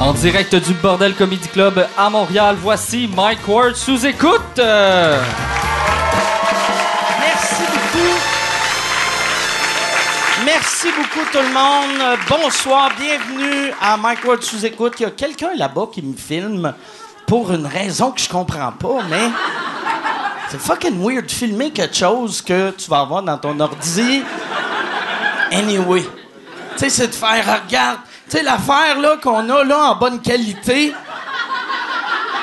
En direct du Bordel Comedy Club à Montréal, voici Mike Ward sous écoute. Merci beaucoup. Merci beaucoup tout le monde. Bonsoir, bienvenue à Mike Ward sous écoute. Il y a quelqu'un là-bas qui me filme pour une raison que je comprends pas, mais c'est fucking weird de filmer quelque chose que tu vas avoir dans ton ordi. Anyway, tu sais, c'est de faire, regarde, tu sais, l'affaire là qu'on a là en bonne qualité,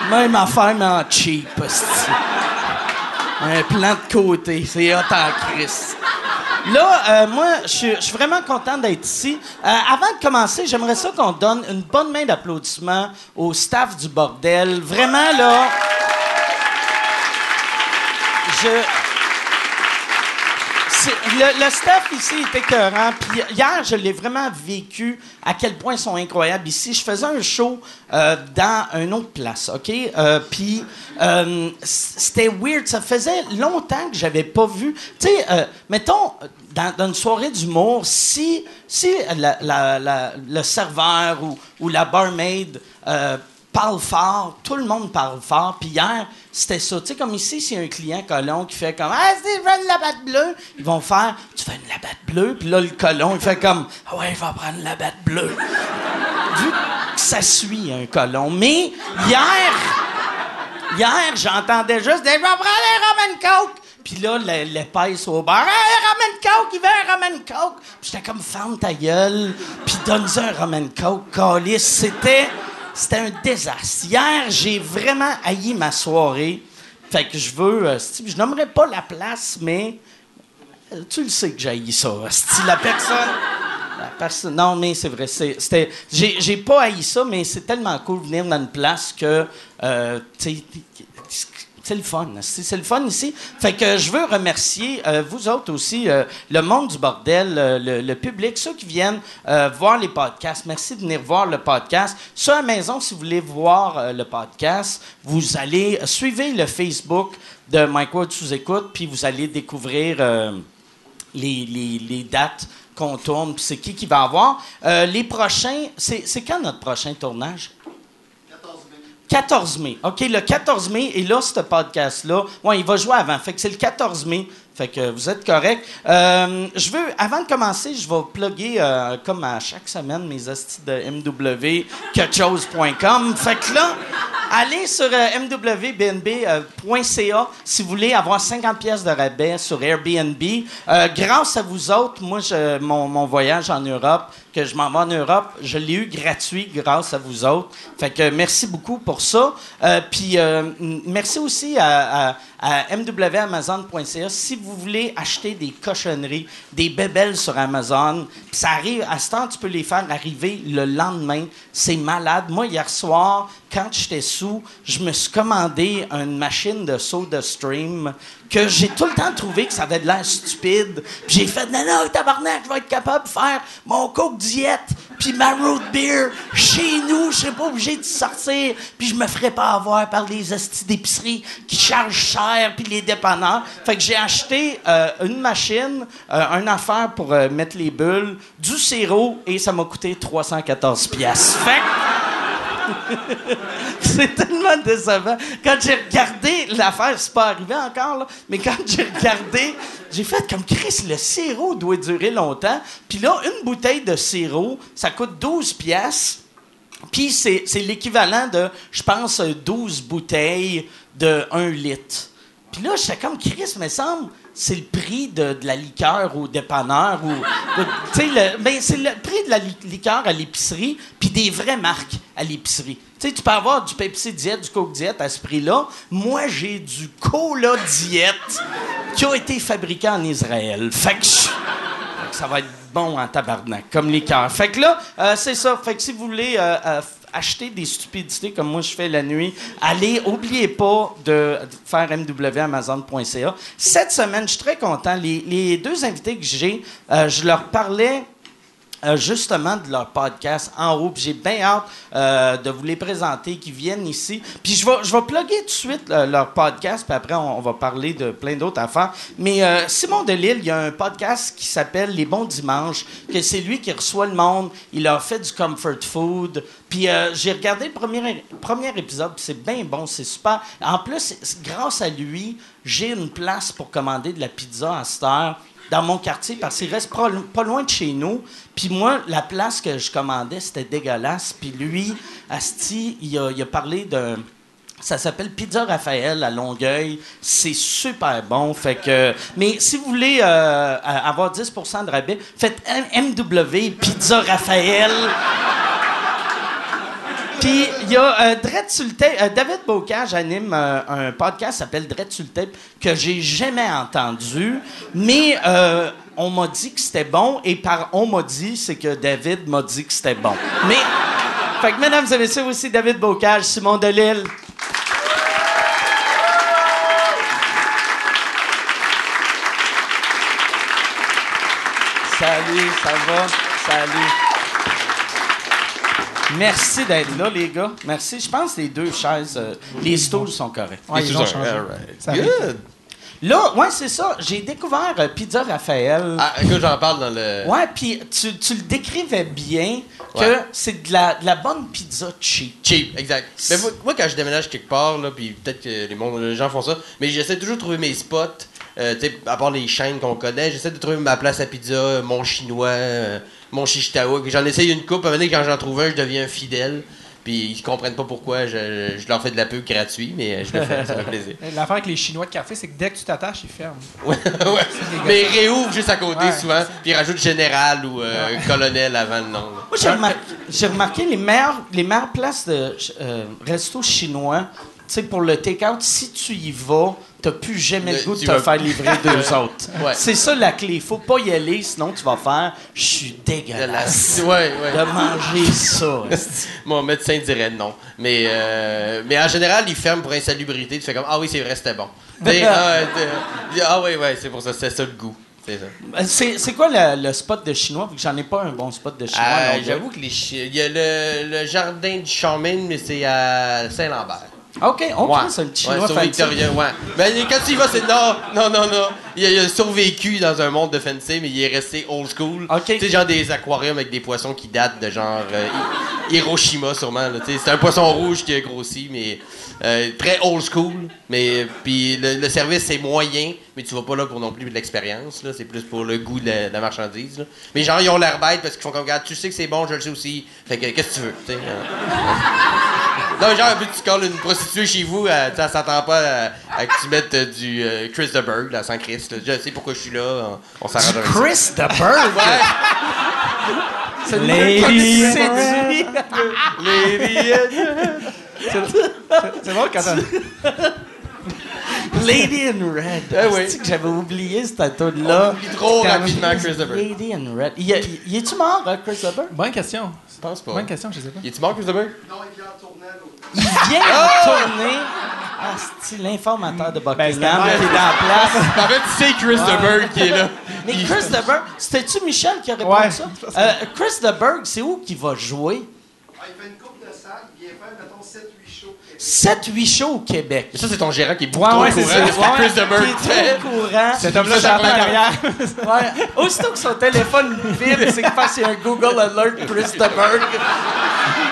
même affaire mais en cheap. Un plan de côté, c'est hot en Christ. Là, euh, moi, je suis- vraiment content d'être ici. Euh, avant de commencer, j'aimerais ça qu'on donne une bonne main d'applaudissement au staff du bordel. Vraiment, là. Je. Le, le staff ici est écœurant. Puis hier, je l'ai vraiment vécu à quel point ils sont incroyables ici. Je faisais un show euh, dans une autre place, OK? Euh, puis euh, c'était weird. Ça faisait longtemps que j'avais pas vu. Tu sais, mettons, dans, une soirée d'humour, si, si le serveur ou, la barmaid parle fort, tout le monde parle fort. Puis hier, c'était ça. Tu sais, comme ici, s'il y a un client colon qui fait comme Ah, Steven, la batte bleue, ils vont faire Tu fais une la batte bleue. Puis là, le colon, il fait comme Ah ouais, je vais prendre la batte bleue. Vu que ça suit un colon. Mais hier, hier, j'entendais juste des Je vais prendre un rum and coke. Puis là, l'épaisse au bar, hey, rum and coke, il veut un rum and coke. Puis j'étais comme, ferme ta gueule, puis donne-y un rum and coke, calice. C'était, c'était un désastre. Hier, j'ai vraiment haï ma soirée. Fait que je veux, euh, je nommerai pas la place, mais euh, tu le sais que j'ai haï ça. La personne. la personne- non, mais c'est vrai. C'était, j'ai, pas haï ça, mais c'est tellement cool de venir dans une place que. euh, c'est le fun. C'est le fun ici. Fait que je veux remercier euh, vous autres aussi, euh, le monde du bordel, euh, le, public, ceux qui viennent voir les podcasts. Merci de venir voir le podcast. Sur la maison, si vous voulez voir le podcast, vous allez suivre le Facebook de Mike Ward sous écoute, puis vous allez découvrir les, dates qu'on tourne, puis c'est qui qui va avoir. Les prochains, c'est quand notre prochain tournage? 14 mai. OK, le 14 mai, et là, ce podcast-là, ouais, il va jouer avant. Fait que c'est le 14 mai. Fait que vous êtes correct. Euh, je veux, avant de commencer, je vais plugger, euh, comme à chaque semaine, mes hosties de mwquechose.com. Fait que là, allez sur euh, mwbnb.ca si vous voulez avoir 50 pièces de rabais sur Airbnb. Grâce à vous autres, moi, mon, voyage en Europe, que je m'en vais en Europe, je l'ai eu gratuit grâce à vous autres. Fait que merci beaucoup pour ça. Puis merci aussi à, à, à mwamazon.ca si vous voulez acheter des cochonneries, des bébelles sur Amazon. Puis ça arrive, à ce temps, tu peux les faire arriver le lendemain. C'est malade. Moi, hier soir, quand j'étais sous, je me suis commandé une machine de soda stream que j'ai tout le temps trouvé que ça avait de l'air stupide. J'ai fait, non, non, tabarnak, je vais être capable de faire mon Coke diète, puis ma root beer chez nous. Je serais pas obligé de sortir, puis je me ferais pas avoir par les hosties d'épicerie qui chargent cher, puis les dépanneurs. Fait que j'ai acheté euh, une machine, euh, une affaire pour euh, mettre les bulles, du sirop, et ça m'a coûté 314 pièces. c'est tellement décevant. Quand j'ai regardé l'affaire, c'est pas arrivé encore, là, mais quand j'ai regardé, j'ai fait comme Chris, le sirop doit durer longtemps. Puis là, une bouteille de sirop, ça coûte 12 pièces. Puis c'est l'équivalent de, je pense, 12 bouteilles de 1 litre. Puis là, j'étais comme Chris, me semble, c'est le prix de, de la liqueur au dépanneur ou. Tu sais, c'est le prix de la li- liqueur à l'épicerie, puis des vraies marques à l'épicerie. Tu tu peux avoir du Pepsi Diète, du Coke Diète à ce prix-là. Moi, j'ai du Cola Diète qui a été fabriqué en Israël. Fait que ça va être bon en tabarnak, comme cœurs. Fait que là, euh, c'est ça. Fait que si vous voulez euh, euh, acheter des stupidités comme moi je fais la nuit, allez, oubliez pas de faire mwamazon.ca. Cette semaine, je suis très content. Les, les deux invités que j'ai, euh, je leur parlais euh, justement de leur podcast en haut. J'ai bien hâte euh, de vous les présenter, qu'ils viennent ici. Puis je vais, je vais plugger tout de suite leur podcast, puis après on, va parler de plein d'autres affaires. Mais euh, Simon Delille, il y a un podcast qui s'appelle Les Bons Dimanches, que c'est lui qui reçoit le monde. Il leur fait du comfort food. Puis j'ai regardé le premier, premier épisode, c'est bien bon, c'est super. En plus, grâce à lui, j'ai une place pour commander de la pizza à cette heure dans mon quartier parce qu'il reste pas, lo- pas loin de chez nous. Puis moi, la place que je commandais, c'était dégueulasse. Puis lui, Asti, il a, parlé de... Ça s'appelle Pizza Raphaël à Longueuil. C'est super bon. Fait que, mais si vous voulez euh, avoir 10% de rabais, faites MW Pizza Raphaël. Puis il y a euh, tape. euh, David Bocage anime euh, un podcast qui s'appelle Dredd sur le tape que j'ai jamais entendu, mais euh, on m'a dit que c'était bon et par on m'a dit, c'est que David m'a dit que c'était bon. Mais fait que mesdames et messieurs aussi David Bocage, Simon Delille. Salut, ça va? Salut. Merci d'être là, les gars. Merci. Je pense que les deux chaises, euh, les stools sont corrects. Ouais, ils ont changé. all right. Ça Good. Là, ouais, c'est ça. J'ai découvert euh, Pizza Raphaël. Ah, écoute, j'en parle dans le. Ouais, puis tu, tu le décrivais bien que Ouais. c'est de la, de la bonne pizza cheap. Cheap, exact. Mais moi, moi, quand je déménage quelque part, là, puis peut-être que les, mon- les gens font ça, mais j'essaie toujours de trouver mes spots. Euh, tu sais, à part les chaînes qu'on connaît, j'essaie de trouver ma place à pizza, mon chinois, euh, mon chichitawa. Puis J'en essaye une coupe, à un moment donné, quand j'en trouve un, je deviens fidèle. Puis ils comprennent pas pourquoi je, je leur fais de la pub gratuit, mais euh, je le fais, ça fait plaisir. L'affaire avec les Chinois de café, c'est que dès que tu t'attaches, ils ferment. Ouais, ouais. Mais ils réouvrent juste à côté Ouais. souvent, puis ils rajoutent général ou euh, colonel avant le nom. là. Moi, j'ai remarqué, j'ai remarqué les meilleures, les meilleures places de euh, resto chinois, tu sais, pour le take-out, si tu y vas, t'as plus jamais le goût de te vas- faire livrer deux autres. Ouais. C'est ça la clé. Faut pas y aller, sinon tu vas faire « Je suis De la- dégueulasse Ouais, ouais. de manger ça. Mon médecin dirait non. Mais, euh, mais en général, il ferme pour insalubrité. Tu fais comme Ah oui, c'est vrai, c'était bon. Ah, t'es- ah oui, ouais, c'est pour ça, c'est ça le goût. C'est. Euh, quoi le, le spot de chinois? Vu que j'en ai pas un bon spot de chinois. Ah, J'avoue que les Il y a le, le jardin du Charmin, mais c'est à Saint-Lambert. OK, on Ouais. c'est un petit Ouais, chinois sur fancy. Victoria, ouais. Mais quand tu y vas, c'est non, non, non, non. Il a, il a survécu dans un monde de fancy, mais il est resté old school. OK. Tu sais, genre des aquariums avec des poissons qui datent de genre euh, Hi- Hiroshima, sûrement. Tu sais, C'est un poisson rouge qui a grossi, mais euh, très old school. Mais puis le, le service, c'est moyen, mais tu vas pas là pour non plus de l'expérience. C'est plus pour le goût de la, de la marchandise. là. Mais genre, ils ont l'air bêtes parce qu'ils font comme, regarde, tu sais que c'est bon, je le sais aussi. Fait que, qu'est-ce que tu veux? Euh. Non, genre, puis tu colles une prostituée chez vous, euh, tu sais, elle s'attend pas à, à que tu mettes euh, du euh, Chris de Berg, là, sans Chris. là. Je sais pourquoi je suis là, on, on s'arrange avec ça. Chris the Bird. Ouais. C'est Lady. Lady C'est bon quand t'as. Lady in Red. Eh oui. C'est que j'avais oublié cette tune-là. On oublie trop rapidement Chris de Berg. Lady in Red. Il, il- il est-tu mort, hein, Chris Bird? Bonne question. Je pense pas. Bonne question, je sais pas. Il est-tu mort, Chris de Berg? Il vient de tourner. Ah, c'est l'informateur de Buckingham c'était mal. qui est dans la place? En fait, c'est Chris de Berg qui est là. Mais Il- Chris de Berg, c'était-tu Michel qui a répondu Ouais. ça? Euh, Chris de Berg, c'est où qu'il va jouer? Ah, il fait une coupe de salle, il vient faire, mettons, 7-8 shows. 7-8 shows au Québec. Mais ça, c'est ton gérant qui est beaucoup Ouais, trop ouais, au c'est courant de ce ça. que Chris de Qui courant. Cet homme-là, Ça, ma carrière. Ouais. Aussitôt que son téléphone vibre, c'est qu'il fasse un Google Alert Chris de Berg.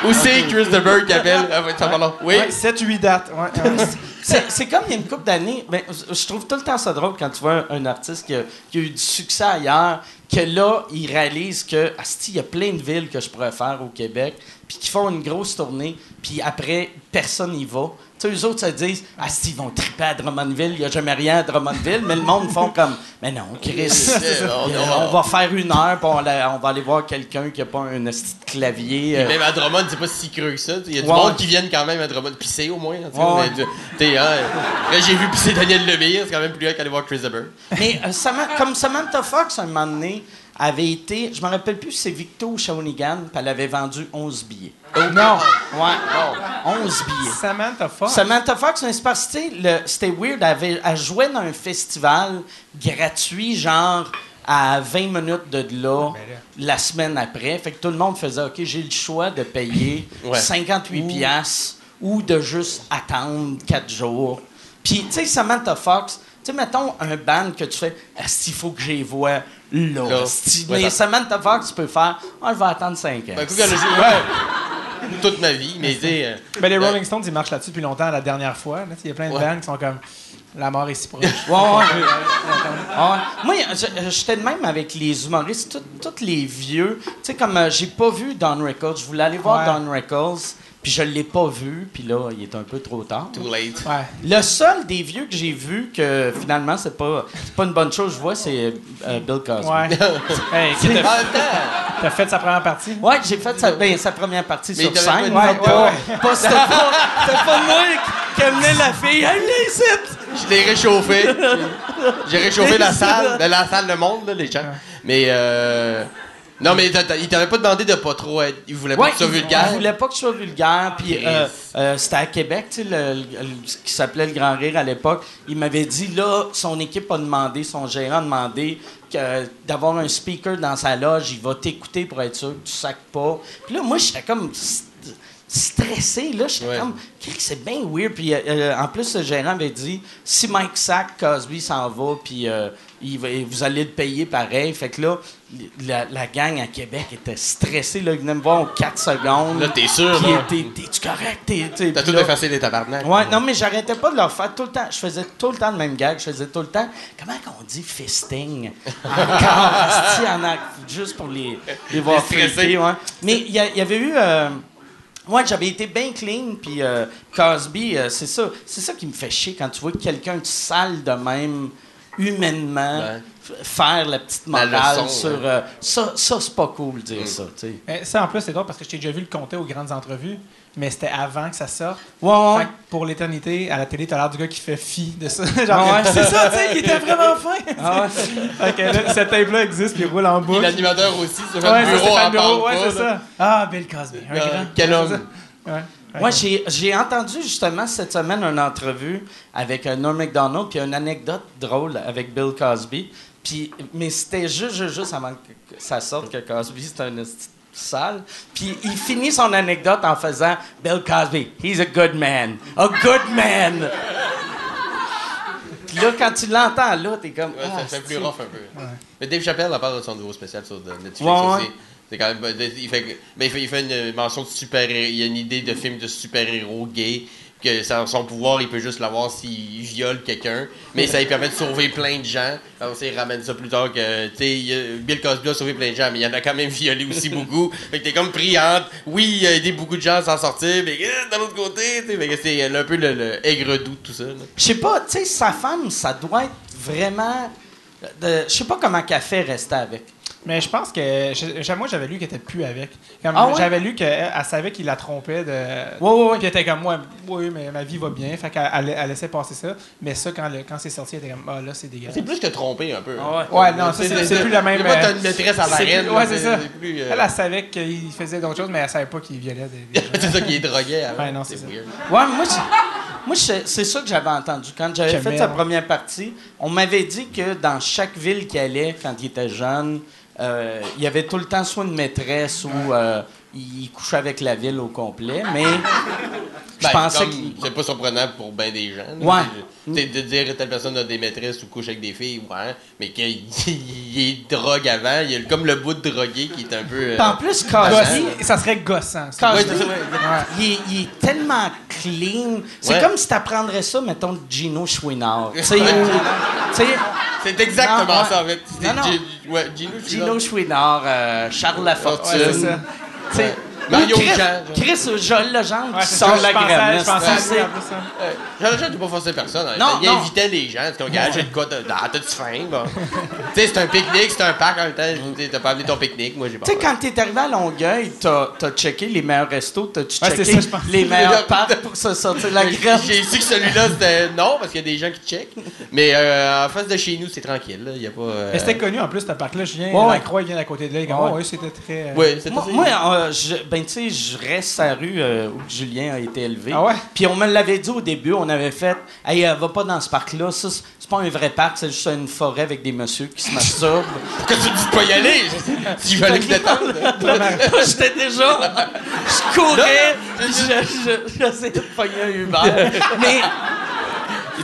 Où c'est Chris de Berg qui appelle? Ah, ouais, ça va long. Oui? Ouais, 7-8 dates. Ouais, ouais. C'est c'est comme il y a une couple d'années, ben, je trouve tout le temps ça drôle quand tu vois un, un artiste qui a, qui a eu du succès ailleurs, que là, il réalise que, asti, il y a plein de villes que je pourrais faire au Québec, puis qui font une grosse tournée, puis après, personne n'y va. Tu sais, eux autres se disent, asti, ils vont triper à Drummondville, il n'y a jamais rien à Drummondville, mais le monde font comme, mais non, Chris, on- euh, on va faire une heure, puis on, la- on va aller voir quelqu'un qui n'a pas un asti de clavier. euh, Même à Drummond, c'est pas si creux que ça. Il y a du Ouais. monde qui viennent quand même à Drummond pisser au moins. tu sais, Ouais. mais du- t'sais, hein, là, j'ai vu pisser Daniel Lemire, c'est quand même plus là qu'aller voir Chris Deber. Mais euh, comme Samantha Fox, un moment donné, avait été, je me rappelle plus si c'est Victo ou Shawinigan, puis elle avait vendu 11 billets. Non. Ouais, 11 billets. Samantha Fox. Samantha Fox, c'est parce que, c'était weird, elle, avait- elle jouait dans un festival gratuit, genre à 20 minutes de là, Ben là. la semaine après. Fait que tout le monde faisait OK, j'ai le choix de payer Ouais. 58 piastres ou de juste attendre 4 jours. Puis, tu sais, Samantha Fox, tu sais, mettons un band que tu fais, est-ce qu'il faut que j'y vois là? Là. Ouais, Mais ça- Samantha Fox, tu peux faire, ah, je vais attendre 5 ans. Ben, écoute, ouais, toute ma vie, mais tu sais. euh, Ben, les. Rolling Stones, ils marchent là-dessus depuis longtemps, la dernière fois. Il y a plein de Ouais. bands qui sont comme la mort est si proche. Ouais, ouais. Ah ouais. Moi, j'étais de même avec les humoristes, tous les vieux. Tu sais, comme euh, j'ai pas vu Don Rickles, je voulais aller voir Ouais. Don Rickles, puis je l'ai pas vu, puis là, il est un peu trop tard. Too late. Ouais. Le seul des vieux que j'ai vu que finalement c'est pas c'est pas une bonne chose, je vois, c'est euh, Bill Cosby. Ouais. hey, En t'as, même temps, t'as fait sa première partie? Ouais, j'ai fait sa, ben, sa première partie Mais sur scène. dit- pas, ouais, pas- c'était pas, c'était pas moi qui amenait la fille. Elle je l'ai réchauffé. J'ai réchauffé la salle, ben, la salle, le monde, là, les gens. Mais, euh. Non, mais il t'avait pas demandé de pas trop être. Il voulait pas Ouais, que tu sois vulgaire. Il voulait pas que je sois vulgaire. Puis euh, euh, c'était à Québec, tu sais, le, le- ce qui s'appelait le Grand Rire à l'époque. Il m'avait dit, là, son équipe a demandé, son gérant a demandé d'avoir un speaker dans sa loge. Il va t'écouter pour être sûr que tu sacs pas. Puis là, moi, j'étais comme stressé. Là, j'étais Ouais. comme, c'est bien weird. Puis euh, euh, en plus, le gérant avait dit, si Mike sac, Cosby s'en va, puis euh, il va- vous allez le payer pareil. Fait que là, la, la gang à Québec était stressée. Là, ils venaient me voir aux 4 secondes. Là, t'es sûr, là. t'es- T'es-tu correct? T'as tout là- effacé les tabarnak. Ouais, non, mais j'arrêtais pas de leur faire tout le temps. Je faisais tout le temps le même gag. Je faisais tout le temps. Comment qu'on dit fisting? Encore, en a- juste pour les, les voir stresser. ouais. Mais il y, avait eu. euh, moi, j'avais été bien clean, puis euh, Cosby, euh, c'est ça. C'est ça qui me fait chier quand tu vois quelqu'un de sale de même, humainement, faire la petite La morale leçon, sur. ouais. euh, ça, ça c'est pas cool de dire ça, tu sais. Eh, Ça, en plus, c'est drôle parce que je t'ai déjà vu le compter aux grandes entrevues, mais c'était avant que ça sorte. Ouais, ouais, Fait ouais. que pour l'éternité, à la télé, t'as l'air du gars qui fait fi de ça. Genre, ouais. c'est ça, tu sais, il était vraiment fin. Ah ouais. fait que là, cette tape-là existe, puis il roule en boucle. l'animateur aussi, c'est Ouais, le c'est bureau Stéphane en Bureau, ouais, c'est ça. Ah, Bill Cosby, un Euh, grand. quel homme? c'est. Moi, j'ai, j'ai entendu justement cette semaine une entrevue avec euh, Norm MacDonald, puis une anecdote drôle avec Bill Cosby. Puis, mais c'était juste, juste, juste avant que ça sorte que Cosby, c'était un sale. Puis il finit son anecdote en faisant Bill Cosby, he's a good man. A good man! Puis là, quand tu l'entends là, t'es comme. Ouais, ah, ça fait plus c'est- rough un peu. Mais Dave Chappelle en parle de son nouveau spécial sur Netflix Ouais, ouais. aussi. C'est quand même. Il fait, mais il fait, il fait une mention de super Il y a une idée de film de super-héros gay. Que son pouvoir, il peut juste l'avoir s'il viole quelqu'un. Mais ça lui permet de sauver plein de gens. Alors, il ramène ça plus tard que. Tu Bill Cosby a sauvé plein de gens, mais il en a quand même violé aussi beaucoup. Fait que t'es comme pris entre. Oui, il a aidé beaucoup de gens à s'en sortir, mais euh, d'un autre côté, tu sais. C'est un peu le, aigre-doux de tout ça. Je sais pas, tu sais, sa femme, ça doit être vraiment. Je sais pas comment qu'elle fait rester avec. Mais je pense que. je- moi, j'avais lu qu'elle était plus avec. Comme, Ah ouais? J'avais lu qu'elle elle savait qu'il la trompait. De... Ouais, ouais, ouais. Puis elle était comme, moi, oui, mais ma vie va bien. Fait qu'elle elle, elle laissait passer ça. Mais ça, quand, le- quand c'est sorti, elle était comme, ah là, c'est dégueulasse. C'est plus que tromper un peu. Ah ouais. Ouais, non, c'est c'est plus la même. C'est pas euh, t'as une maîtresse à la reine. plus- là, Ouais, c'est ça. plus, euh, Elle, elle savait qu'il faisait d'autres choses, mais elle savait pas qu'il violait des, des c'est ça qui est drogué avant. Ouais, non, c'est ça. weird. Ouais, moi, c'est- moi c'est ça que j'avais entendu. Quand j'avais fait sa première partie, on m'avait dit que dans chaque ville qu'il allait, quand il était jeune, il y avait tout le temps soit une maîtresse ou euh, il couchait avec la ville au complet. Mais je Ben, pensais qu'il. C'est pas surprenant pour bien des gens. Ouais. De dire telle personne a des maîtresses ou couche avec des filles, ouais. Mais qu'il il est drogue avant, il y a comme le bout de drogué qui est un peu. euh, En plus, Cosby, Gossant. Ça serait gossant. ça. Cosby, Ouais, c'est ça, ouais. il, est, il est tellement clean. C'est Ouais. comme si tu apprendrais ça, mettons, de Gino Chouinard. C'est exactement Non, ça, en fait. Non, non. Gino, là. Gino Chouinard, euh, Charles Lafortune. Ouais, c'est ça. Tu sais, Mario Chris, Jean. Chris Joël Legendre Ouais, qui sort la graine. Je pensais à. Euh, Jean-Jean, tu pas forcer personne. hein. Non, il non. invitait les gens. C'est comme, gars, j'ai de quoi. de- Ah, t'as-tu faim? Bon. tu sais, c'est un pique-nique, c'est un parc en même temps. T'as pas amené ton pique-nique. Moi, j'ai pas. Tu sais, quand t'es arrivé à Longueuil, t'as as checké les meilleurs restos, t'as-tu Ouais, checké ça, les meilleurs parcs pour se sortir de la graine? J'ai su que celui-là, c'était non, parce qu'il y a des gens qui checkent. Mais euh, en face de chez nous, c'est tranquille. là. Il y a pas. euh, Mais c'était connu en plus, ce parc-là. Je viens, Ouais, la croix, il vient d'à côté de là. Ouais. Oh, oui, c'était très. euh, Ouais, c'est Moi, assez- moi, euh, je- ben, ben, tu sais, je reste à la rue euh, où Julien a été élevé. Ah ouais? Puis on me l'avait dit au début, on avait fait, hey, euh, va pas dans ce parc-là, ça, c'est pas un vrai parc, c'est juste une forêt avec des messieurs qui se masturbent. Pourquoi tu dis de pas y aller? Je vais aller. Moi, J'étais déjà. Je courais, puis je- je- j'essayais de pogner un Uber. Mais.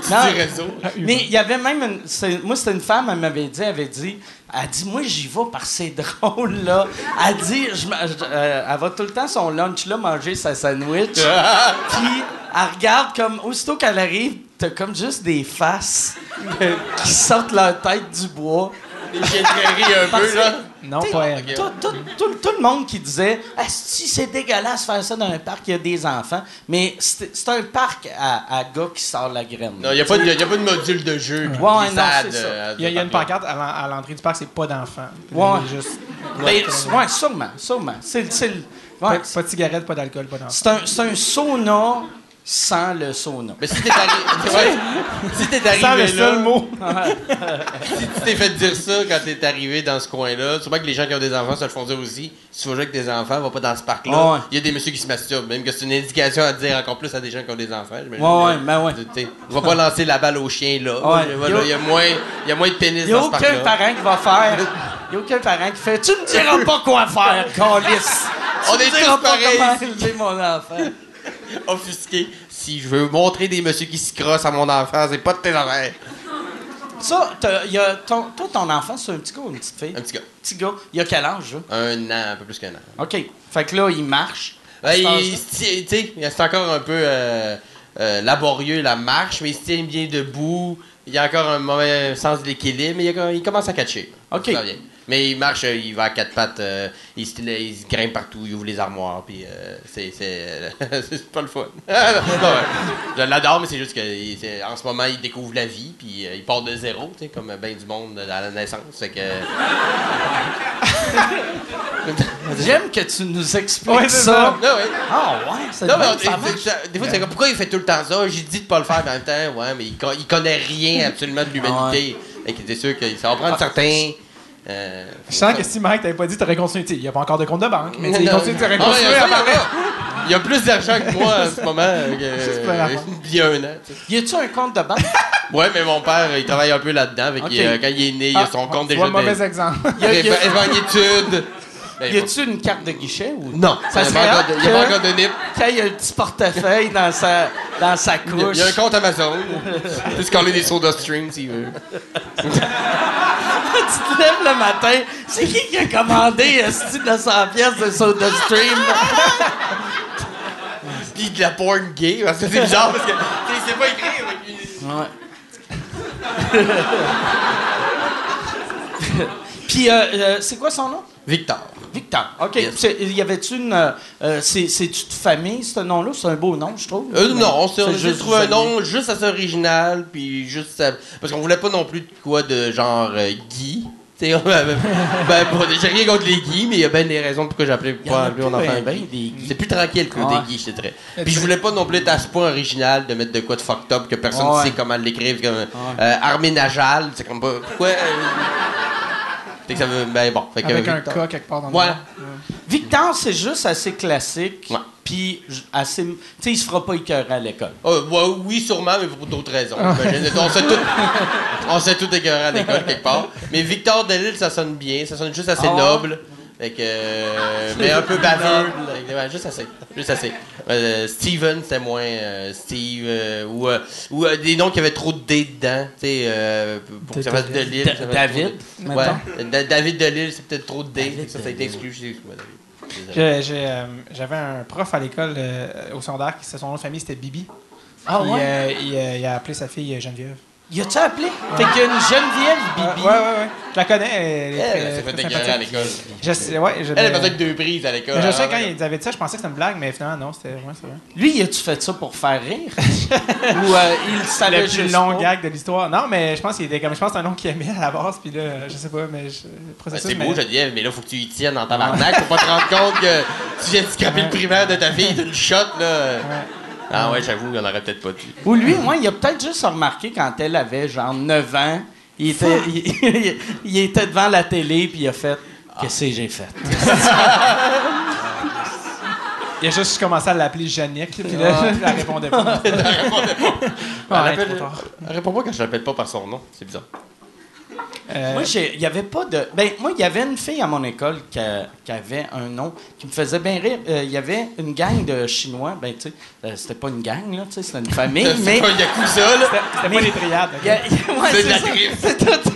Dis réseau. Mais il y avait même une, moi c'était une femme elle m'avait dit elle avait dit elle dit moi j'y vais parce que c'est drôle là elle dit je, euh, elle va tout le temps son lunch là manger sa sandwich. Puis elle regarde comme aussitôt qu'elle arrive t'as comme juste des faces euh, qui sortent leur tête du bois Les chiens de prairie un peu, là. Non, T'sais, pas elle. tout, tout- tout- tout le monde qui disait si c'est dégueulasse faire ça dans un parc, il y a des enfants. Mais c'est un parc à, à gars qui sort la graine. Non, il n'y a, pas de- y a pas de module de jeu. Ouais, non, euh, Il y a, il y a une pancarte à l'en- à l'entrée du parc, c'est pas d'enfants. Ouais. Juste, Ben, ouais, sûrement, sûrement. C'est le- pas, ouais, pas de cigarette, pas d'alcool, pas d'enfants. c'est un, c'est un sauna sans le sauna. Mais si t'es arrivé. ouais. si t'es arrivé Sans le là. seul mot. Si tu t'es fait dire ça quand t'es arrivé dans ce coin-là, sûrement que les gens qui ont des enfants se le font dire aussi. Si tu vas jouer avec tes enfants, va pas dans ce parc-là. Il ouais. y a des messieurs qui se masturbent. Même que c'est une indication à dire encore plus à des gens qui ont des enfants. Ouais, ouais, ben ouais. Tu sais, Va pas lancer la balle au chien là. Ouais. Voilà, Il y, a moins, il y a moins de pénis Il n'y a dans ce aucun parc-là. parent qui va faire. Il n'y a aucun parent qui fait Tu me diras pas quoi faire, calice. On Tu est tous pas pareils. comment élever mon enfant. Offusqué. Si je veux montrer des messieurs qui se crossent à mon enfant, c'est pas de tes affaires. Ça, y a ton, toi, ton enfant, c'est un petit gars ou une petite fille? Un petit gars. petit gars. Il a quel âge, là? Un an, un peu plus qu'un an. OK. Fait que là, il marche. Cet il, c'est encore un peu euh, euh, laborieux la marche, mais il se tient bien debout. Il a encore un mauvais sens de l'équilibre, mais il, a- il commence à catcher. OK. Ça. Mais il marche, euh, il va à quatre pattes, euh, il, se, il se grimpe partout, il ouvre les armoires, puis euh, c'est, c'est, c'est pas le fun. Je l'adore, mais c'est juste que il- c'est- en ce moment, il découvre la vie, puis euh, il part de zéro, tu sais, comme bien du monde à la naissance. Fait que... J'aime que tu nous expliques Ouais, ça. Ah ouais. Ouais, c'est Non, mais bien, on- ça marche. c'est- des fois, c'est comme pourquoi il fait tout le temps ça? J'ai dit de pas le faire, mais en même temps, ouais, mais il, co- il connaît rien absolument de l'humanité. Et qu'il était sûr que ça va prendre certains. Euh, Je sens que si Mike t'avait pas dit, t'aurais continué. Il n'y a pas encore de compte de banque, mais il continue, t'aurais Ah, il y continué à il y a- Il plus d'argent que moi en ce moment euh, euh, il y a un an. Y a-tu un compte de banque? Ouais, mais mon père, il travaille un peu là-dedans. euh, quand il est né, il a son compte tu déjà vois, de. mauvais exemple. Y a- y a- épargne études. Ben, Y a-tu une carte de guichet ou. Non, Ça il n'y serait a, encore de- il y a de NIP. Quand il y a un petit portefeuille dans sa, dans sa Il y a- couche. il y a un compte Amazon. Peut se coller des soda stream s'il veut. tu te lèves le matin. C'est qui qui a commandé un style de 100 pièces de Soda Stream? Puis de la porn gay, parce que c'est bizarre parce que tu sais, c'est pas écrit Ouais. Puis, euh, euh, c'est quoi son nom? Victor. Victor. OK. Yes. Y avait-tu une. euh, euh, c'est- C'est-tu de famille, ce nom-là? C'est un beau nom, je trouve. Euh, non, on a juste trouvé un nom juste assez original, puis juste à- parce qu'on voulait pas non plus de quoi de genre euh, Guy. Ben, bon, j'ai rien contre les Guy, mais il y a bien des raisons pourquoi a pas mon enfant ben. C'est plus tranquille que des Guy, je dirais. Puis je voulais pas non plus être à ce point original de mettre de quoi de fucked up que personne Ouais. sait comment l'écrire. Comme Armée Najal, c'est comme pas. Pourquoi fait que ça veut. Ben bon. Fait que, Avec un Victor. cas quelque part dans le monde. Victor, c'est juste assez classique. Ouais. Puis, assez. Tu sais, il se fera pas écœurer à l'école. Oh, ouais, oui, sûrement, mais pour d'autres raisons. j'imagine. on s'est on s'est tout écœuré à l'école quelque part. Mais Victor Delisle, ça sonne bien, ça sonne juste assez Ah ouais? noble. Fait que, euh, mais un peu baveux. Ouais, juste assez. Juste assez. Euh, Steven, c'était moins euh, Steve. euh, ou euh, ou euh, des noms qui avaient trop de D dedans. Tu sais, euh, pour que ça fasse fasse David, trop de- mettons. Ouais. Da- David Delisle, c'est peut-être trop de D. David ça, ça a été exclu. David. Euh, J'avais un prof à l'école, euh, au secondaire, qui son nom de famille, c'était Bibi. Ah ouais? euh, il, euh, il a appelé sa fille Geneviève. Y a-tu appelé? Fait qu'il y a une Geneviève Bibi. Ouais, ouais, ouais. Je la connais. Elle, est Elle, très- elle s'est fait très écœurer à sympathique. l'école. Je sais, ouais, je, Elle, faisait que deux prises à l'école. mais je sais, quand ouais. il avait dit ça, je pensais que c'était une blague, mais finalement, non, c'était ouais, c'est vrai. Lui, a-tu fait ça pour faire rire? Ou euh, il savait le plus juste long pas? gag de l'histoire. Non, mais je pense qu'il était comme. Je pense que c'est un nom qu'il aimait à la base, puis là, je sais pas, mais je, le Ben, processus. c'est mais- beau, Geneviève, mais là, faut que tu y tiennes en tabarnak. Faut pas te rendre compte que tu viens de scraper le primaire de ta fille d'une shot, là. Ah ouais, j'avoue, on aurait peut-être pas dû. Ou lui, moi, il a peut-être juste remarqué quand elle avait genre 9 ans, il était, il, il était devant la télé puis il a fait Qu'est-ce que j'ai fait? Il a juste commencé à l'appeler Jannick, puis là, elle répondait pas. Elle répondait pas. Elle elle répond pas quand je l'appelle pas par son nom. C'est bizarre. Euh, Moi, j'ai- il y avait pas de. Ben, moi, il y avait une fille à mon école qui, a- qui avait un nom qui me faisait bien rire. Euh, Il y avait une gang de Chinois. Ben, tu sais, euh, c'était pas une gang, là, tu sais, c'était une famille, mais. Pas un yakuza, là. C'était pas les triades. ok? Il y a- il y a- ouais, C'est ça. C'est tout.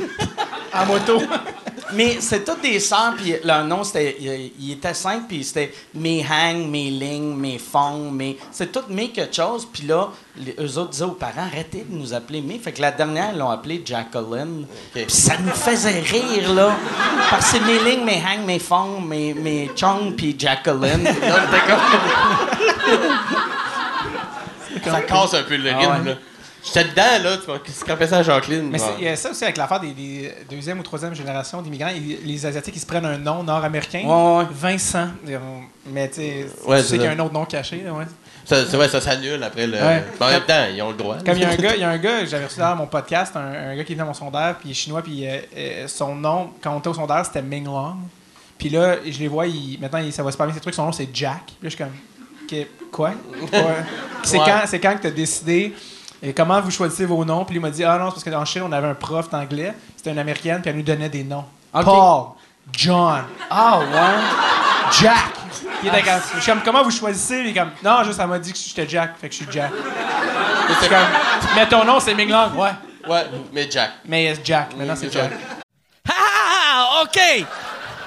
En moto. Mais c'est toutes des sœurs, puis leur nom, c'était. Il, il était simple, puis c'était mes hang, mes ling, mes fong, mes. C'est tout mes quelque chose, puis là, les, eux autres disaient aux parents, arrêtez de nous appeler mes. Fait que la dernière, ils l'ont appelé Jacqueline. Puis ça nous faisait rire, là. Parce que c'est mes ling, mes hang, mes fong, mes, mes chong, puis Jacqueline. Là, comme- Ça casse un peu le Ah rythme, ouais. là. J'étais dedans, là. Tu vois, qu'est-ce qu'on fait ça à Jacqueline? Mais Ouais. il y a ça aussi avec l'affaire des, des deuxième ou troisième génération d'immigrants. Les Asiatiques, ils se prennent un nom nord-américain. Ouais, ouais. Vincent. Mais tu sais, Ouais, tu c'est sais qu'il y a un autre nom caché. là, Ouais. Ça, c'est vrai, ça s'annule après le. Ouais. En même temps, ils ont le droit. Comme il y a un gars, il y a un gars, j'avais reçu dans mon podcast, un, un gars qui venait à mon sondage, puis il est chinois, puis euh, euh, son nom, quand on était au sondage, c'était Ming Long. Puis là, je les vois, il- maintenant, il- ça va super bien, ces trucs, son nom, c'est Jack. Puis là, je suis comme, quoi? Ouais. C'est Ouais. quand, c'est quand que tu as décidé, et comment vous choisissez vos noms? Puis il m'a dit, ah non, c'est parce qu'en Chine, on avait un prof d'anglais, c'était une américaine, puis elle nous donnait des noms. Paul, John, Ah, ouais. Jack. Il était comme, je suis comme, comment vous choisissez? Il est comme, non, juste, elle m'a dit que j'étais Jack, fait que je suis Jack. Comme, mais ton nom, c'est Ming Long. Ouais. Ouais, mais Jack. Mais c'est Jack. Maintenant, c'est Jack. Ah, OK!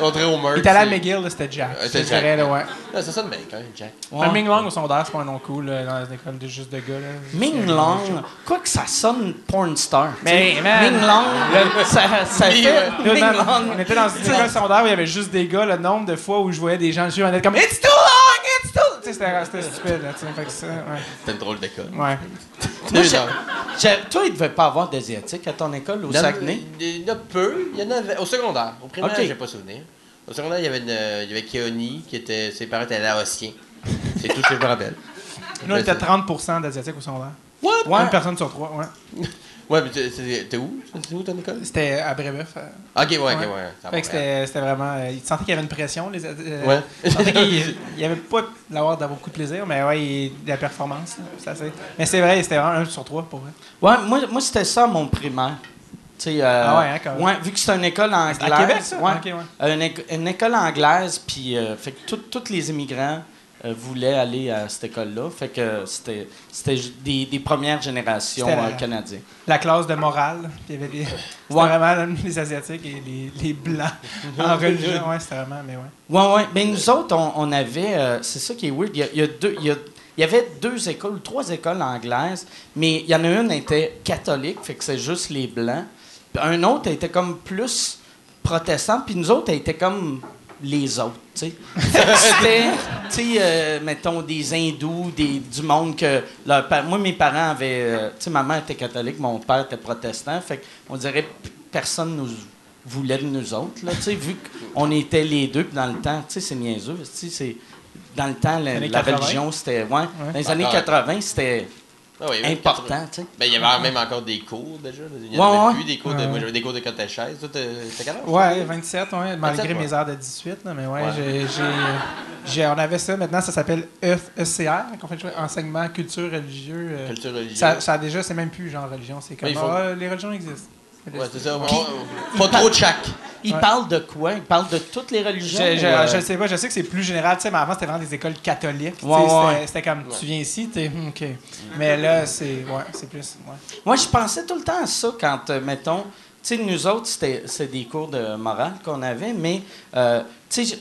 André Homer. Il était allé à McGill, c'était Jack. Ouais, c'était te dirais, là, ouais. C'est ça de bien quand même, Jack. Un Ming Long au sondage, c'est pas un nom cool, là, dans les écoles de juste de gars, là. Ming Long, quoi que ça sonne porn star. Mais, man, Ming Long, ça, ça fait. ouais. Là, Ming Long. on était dans une école secondaire où il y avait juste des gars, le nombre de fois où je voyais des gens dessus, on était comme It's too long, c'était stupide, là, tu sais. Fait que ça, ouais. C'était une drôle d'école. Ouais. Moi, j'ai- j'ai- toi, il devait pas avoir d'Asiatiques à ton école au a- Saguenay? Il y en a peu. Il y en avait. Au secondaire. Au primaire, Ok. j'ai pas souvenir. Au secondaire, il y avait, une, euh, il y avait Keoni, qui était. Ses parents étaient laotiens. C'est tout ce que je me rappelle. Nous, on était 30% d'Asiatiques au secondaire. Ouais. Une personne sur trois, ouais. Ouais, mais t'es- t'es t'es où? C'est où ton école? C'était à Brébeuf. euh. Ok, ouais, ok, Ouais. ça Fait que c'était c'était vraiment. euh, il sentait qu'il y avait une pression. Les, euh, Ouais. Il sentait qu'il il y avait pas d'avoir d'avoir beaucoup de plaisir, mais ouais, il- la performance. là, c'est assez- Mais c'est vrai, c'était vraiment un sur trois pour vrai. Ouais, moi, moi c'était ça mon primaire. Tu sais, euh, Ah ouais, hein, quand même. ouais, vu que c'est une école anglaise. à Québec, ça? Ouais, Ok, ouais. Euh, une, une école anglaise, puis euh, fait que tous les immigrants euh, voulaient aller à cette école-là. Fait que c'était c'était des, des premières générations la- euh, canadiennes. La classe de morale. Il y avait des. Ouais. vraiment les Asiatiques et les, les Blancs en religion. Ouais, c'était vraiment. Mais ouais. Ouais, ouais. Ben, nous autres, on, on avait. euh, c'est ça qui est weird. Il y, a- il y a deux. Il y, a- il y avait deux écoles, trois écoles anglaises, mais il y en a une qui était catholique, fait que c'est juste les blancs. Puis un autre était comme plus protestant, puis nous autres, elle était comme les autres, tu sais. Fait que C'était, tu sais, euh, mettons, des hindous, des, du monde que... leur pa- moi, mes parents avaient... euh, tu sais, ma mère était catholique, mon père était protestant, fait qu'on dirait p- personne nous voulait de nous autres, là, tu sais, vu qu'on était les deux, puis dans le temps, tu sais, c'est niaiseux, tu sais, c'est... Dans le temps, la, années la 80. religion, c'était... Ouais, dans les années ouais. 80, c'était Ah oui, oui, important, tu sais. Ben, il y avait même encore des cours déjà. Il y Ouais, en avait ouais. plus des cours de. Ouais. Moi, j'avais des cours de catéchèse. Toi, t'es t'es quel âge? Ouais, 27, ouais, malgré 27, ouais. mes heures de 18, là, mais ouais, Ouais. j'ai- j'ai- j'ai- on avait ça. Maintenant, ça s'appelle E- ECR, qu'on fait jouer enseignement culture religieux. euh, Culture religieuse. ça, ça a déjà, c'est même plus genre religion, c'est comme faut- ah, les religions existent. Ouais, c'est ça. Puis- on- Pas trop de chaque. Ils Ouais. parlent de quoi? Ils parlent de toutes les religions? Je, je, ou, euh, je sais pas, je sais que c'est plus général, tu sais, mais avant c'était vraiment des écoles catholiques. Ouais, c'était- ouais. C'était comme tu viens ici, t'es hum, ok. Mais là, c'est ouais, c'est plus. Ouais. Moi, je pensais tout le temps à ça quand, euh, mettons, tu sais, nous autres, c'était c'est des cours de morale qu'on avait, mais, euh, tu sais,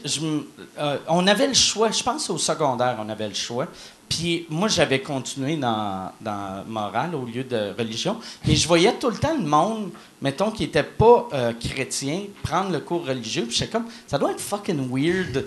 euh, on avait le choix. Je pense au secondaire, on avait le choix. Puis moi, j'avais continué dans, dans morale au lieu de religion. Mais je voyais tout le temps le monde, mettons, qui n'était pas euh, chrétien, prendre le cours religieux. Puis j'étais comme, ça doit être fucking weird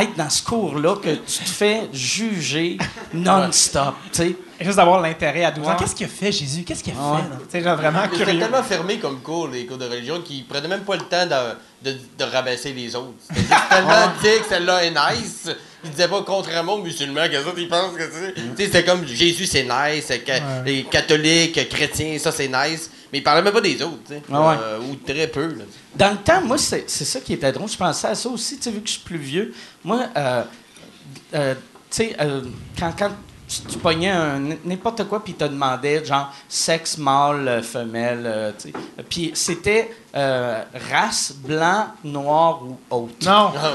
être dans ce cours-là que tu te fais juger non-stop, tu sais. Juste d'avoir l'intérêt à 12 ans. Ouais. Qu'est-ce qu'il a fait, Jésus? Qu'est-ce qu'il a Ouais. fait? là? Tu sais, genre vraiment C'était tellement fermé comme cours, les cours de religion, qu'ils prenaient même pas le temps de, de, de rabaisser les autres. C'était tellement dit que celle-là est nice. Ils disaient pas contrairement aux musulmans que ça, ils pensent que c'est. Tu sais, c'était comme Jésus c'est nice, c'est que- Ouais. les catholiques, chrétiens, ça c'est nice. Mais ils parlaient même pas des autres, tu sais. Ah ouais. Euh, ou très peu, là. Dans le temps, moi, c'est c'est ça qui était drôle. Je pensais à ça aussi, tu sais, vu que je suis plus vieux. Moi, euh, euh, tu sais, euh, quand, quand tu, tu pognais un- n'importe quoi, puis te demandait, genre, sexe, mâle, euh, femelle, euh, tu sais. Puis c'était euh, race, blanc, noir ou autre. Non. Ah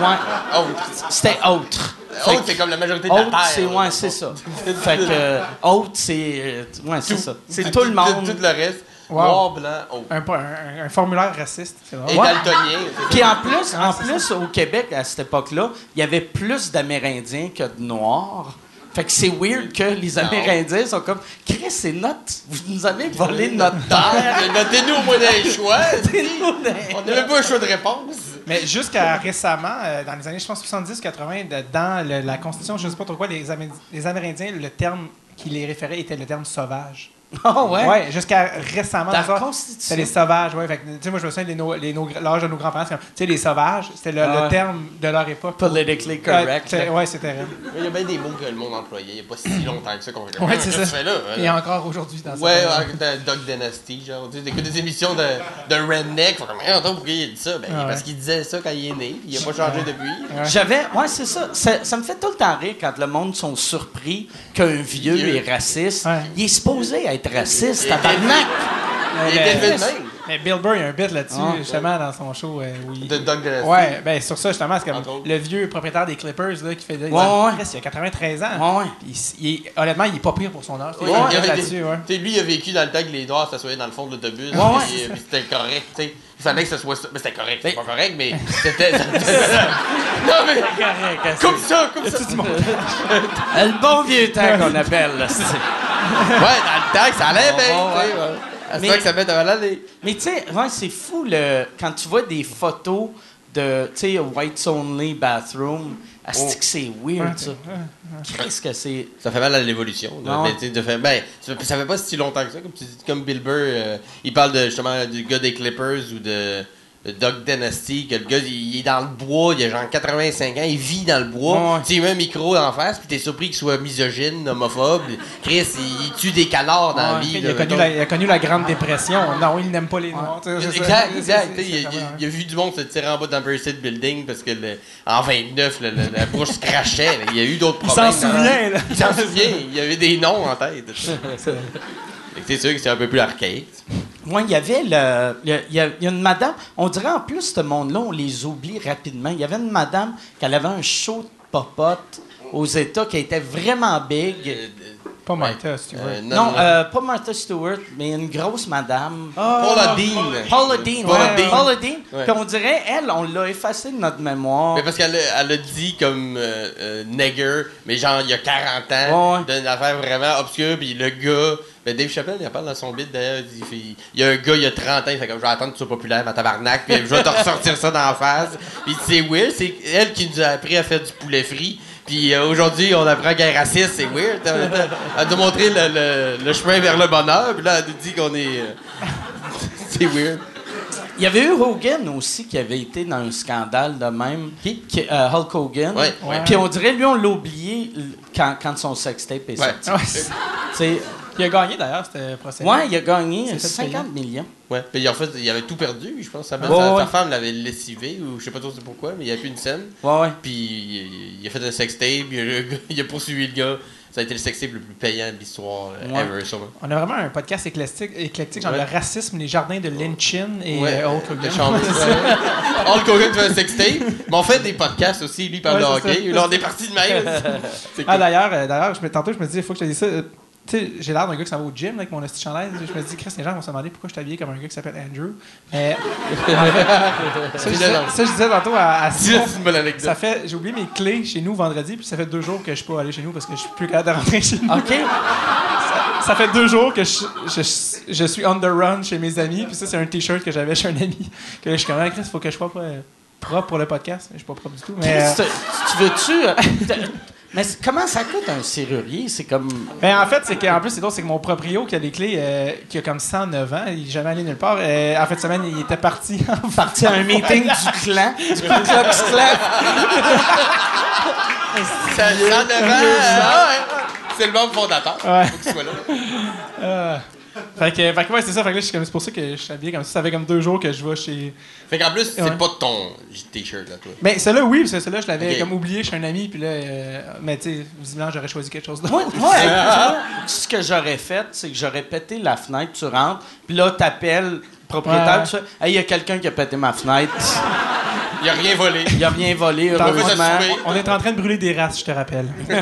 ouais. Autre. c'était autre. Autre, c'est comme la majorité de la Autre, terre. c'est ouais, c'est ça. fait que euh, autre, c'est euh, ouais, c'est Tout. ça. C'est tout le monde. Tout, le reste. Wow. Noir, blanc, autre. Un, un- un formulaire raciste. C'est Et drôle. Ouais. daltonien. Puis en plus, en plus, au Québec, à cette époque-là, il y avait plus d'Amérindiens que de Noirs. Fait que c'est weird que les Amérindiens sont comme Chris, c'est notre. Vous nous avez volé notre terre. Notez-nous au moins des choix. On n'a même pas un choix de réponse. Mais jusqu'à récemment, euh, dans les années, je pense, 70-80, de- dans le- la Constitution, je ne sais pas trop quoi, les, Amé- les Amérindiens, le terme qui les référait était le terme sauvage. Ah ouais? Ouais, jusqu'à récemment. Dans. C'était les sauvages, ouais. Fait que, tu sais, moi, je me souviens de les no- les no- l'âge de nos grands-parents. c'est comme, Tu sais, les sauvages, c'était le, Ah le terme de leur époque. Politically correct. c'est- ouais, c'était terrible. Mais Il y a bien des mots que le monde employait. Il n'y a pas si longtemps que ça qu'on Ouais, c'est ça. fais là? Et encore aujourd'hui dans Ouais, dans Dog Dynasty, genre, tu sais, t'écoutes des émissions de, de Redneck, faut comme, hey, pourquoi il dit ça? Ben, Ah ouais. parce qu'il disait ça quand il est né, il a pas changé depuis. Ouais. J'avais. Ouais, c'est ça. ça. ça me fait tout le temps rire quand le monde sont surpris qu'un vieux Vieux. est raciste. Ouais. Il est supposé être raciste, Il est tabarnak. Il Mais- était élevé de même. Mais Bill Burr, il y a un bit là-dessus, Ah. justement, dans son show. euh, où il- De Dog Dynasty. Ouais, ben sur ça, justement, c'est comme Entre le vieux propriétaire des Clippers là, qui fait. il, Ouais, ouais. Il a 93 ans. Ouais, ouais. Il- il honnêtement, il est pas pire pour son âge. Ouais, Il y a un il là-dessus, des- ouais. Tu sais, lui, il a vécu dans le temps que les Noirs s'assoyaient dans le fond de l'autobus. Ouais, ouais. c'était correct, tu sais. Fallait que ce soit ça. Mais c'était correct, c'est pas correct, mais c'était. non, mais. Comme ça, comme ça. Le bon vieux temps qu'on appelle, là, c'est- Ouais, dans le temps que ça allait bien, Ouais, tu sais. ouais. À ce Mais- temps que ça met devant l'année. Mais tu sais, ouais, c'est fou le, quand tu vois des photos de, tu sais, Whites Only Bathroom. Asti Oh. que c'est weird, ça? Qu'est-ce que c'est? Ça fait mal à l'évolution. Mais, de fait, ben, ça, ça fait pas si longtemps que ça. Comme, tu dis, comme Bill Burr, euh, il parle de, justement du gars des Clippers ou de, de Doug Dynasty, que le gars, il, il est dans le bois, il a genre 85 ans, il vit dans le bois. Ouais. Tu il met un micro en face, puis t'es surpris qu'il soit misogyne, homophobe. Chris, il, il tue des canards dans la vie. Il là, a, connu la, il a connu la Grande Dépression. Non, il n'aime pas les Noirs. Exact, exact. Il, il- il a vu du monde se tirer en bas d'un State Building parce que le- en 29, le- le- la bouche se crachait. là. Il y a eu d'autres Il problèmes. s'en souvient, là. Il s'en souvient. Il y avait des noms en tête. C'est sûr que c'est un peu plus archaïque. Moi, il y avait le. Il y, a- une madame. On dirait en plus, ce monde-là, on les oublie rapidement. Il y avait une madame qui avait un show de popote aux États qui était vraiment big. Pas Martha, veux. euh, non, euh, pas Martha Stewart, mais une grosse madame. Paula Dean. Paula Dean. Paula ouais. Dean. Paula Dean. Ouais. Puis on dirait, elle, on l'a effacée de notre mémoire. Mais parce qu'elle a, elle a dit comme euh, euh, nigger, mais genre il y a 40 ans, Ouais, d'une affaire vraiment obscure, puis le gars, ben Dave Chappelle, il en parle dans son bit d'ailleurs, il, fait- il y a un gars, il y a 30 ans, il fait comme je vais attendre que tu sois populaire, ma tabarnak, puis je vais te ressortir ça dans la face. Puis c'est weird, c'est elle qui nous a appris à faire du poulet frit. Puis euh, aujourd'hui, on apprend qu'elle est raciste, c'est weird. Elle, elle- nous a montré le, le- le chemin vers le bonheur, puis là, elle nous dit qu'on est. euh, c'est weird. Il y avait eu Hogan aussi qui avait été dans un scandale de même. Qui? euh, Hulk Hogan. Ouais, ouais. Puis on dirait, lui, on l'a oublié quand, quand son sextape est Ouais. sorti. Ouais, c'est- Tu sais, il a gagné d'ailleurs, ce procès. ouais, il a gagné C'est fait 50 millions. Ouais, puis en fait, il avait tout perdu, je pense. Sa, Ouais, sa- ouais. sa femme l'avait lessivé, ou je sais pas trop c'est pourquoi, mais il n'y a plus une scène. Ouais, ouais. Puis il, il a fait un sextape, le gars- il a poursuivi le gars. Ça a été le sextape le plus payant de l'histoire euh, Ouais. ever, sûrement. On a vraiment un podcast éclectique, éclectique genre Ouais. le racisme, les jardins de Lynchin et Ouais, euh, Hulk Hogan. Hulk Hogan fait un sextape, mais on fait des podcasts aussi, lui il parle Ouais, de hockey. Là, on est parti de même. Ah cool. d'ailleurs, euh, d'ailleurs, je me, tantôt je me disais, il faut que je te dise ça. Euh, j'ai l'air d'un gars qui s'en va au gym là, avec mon esti chandail. Je me dis, Chris, les gens vont se demander pourquoi je suis habillé comme un gars qui s'appelle Andrew. Mais. ça, je disais, ça, je disais tantôt à, à Simon. Ça fait, j'ai oublié mes clés chez nous vendredi, puis ça fait deux jours que je suis pas allé chez nous parce que je suis plus capable de rentrer chez nous. OK? Ça fait deux jours que je, je, je suis on the run chez mes amis, puis ça, c'est un t-shirt que j'avais chez un ami. Que je suis comme, Ah, Chris, faut que je sois pas, euh, propre pour le podcast. Je suis pas propre du tout. Mais, euh, tu- tu veux-tu. Mais comment ça coûte un serrurier? C'est comme. mais en fait, c'est qu'en plus, c'est drôle, c'est que mon proprio qui a les clés, euh, qui a comme 109 ans, il est jamais allé nulle part. euh, en fin de semaine, il était parti en parti à un meeting du clan, du Ku Klux Klan. Ça, ça devant, ah ouais. C'est le membre fondateur. Ouais. Faut qu'il soit là. Euh, fait que, fait que ouais, c'est ça. Fait que là, je suis comme- c'est pour ça que je suis habillé comme ça. Ça fait comme deux jours que je vais chez. Fait qu'en plus, c'est Ouais. pas ton t-shirt, là, toi. Mais celui-là, oui, parce que celui-là, je l'avais comme oublié chez un ami. Puis là, euh, mais tu sais, visiblement, j'aurais choisi quelque chose d'autre. Avec- moi, ce que j'aurais fait, c'est que j'aurais pété la fenêtre, tu rentres, puis là, t'appelles le propriétaire, Ouais. tu fais Hey, il y a quelqu'un qui a pété ma fenêtre. Il a rien volé. Il a rien volé, heureusement. On est en train de brûler des races, je te rappelle. non,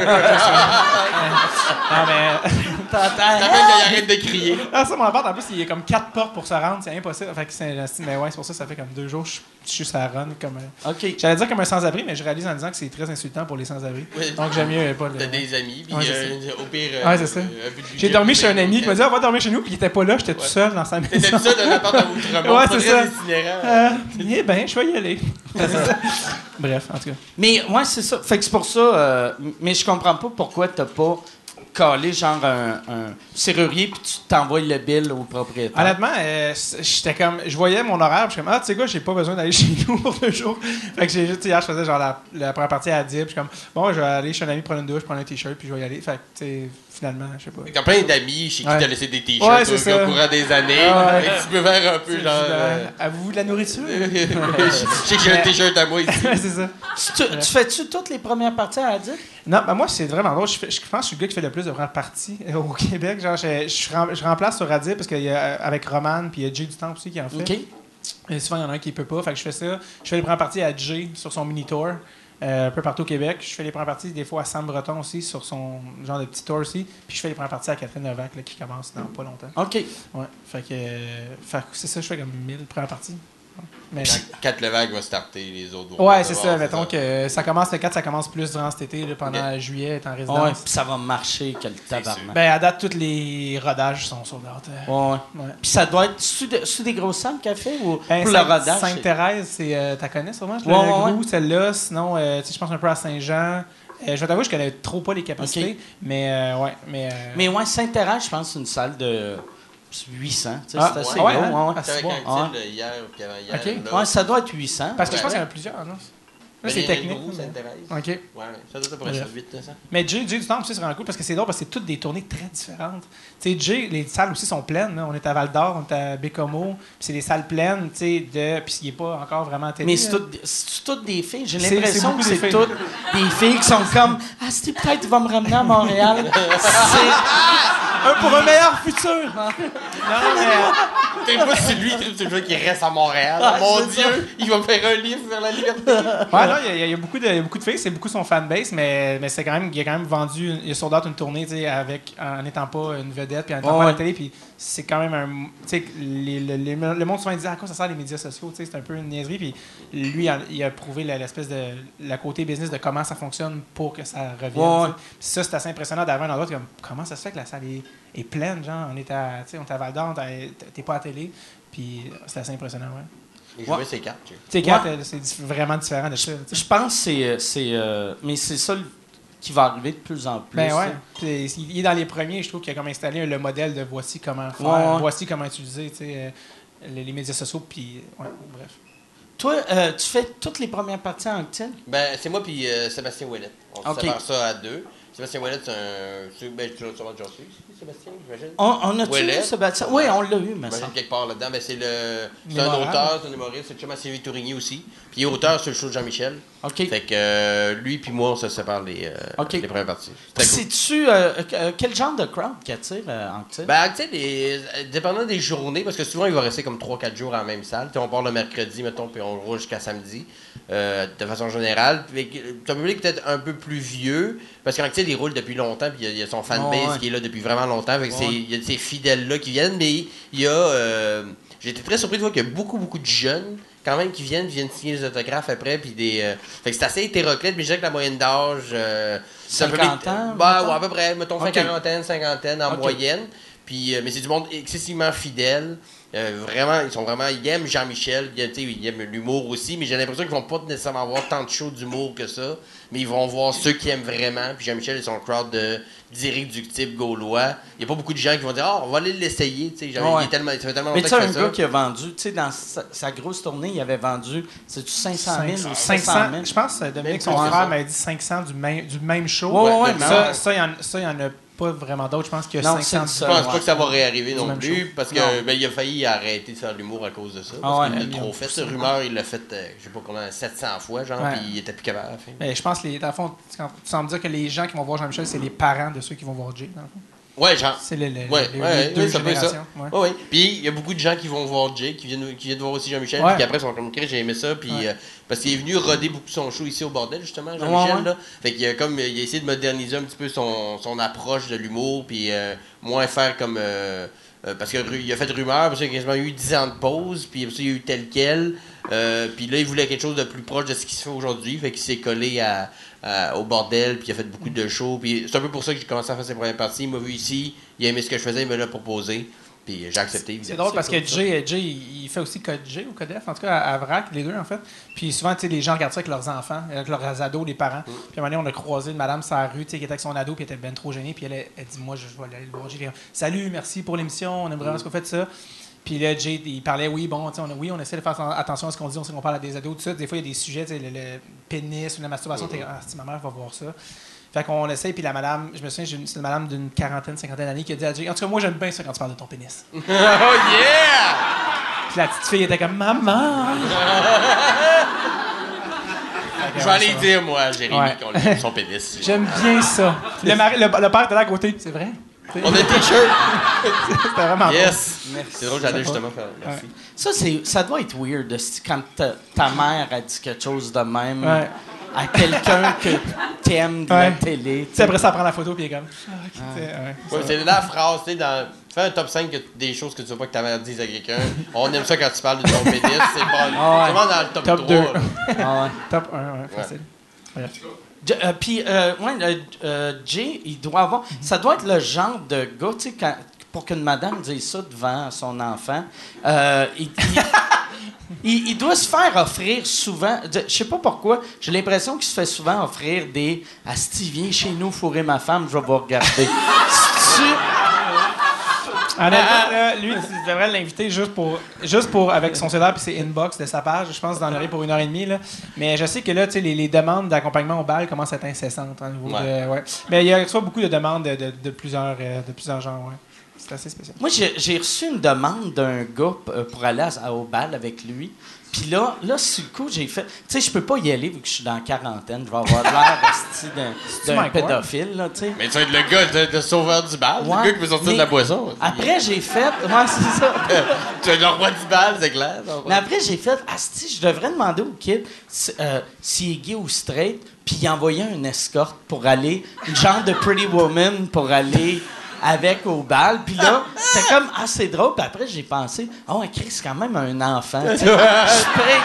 mais. T'appelles qu'il arrête de crier. Ah, ça, appart, en plus, il y a comme quatre portes pour se rendre. C'est impossible. Fait que c'est mais ouais, c'est pour ça que ça fait comme deux jours que je, je suis sur la run. Comme, euh, OK. J'allais dire comme un sans-abri, mais je réalise en disant que c'est très insultant pour les sans-abri. Oui. Donc, j'aime mieux euh, pas le. T'as des amis, puis Ouais, euh, au pire. euh, Ouais, c'est ça. euh, un J'ai dormi chez un ami qui m'a dit, ah, va dormir chez nous, puis il était pas là, j'étais tout seul dans sa maison. T'étais tout seul dans l'appart à Outremont. Ouais, c'est ça. Euh, eh ben, je vais y aller. Bref, en tout cas. Mais ouais, c'est ça. Fait que c'est pour ça. euh, mais je comprends pas pourquoi t'as pas calé genre un, serrurier puis tu t'envoies le bill au propriétaire. Honnêtement, euh, j'étais comme, je voyais mon horaire, je suis comme, ah, tu sais quoi, j'ai pas besoin d'aller chez nous pour deux jours. Fait que j'ai juste, hier, je faisais genre la, première partie à 10, puis je suis comme, bon, je vais aller chez un ami prendre une douche, prendre un t-shirt, puis je vais y aller. Fait que, tu finalement, je sais pas. T'as plein d'amis chez qui Ouais. t'as laissé des Ouais, t-shirts c'est au- courant des années. Ouais. Tu peux faire un peu genre. euh, Avez-vous de la nourriture? Je sais que j'ai un t-shirt à moi ici. Ouais, c'est ça. Tu, tu fais-tu toutes les premières parties à dire? Non, ben moi, c'est vraiment drôle. Je, fais- je pense que je suis le gars qui fait le plus de premières parties euh, au Québec. Genre, je, je, rem- je remplace sur Radib parce qu'il y a euh, avec Roman puis il y a Jay du Temple aussi qui en fait. OK. Et souvent, il y en a un qui peut pas. Fait que je fais ça. Je fais les premières parties à Jay sur son mini-tour. Euh, un peu partout au Québec. Je fais les premières parties des fois à Sam Breton aussi sur son genre de petit tour aussi. Puis je fais les premières parties à Catherine Novak là, qui commence dans pas longtemps. OK. Ouais. Fait que, euh, fait que c'est ça, je fais comme 1000 premières parties. Ouais. Mais, Quand le vague va starter, les autres vont. ouais, c'est ça. Mettons que ça commence le 4, ça commence plus durant cet été, là, pendant juillet, être en Ouais, résidence. puis ça va marcher, quel tabarnak. Ben, à date, tous les rodages sont sur out. Ouais, ouais. Ouais. Puis ça doit être sous, de- sous des grosses salles qu'elle fait ou Ben, pour le Saint- rodage? Sainte-Thérèse, c'est, euh, t'as connais sûrement? Ouais, ouais, le celle-là. Sinon, euh, tu sais, je pense un peu à Saint-Jean. Euh, je vais t'avouer, je connais trop pas les capacités. Mais, euh, ouais. Mais, euh, Mais ouais, Saint-Thérèse, je pense, c'est une salle de 800. tu sais, Ah, c'est assez ouais, gros. ouais, hein? ouais, ouais. C'est avec bon. un Ouais. style hier puis avant-hier. Ouais, ça doit être 800. parce que je pense Ouais. qu'il y en a plusieurs, non? Là, c'est technique. Mais- Sainte-Thérèse. OK. Ouais, ça doit être pour Bref. ça vite, ça. Mais Jay, Jay du Temple aussi, c'est vraiment cool parce que c'est drôle parce que c'est toutes des tournées très différentes. Tu sais, Jay, les salles aussi sont pleines. là. On est à Val d'Or, on est à Bécomo. Puis c'est des salles pleines, tu sais, de. Puis il n'est pas encore vraiment télé. Mais c'est là. toutes, c'est toutes des filles. J'ai l'impression que c'est toutes des filles qui sont comme Ah, c'était peut-être va me ramener à Montréal. c'est un pour un meilleur futur. Non, mais. euh, T'es pas si lui, c'est le jeu qui reste à Montréal. Ah, Mon Dieu, il va me faire un livre vers la liberté. Ouais, non, il y a- y, beaucoup de, il y a beaucoup de filles, c'est beaucoup son fanbase, mais, mais c'est quand même, il a quand même vendu, il a sold out une tournée, tu sais, avec, en n'étant pas une vedette, puis en n'étant Ouais, pas à la ouais. télé, puis c'est quand même un, tu sais, les- les- les- le monde souvent dit à quoi ça sert les médias sociaux, tu sais, c'est un peu une niaiserie, puis lui, il a, prouvé la- l'espèce de, la côté business de comment ça fonctionne pour que ça revienne. Ouais, ça, c'est assez impressionnant d'avoir un endroit comme, comment ça se fait que la salle est, est pleine, genre, on est à, on est à Val d'Or, t'es pas à la télé, puis c'est assez impressionnant, ouais. Jouait ses cartes, tu sais. Tu sais, Kat, euh, c'est vraiment différent de ça. Je pense que c'est. euh, c'est, euh, mais c'est ça le- qui va arriver de plus en plus. Ben ouais. Puis, il est dans les premiers, je trouve qu'il a comme installé le modèle de voici comment faire, Ouais, ouais. voici comment utiliser, tu sais, euh, les, les médias sociaux, puis ouais, bref. Toi, euh, tu fais toutes les premières parties en octile? Ben, c'est moi puis euh, Sébastien Ouellet. On se Ok. sépare ça à deux. Sébastien Ouellet, c'est un. Ben, tu l'as sûrement déjà Sébastien, j'imagine. On, on a-tu eu Sébastien? Oui, on l'a eu, mais ça. Quelque part là-dedans. Ben, c'est le. C'est un auteur, c'est un humoriste, c'est Sylvie Tourigny aussi. Il est auteur sur le show de Jean-Michel. OK. Fait que euh, lui puis moi, on se sépare les, euh, les premières parties. C'est-tu. euh, quel genre de crowd qui attire en octile? Ben, tu euh, dépendant des journées, parce que souvent, il va rester comme 3-4 jours en même salle. Tu on part le mercredi, mettons, puis on roule jusqu'à samedi, de façon générale. Un public peut-être un peu plus vieux, parce qu'en tu sais, il roule depuis longtemps, puis il y a- il y, a son fanbase ouais. qui est là depuis vraiment longtemps. Fait que il y a ces fidèles-là qui viennent, mais il y a. J'ai été très surpris de voir qu'il y a beaucoup, beaucoup de jeunes, quand même, qui viennent, viennent signer les autographes après, puis des. euh, Fait que c'est assez hétéroclite, mais je dirais que la moyenne d'âge. euh, c'est un peu 50 mes- ans, Bah, ouais, à peu près, mettons, fin Ok. quarantaine, cinquantaine en moyenne. Puis, euh, mais c'est du monde excessivement fidèle. Euh, vraiment, ils sont vraiment. Ils aiment Jean-Michel, ils, aiment- tu sais, ils aiment l'humour aussi, mais j'ai l'impression qu'ils vont pas nécessairement avoir tant de shows d'humour que ça. Mais ils vont voir ceux qui aiment vraiment. Puis Jean-Michel et son crowd de d'irréductibles gaulois. Il y a pas beaucoup de gens qui vont dire Ah, on va aller l'essayer. Tu sais, Jean- Ouais. il est tellement, ça fait tellement Mais longtemps tu sais, qu'il un fait gars ça. qui a vendu, tu sais, dans sa, sa grosse tournée, il avait vendu, c'est-tu 500 000 ou 700 000? je pense, euh, Dominique, son frère m'a dit 500 du même, du même show. Ouais, ouais, ça, ça, ça, il y en a pas vraiment d'autres. Je pense qu'il y a Non, 500 c'est Je pense Ouais. pas que ça va réarriver non plus, show. parce que Non. ben, il a failli arrêter de faire l'humour à cause de ça. Ah Parce ouais. qu'il l'a trop fait. Cette rumeur, il l'a fait, euh, je sais pas combien, 700 fois, genre, Ouais. puis il était plus capable à la fin. Mais je pense, les, dans le fond, tu tu sembles dire que les gens qui vont voir Jean-Michel, c'est les parents de ceux qui vont voir Jay. dans le fond. Ouais, genre. C'est le- le- Ouais, les, ouais, les deux ouais, ça peut ça. ouais. Oui. Puis il y a beaucoup de gens qui vont voir Jay, qui viennent, qui viennent voir aussi Jean-Michel, Ouais. puis après ils sont comme j'ai aimé ça, puis Ouais. euh, parce qu'il est venu roder beaucoup son show ici au bordel justement, Jean-Michel Ouais, ouais. là. Fait qu'il a comme il a essayé de moderniser un petit peu son, son approche de l'humour, puis euh, moins faire comme euh, parce qu'il a fait rumeur, parce qu'il a quasiment eu 10 ans de pause, puis après ça, il y a eu tel quel. puis là, il voulait quelque chose de plus proche de ce qui se fait aujourd'hui, fait qu'il s'est collé à, à- au bordel, puis il a fait beaucoup de shows. Puis c'est un peu pour ça que j'ai commencé à faire ses premières parties. Il m'a vu ici, il a aimé ce que je faisais, il me l'a proposé, puis j'ai accepté. C'est drôle parce que. Jay, Jay, il fait aussi Code J ou Codef, en tout cas à, à Vrac, les deux en fait. Puis souvent, tu sais, les gens regardent ça avec leurs enfants, avec leurs ados, les parents. Puis à un moment donné, on a croisé une madame sur la rue, tu sais, qui était avec son ado, puis elle était ben trop gênée. Puis elle, elle dit Moi, je vais aller le voir. J'ai dit Salut, merci pour l'émission, on aime vraiment ce que vous faites ça. Puis là, Jay, il parlait, oui, bon, on, oui, on essaie de faire atten- attention à ce qu'on dit, on sait qu'on parle à des ados, tout ça. Des fois, il y a des sujets, tu sais, le, le pénis ou la masturbation, t'es ah, si ma mère va voir ça. Fait qu'on essaie, puis la madame, je me souviens, c'est une madame d'une quarantaine, cinquantaine d'années qui a dit à Jay, en tout cas, moi, j'aime bien ça quand tu parles de ton pénis. oh yeah! Puis la petite fille était comme Maman! Je vais aller dire, moi, Jérémy, Ouais. qu'on son pénis. J'aime bien ça. Le, mari- le, le père était là à côté. C'est vrai? On a des t-shirts! C'était vraiment Yes! Merci. C'est drôle, j'allais justement faire. Merci. Ça, c'est, ça doit être weird quand ta, ta mère a dit quelque chose de même Ouais. à quelqu'un que t'aimes de la Ouais. télé. Tu après ça, prend la photo, puis il est comme. Ah. Ouais, c'est la phrase, tu sais, dans. Fais un top 5 que- des choses que tu veux pas que ta mère dise à quelqu'un. On aime ça quand tu parles de ton pénis. C'est pas. Ah vraiment dans le top, Top 3. deux. là. Ah ouais. Top 1, ouais, facile. Euh, Puis, euh, ouais, euh, Jay, il doit avoir. Ça doit être le genre de gars, tu sais, quand- pour qu'une madame dise ça devant son enfant, euh, il, il- il- il doit se faire offrir souvent. Je sais pas pourquoi, j'ai l'impression qu'il se fait souvent offrir des Asti, viens chez nous fourrer ma femme, je vais vous regarder. Honnêtement, là, lui, tu devrais l'inviter juste pour, juste pour, avec son cellulaire puis ses inbox de sa page, je pense, l'oreille pour une heure et demie. Là. Mais je sais que là, les, les demandes d'accompagnement au bal commencent à être incessantes. hein, au niveau Ouais. de- ouais. Mais il y a soit beaucoup de demandes de, de- de plusieurs, euh, de plusieurs genres. Ouais. C'est assez spécial. Moi, j'ai reçu une demande d'un gars euh, pour aller à- au bal avec lui. Puis là, là, sur le coup, j'ai fait. Tu sais, je peux pas y aller vu que je suis dans la quarantaine. Je vais avoir l'air d'un- pédophile, là, tu sais. Mais tu être le gars, le, le sauveur du bal, Ouais, le gars qui peut sortir mais de la boisson. Après, j'ai fait. Ouais, c'est ça. tu être le roi du bal, c'est clair. Mais après, j'ai fait. Asti, je devrais demander au kid si- euh, s'il est gay ou straight, puis il envoyait un escorte pour aller. Une genre de Pretty Woman pour aller avec au bal. Puis là, c'était comme, ah, c'est drôle. Puis après, j'ai pensé, oh, Chris, c'est quand même un enfant. tu sais. Prêt.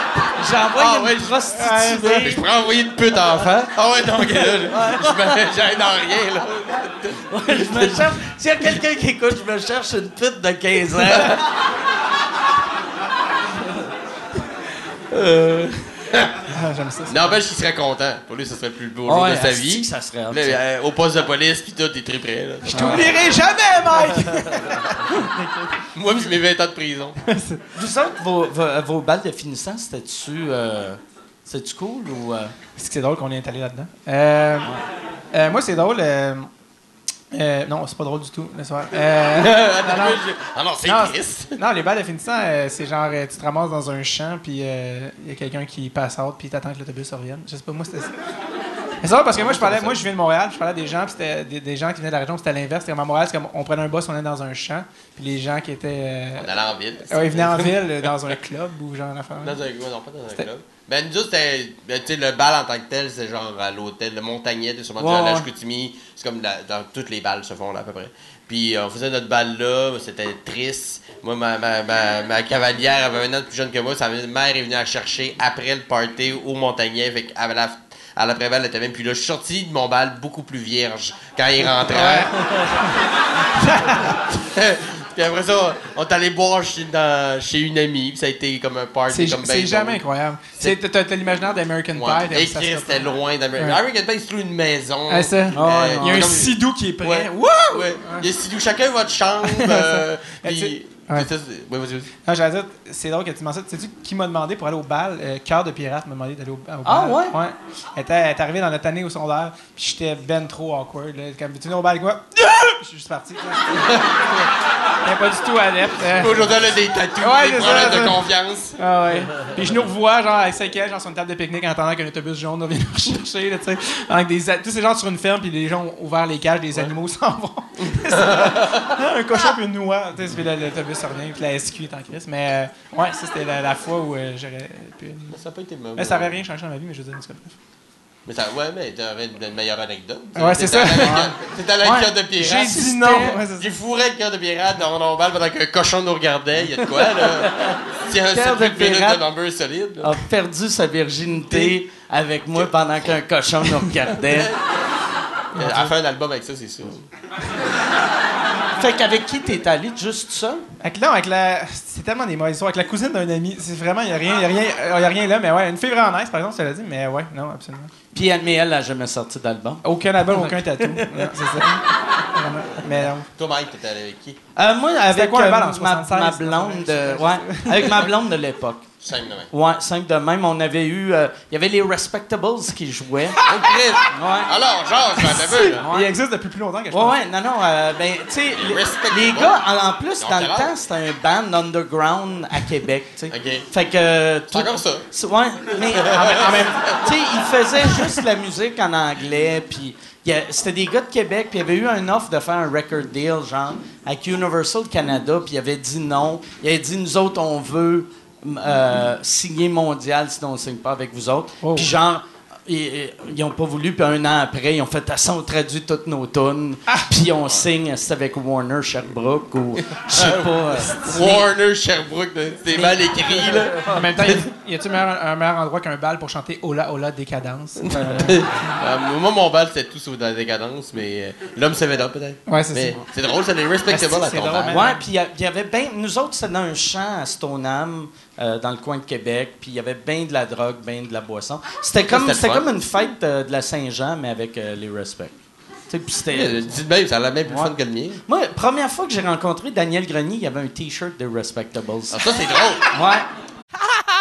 J'envoie Ah, une ouais, prostituée. je pourrais envoyer une pute enfant. Ah ouais, ok, là, j'aille dans rien, là. Ouais, je me cherche. S'il y a quelqu'un qui écoute, je me cherche une pute de 15 ans. Ah, J'aime ça. N'empêche qu'il serait content. Pour lui, ce serait le plus beau Ah jour de sa vie. que ça serait Là, ça. euh, au poste de police, pis tout, t'es très prêt, là. Je t'oublierai jamais, Mike! Moi, mes 20 ans de prison. Vous autres, vos, vos, vos balles de finissant, c'était-tu. Euh, c'était-tu cool ou. euh? Est-ce que c'est drôle qu'on est allé là-dedans? Euh, euh, moi, c'est drôle. Euh, non, c'est pas drôle du tout, le soir. Euh, non, non. Ah non, c'est triste. Non, les balles de finissant, euh, c'est genre, euh, tu te ramasses dans un champ, puis il y a quelqu'un qui passe out, puis t'attends que l'autobus revienne. Je sais pas, moi, c'était ça. C'est vrai parce que moi, je parlais, moi, je viens de Montréal, je parlais des gens, puis c'était des, des gens qui venaient de la région, c'était l'inverse. C'était comme à Montréal, c'est comme on prenait un bus, on allait dans un champ, puis les gens qui étaient. euh, On allait en ville. ouais, ils venaient en ville, dans un club ou genre en affaire. Dans un, ouais, non, pas dans un club. Ben, nous autres, c'était. ben, tu sais, le bal en tant que tel, c'est genre à l'hôtel, le Montagnet, t'es sûrement Ouais, déjà à ouais. C'est comme la- dans toutes les balles se font là, à peu près. Puis on faisait notre bal là, c'était triste. Moi, ma, ma, ma, ma cavalière avait un an de plus jeune que moi. Sa mère est venue la chercher après le party au Montagnet. Fait qu'à la, à l'après-bal, elle était même plus là. Je suis sorti de mon bal beaucoup plus vierge quand il rentrait. Puis après ça, on est allé boire chez, dans- chez une amie. Puis ça a été comme un party. C'est c'est ben jamais drôle. incroyable. C'est- C'est- T'as l'imaginaire d'American Ouais. Pie. Et c'était loin d'American Ouais. American Pie, se loue une maison. Ah, ça? Euh, Il y a un sidou qui est prêt. Ouais. Il y a sidou, chacun votre chambre. euh, puis- ouais. c'est- vas-y, j'allais dire, c'est drôle que tu mentionnes. Sais-tu qui m'a demandé pour aller au bal? Euh, Cœur de pirate m'a demandé d'aller au, au bal. Ah, ouais? Ouais. Elle était, elle est arrivée dans notre année au secondaire, puis j'étais ben trop awkward. Là. Comme, tu au bal avec moi? Je suis juste parti. Elle pas du tout adepte. euh. Aujourd'hui, elle a des tatous, Ouais, des c'est problèmes ça, de confiance. Ah ouais. Puis je nous revois, genre, avec 5 ans, genre, sur une table de pique-nique, en attendant qu'un autobus jaune revienne nous rechercher, là, tu sais. Avec des, tous ces gens sur une ferme, puis les gens ont ouvert les cages, les animaux s'en vont. un cochon puis une noix, tu sais, puis l'autobus revient, puis la SQ est en crise. Mais, euh, ouais, ça, c'était la, la fois où euh, j'aurais pu. Ça n'a pas été mauvais. Mais ça n'aurait rien changé dans ma vie, mais je veux dire, bref. Mais ça, ouais, mais t'aurais une, une meilleure anecdote. Ouais, c'est ça. T'étais allé avec cœur de J'ai pirate. dit non! Ouais, J'ai fourré le cœur de pirate dans mon pendant qu'un cochon nous regardait. Il y a de quoi, là? Tiens, Cœur c'est minutes pirate. de number solide. là. A perdu sa virginité avec moi pendant qu'un cochon nous regardait. A fait un album avec ça, c'est sûr. Fait qu'avec qui t'es allé? Juste ça? Avec, là, avec la. C'est tellement des mauvaises histoires. Avec la cousine d'un ami, c'est vraiment, il n'y a, rien- y a, rien- y a rien là, mais ouais, une fille vraiment nice, par exemple, ça l'a dit, mais ouais, non, absolument. Puis elle, mais elle n'a jamais sorti d'album? Aucun album, aucun tatou. Non, c'est ça. Mais non. Toi, Mike, t'étais allé avec qui? Euh, moi, avec quoi un euh, bal en ma, 76, ma blonde, de, Ouais, ouais, avec ma blonde de l'époque. Simple de même. Ouais, simple de même. On avait eu, euh, il y avait les Respectables qui jouaient. Oh, Chris! Ouais. Alors, genre, m'en peu, là. Il existe depuis plus longtemps que je Ouais, pense. ouais, non, non, euh, ben, tu sais, les, gars, en, en plus, dans le temps, c'était un band underground à Québec, tu sais. OK. Fait que. euh, C'est tout- encore ça. Ouais, mais en, même- tu sais, ils faisaient juste la musique en anglais, puis il y a- c'était des gars de Québec, puis il y avait eu un offre de faire un record deal, genre, avec Universal Canada, puis il avait dit non. Il avait dit, nous autres, on veut euh, signer mondial, sinon on ne signe pas avec vous autres. Oh. Puis genre, ils, ils ont pas voulu, puis un an après, ils ont fait, ah, ça, on traduit toutes nos tunes, puis on signe, c'est avec Warner Sherbrooke, ou je sais pas. euh, Warner, Sherbrooke, c'était mal écrit, là. En même temps, y- a-tu un meilleur, un meilleur endroit qu'un bal pour chanter Ola Ola Décadence? Euh, moi, mon bal, c'était tout sauf dans la décadence, mais euh, l'homme savait là, peut-être. Ouais, c'est Mais ça. c'est drôle, c'est les respectable Ah, à c'est ton. Ouais, puis il y avait bien. Nous autres, c'était dans un champ à Stoneham, euh, dans le coin de Québec, puis il y avait bien de la drogue, bien de la boisson. C'était comme, c'était comme une fête euh, de la Saint-Jean, mais avec euh, les respects. Tu sais, puis c'était. Euh, Dites bien, ça a même plus Ouais. fun que le mien. Moi, première fois que j'ai rencontré Daniel Grenier, il y avait un T-shirt de Respectables. Ah, ça, c'est drôle. Ouais.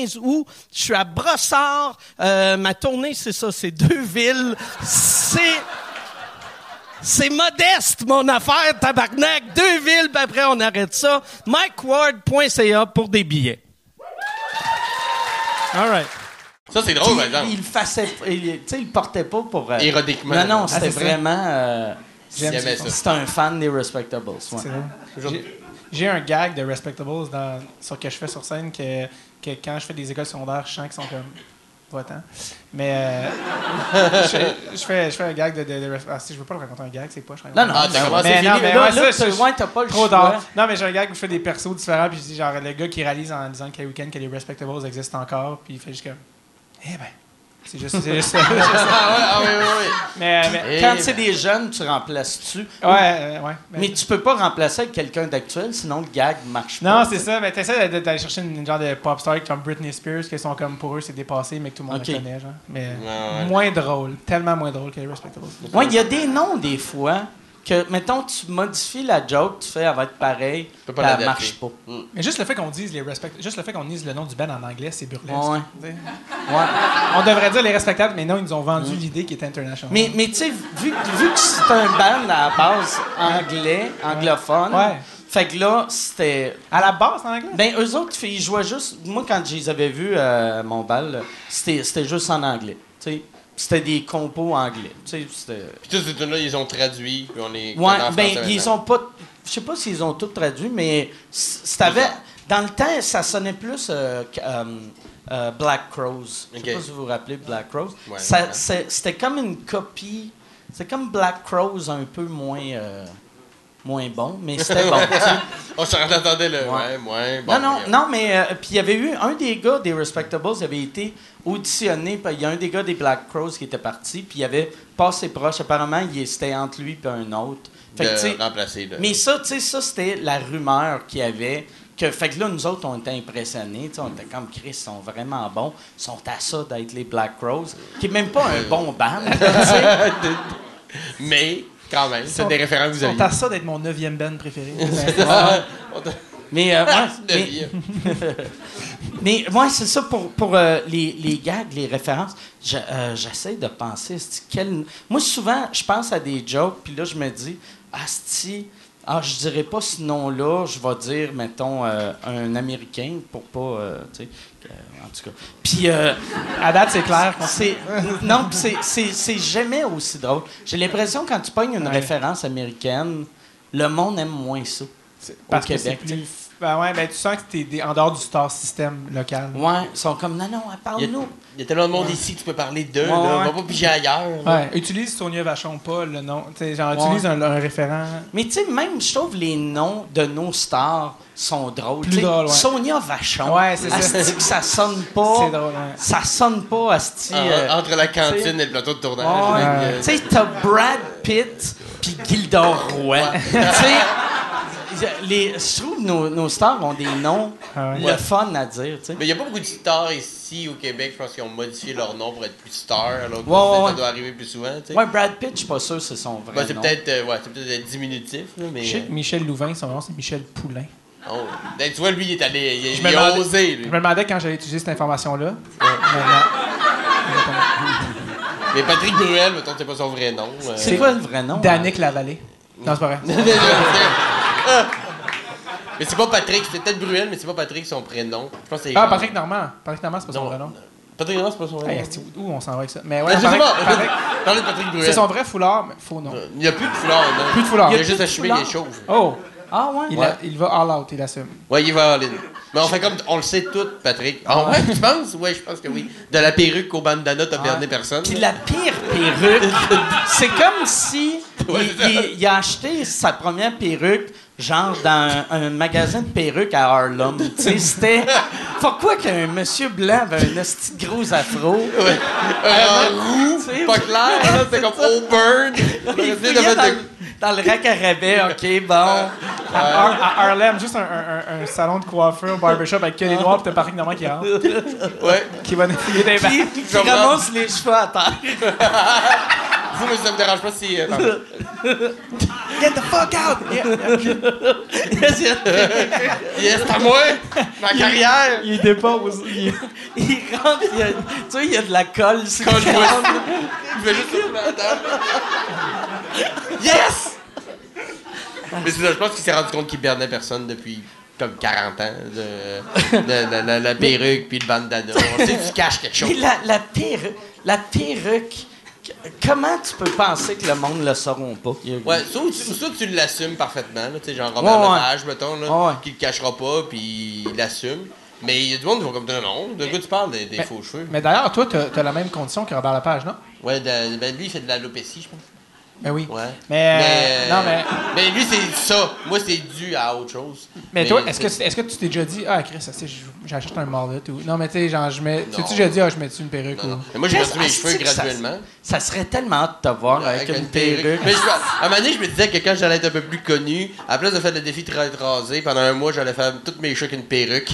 15 août. Je suis à Brossard. Euh, ma tournée, c'est ça. C'est deux villes. C'est... C'est modeste, mon affaire, tabarnak. Deux villes, puis après, on arrête ça. MikeWard.ca pour des billets. All right. Ça, c'est drôle, par exemple. il le faisait, il, tu sais, il portait pas pour. euh, Ironiquement. Non, non, Ah, c'était c'est vraiment. euh, ça. c'était un fan des Respectables. ouais. C'est vrai. J'ai- un gag de Respectables dans, sur que je fais sur scène que, que quand je fais des écoles secondaires, je sens qu'ils sont comme votant. Mais euh, je, je fais, je fais un gag de, de, de ah, si je veux pas le raconter un gag, c'est pas je Non, non, t'as commencé, ouais. Mais non, mais Là, là, là, ça, ouais, t'as pas le Trop choix. tard. Non, mais j'ai un gag où je fais des persos différents, puis je dis genre le gars qui réalise en disant que week-end que les Respectables existent encore, puis il fait juste comme Eh ben, C'est juste, c'est juste ça. Ah ouais, ah ouais, ouais, ouais. mais, mais- Eh Quand ben. c'est des jeunes, tu remplaces-tu? ouais, euh, ouais. mais- Mais tu peux pas remplacer avec quelqu'un d'actuel, sinon le gag marche non, pas. c'est ça. Mais t'essaies d'aller chercher une, une genre de pop star comme Britney Spears, qui sont comme pour eux, c'est dépassé, mais que tout le monde Ok. le connaît, genre. Mais ouais. moins drôle. Tellement moins drôle que les Respectables. Ouais, il y a des noms des fois que, mettons, tu modifies la joke, tu fais, elle va être pareil, peux pas puis elle l'adapter. marche pas. Mais juste le fait qu'on dise les respect... juste le fait qu'on dise le nom du band en anglais, c'est burlesque. Ouais. Ouais. On devrait dire les respectables, mais non, ils nous ont vendu l'idée qui est international. Mais, mais tu sais, vu, vu que c'est un band à la base anglais, anglophone, Ouais. fait que là, c'était. à la base en anglais? Ben, eux autres, ils jouaient juste. Moi, quand je les avais vus à mon bal, c'était c'était juste en anglais. Tu sais, c'était des compos anglais. Sais. Puis tous ces tunes-là, ils ont traduit, puis on les Ouais, ben, français ils maintenant. ont pas. Je sais pas s'ils ont tout traduit, mais c'était. Dans le temps, ça sonnait plus euh, euh, euh, Black Crows. Je sais Ok. pas si vous vous rappelez Black Crows. Ouais, C'était comme une copie. C'est comme Black Crows un peu moins. Euh, moins bon, mais c'était bon. On s'en attendait le. Ouais. Ouais. Bon, non, non, regarde. non, mais euh, puis il y avait eu un des gars des Respectables, avait été auditionné, il y a un des gars des Black Crows qui était parti, puis il avait passé proche. Apparemment, il c'était entre lui et un autre. Fait que, De remplacer, mais ça, tu sais, ça, c'était la rumeur qu'il y avait. Que, fait que là, nous autres, on était impressionnés. On était comme Chris, ils sont vraiment bons. Ils sont à ça d'être les Black Crows, qui est même pas un bon band. Mais, quand même, c'est des référents que vous avez. à ça d'être mon neuvième band préféré. On mais, euh, ouais, mais, moi, c'est ça pour, pour euh, les, les gags, les références. je- euh, J'essaie de penser. quel- Moi, souvent, je pense à des jokes, puis là, je me dis, Asti, ah, je dirais pas ce nom-là, je vais dire, mettons, euh, un Américain, pour pas, en tout cas. Puis, euh, à date, c'est clair. c'est, non, c'est, jamais aussi drôle. J'ai l'impression, quand tu pognes une Ouais. référence américaine, le monde aime moins ça. Parce au que c'est Québec, plus. Ben ouais, ben tu sens que t'es des- en dehors du star system local. Ouais, ils sont comme, non, non, parle-nous. il y a tellement de monde ici que tu peux parler d'eux, Ouais, là. On ouais. va pas piger ailleurs. là. Ouais, utilise Sonia Vachon pas le nom. Tu sais, genre, Ouais. utilise un, un référent. Mais tu sais, même, je trouve les noms de nos stars sont drôles. Plus ouais. Sonia Vachon. Ouais, c'est ça. Que ça sonne pas. C'est drôle, ouais. Ça sonne pas, Asti. Euh, entre la t'sais- cantine et le plateau de tournage. Ouais. euh, Tu sais, t'as Brad Pitt puis Gildor Roy. tu sais, les, je trouve que nos, nos stars ont des noms Ah ouais. le fun à dire. Mais il n'y a pas beaucoup de stars ici au Québec, je pense qu'ils ont modifié leur nom pour être plus stars, alors que Ouais, ouais, ça ouais. doit arriver plus souvent. Ouais, Brad Pitt, je suis pas sûr que c'est son vrai Ben, c'est nom. peut-être euh, ouais, c'est peut-être diminutif, là, mais. Je sais que Michel Louvain, son nom, c'est Michel Poulain. euh, oh. Ben, tu vois, lui, il est allé. Il, Je il me a osé, Je me demandais quand j'allais utiliser cette information-là. Mais Patrick Bruel, mettons, c'est pas son vrai nom. euh. C'est quoi le vrai nom? Danick Lavallée. Non, c'est pas vrai. mais c'est pas Patrick, c'est peut-être Bruel, mais c'est pas Patrick son prénom. Je pense que c'est. Ah, Patrick Normand. Patrick Normand, c'est pas son Non. vrai nom. Patrick Normand, c'est pas son vrai Hey, où on s'en va avec ça? Mais Ben, ouais, je sais Patrick- pas. Patrick- Parlez de Patrick Bruel. c'est son vrai foulard, mais faux nom. Il n'y a plus de foulard, non? Plus de foulard. Il Il y a a juste achevé les chauves. Oh! Ah ouais? Il, Ouais. a- il va all out, il assume. Ouais, il va all in. Mais on fait comme. On le sait tout, Patrick. Ah ouais, tu penses? Ouais, je pense que oui. De la perruque au bandana, t'as perdu personne. Puis la pire perruque, c'est comme si Ouais, il, il- il a acheté sa première perruque, genre dans un, un magasin de perruques à Harlem. Tu sais, c'était. Pourquoi qu'un monsieur blanc avait un esti de gros afro? Ouais. Un roux, pas clair, là, c'était comme Auburn. Il de dans, de- le- dans le rack à rabais, ok, bon. À, Har- à Harlem, juste un, un- un- un salon de coiffure, barbershop avec que des noirs, pis t'as Patrick Normand qui rentre, Ouais. qui va fouiller des Puis bacs. il ramasse les cheveux à terre. Vous, mais ça me dérange pas si. euh. Get the fuck out! Yes, c'est à moi! Ma carrière! Il dépose. Il... Il rentre, il y a, tu sais, il y a de la colle sur le vois. Il fait juste. Yes! Mais c'est ça, je pense qu'il s'est rendu compte qu'il perdait personne depuis comme 40 ans. De, de- de- la- la perruque puis le bandana. On sait que tu caches quelque chose. La, la perruque, la perruque, comment tu peux penser que le monde le sauront pas? Ouais, soit, ou tu- soit tu l'assumes parfaitement, là, tu sais, genre Robert Ouais, ouais. Lepage, mettons, là, Ouais, qui le cachera pas, puis il l'assume. Mais il y a du monde qui vont comme, non, non, de quoi tu parles, des, des Mais- faux cheveux? Mais d'ailleurs, toi, t'as as la même condition que Robert Lepage, non? Ouais, de- ben lui, il fait de l'alopécie, je pense. Ben oui. Ouais. Mais, euh, Mais, non, mais, mais lui, c'est ça. Moi, c'est dû à autre chose. mais toi, est-ce que, est-ce que tu t'es déjà dit, ah, Chris, j'achète un mullet ou. Non, mais tu sais, genre, je mets. Tu t'es déjà dit, ah, je mets-tu une perruque Non, non. ou. Mais moi, j'ai perdu mes cheveux ça- graduellement. Ça serait tellement hâte de te voir avec, une perruque. Mais je- à un moment donné, je me disais que quand j'allais être un peu plus connu, à place de faire le défi de rasé, pendant un mois, j'allais faire toutes mes cheveux avec une perruque.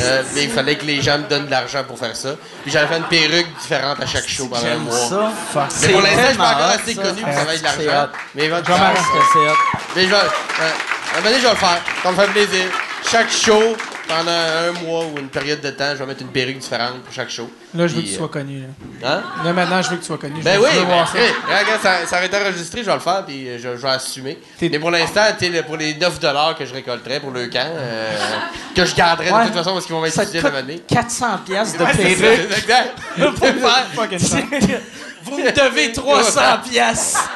Euh, mais il fallait que les gens me donnent de l'argent pour faire ça. Puis j'allais faire une perruque différente à chaque show pendant un mois. ça. Mais C'est pour l'instant, je suis pas encore assez connu pour ça l'argent. Mais hot. mais je vais, euh, un moment donné, je vais le faire. Ça me fait plaisir. Chaque show, pendant un mois ou une période de temps, je vais mettre une perruque différente pour chaque show. Là, je veux que tu sois connu. Là. euh, Hein? là, maintenant, je veux que tu sois connu. Ben oui, veux ben, voir ça. hey, regarde, ça, ça aurait été enregistré, je vais le faire, puis euh, je, je vais assumer. Mais pour l'instant, tu sais, le- pour les 9 que je récolterais pour le camp, euh, que je garderais Ouais. de toute façon parce qu'ils vont Ça m'étudier te la coûte année. 400 piastres de C'est perruque. exact. pour faire. Vous me devez 300 piastres.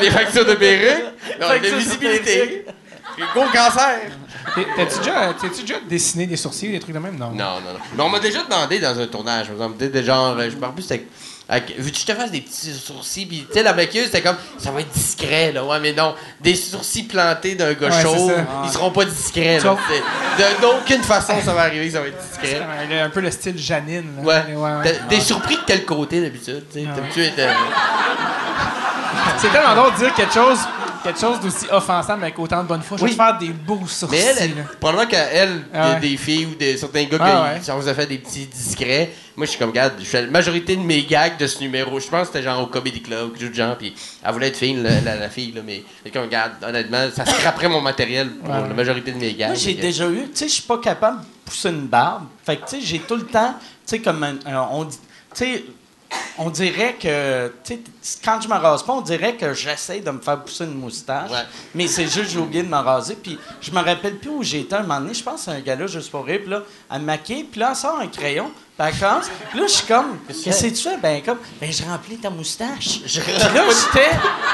Les factures de Factures de visibilité. Gros cancer. T'as-tu déjà, t'as-tu déjà dessiné des sourcils ou des trucs de même? Non. Non, non, non. Mais on m'a déjà demandé dans un tournage, par exemple, tu sais, de genre, euh, je me rappelle plus, c'était. Veux-tu que je te fasse des petits sourcils? Puis, tu sais, la maquilleuse, c'était comme, ça va être discret, là. Ouais, mais non. Des sourcils plantés d'un gars Ouais, chauve, c'est ça. ils seront pas discrets, Tu là. C'est- De d'aucune façon, ça va arriver, ça va être discret. Il a un peu le style Janine. Là. Ouais. T'es- T'es surpris de quel côté, d'habitude? tu sais? T'aimes-tu être, euh, C'est tellement drôle de dire quelque chose, quelque chose d'aussi offensant, mais avec autant de bonne foi. Je vais faire des beaux sourcils. Mais elle, probablement qu'elle, Ah des, ouais. des filles ou des, certains gars Ah qui ouais. a fait des petits discrets, moi je suis comme, regarde, je fais la majorité de mes gags de ce numéro, je pense que c'était genre au Comedy Club, quelque chose de genre, puis elle voulait être fine, la, la- la fille, là, mais comme, regarde, honnêtement, ça scraperait mon matériel pour Ouais. la majorité de mes gags. Moi, j'ai déjà eu, tu sais, je suis pas capable de pousser une barbe. Fait que, tu sais, j'ai tout le temps, tu sais, comme un- un- on dit, tu sais, on dirait que, tu sais, quand je me rase pas, on dirait que j'essaie de me faire pousser une moustache. Ouais. Mais c'est juste, j'ai oublié de me raser. Puis je me rappelle plus où j'étais un moment donné. Je pense c'est un gars-là, juste pour rire. Puis là, elle me maquille. Puis là, elle sort un crayon. Puis elle commence. Puis là, je suis comme, qu'est-ce que tu fais? Ben, comme, ben, je remplis ta moustache. Je Puis là, j'étais,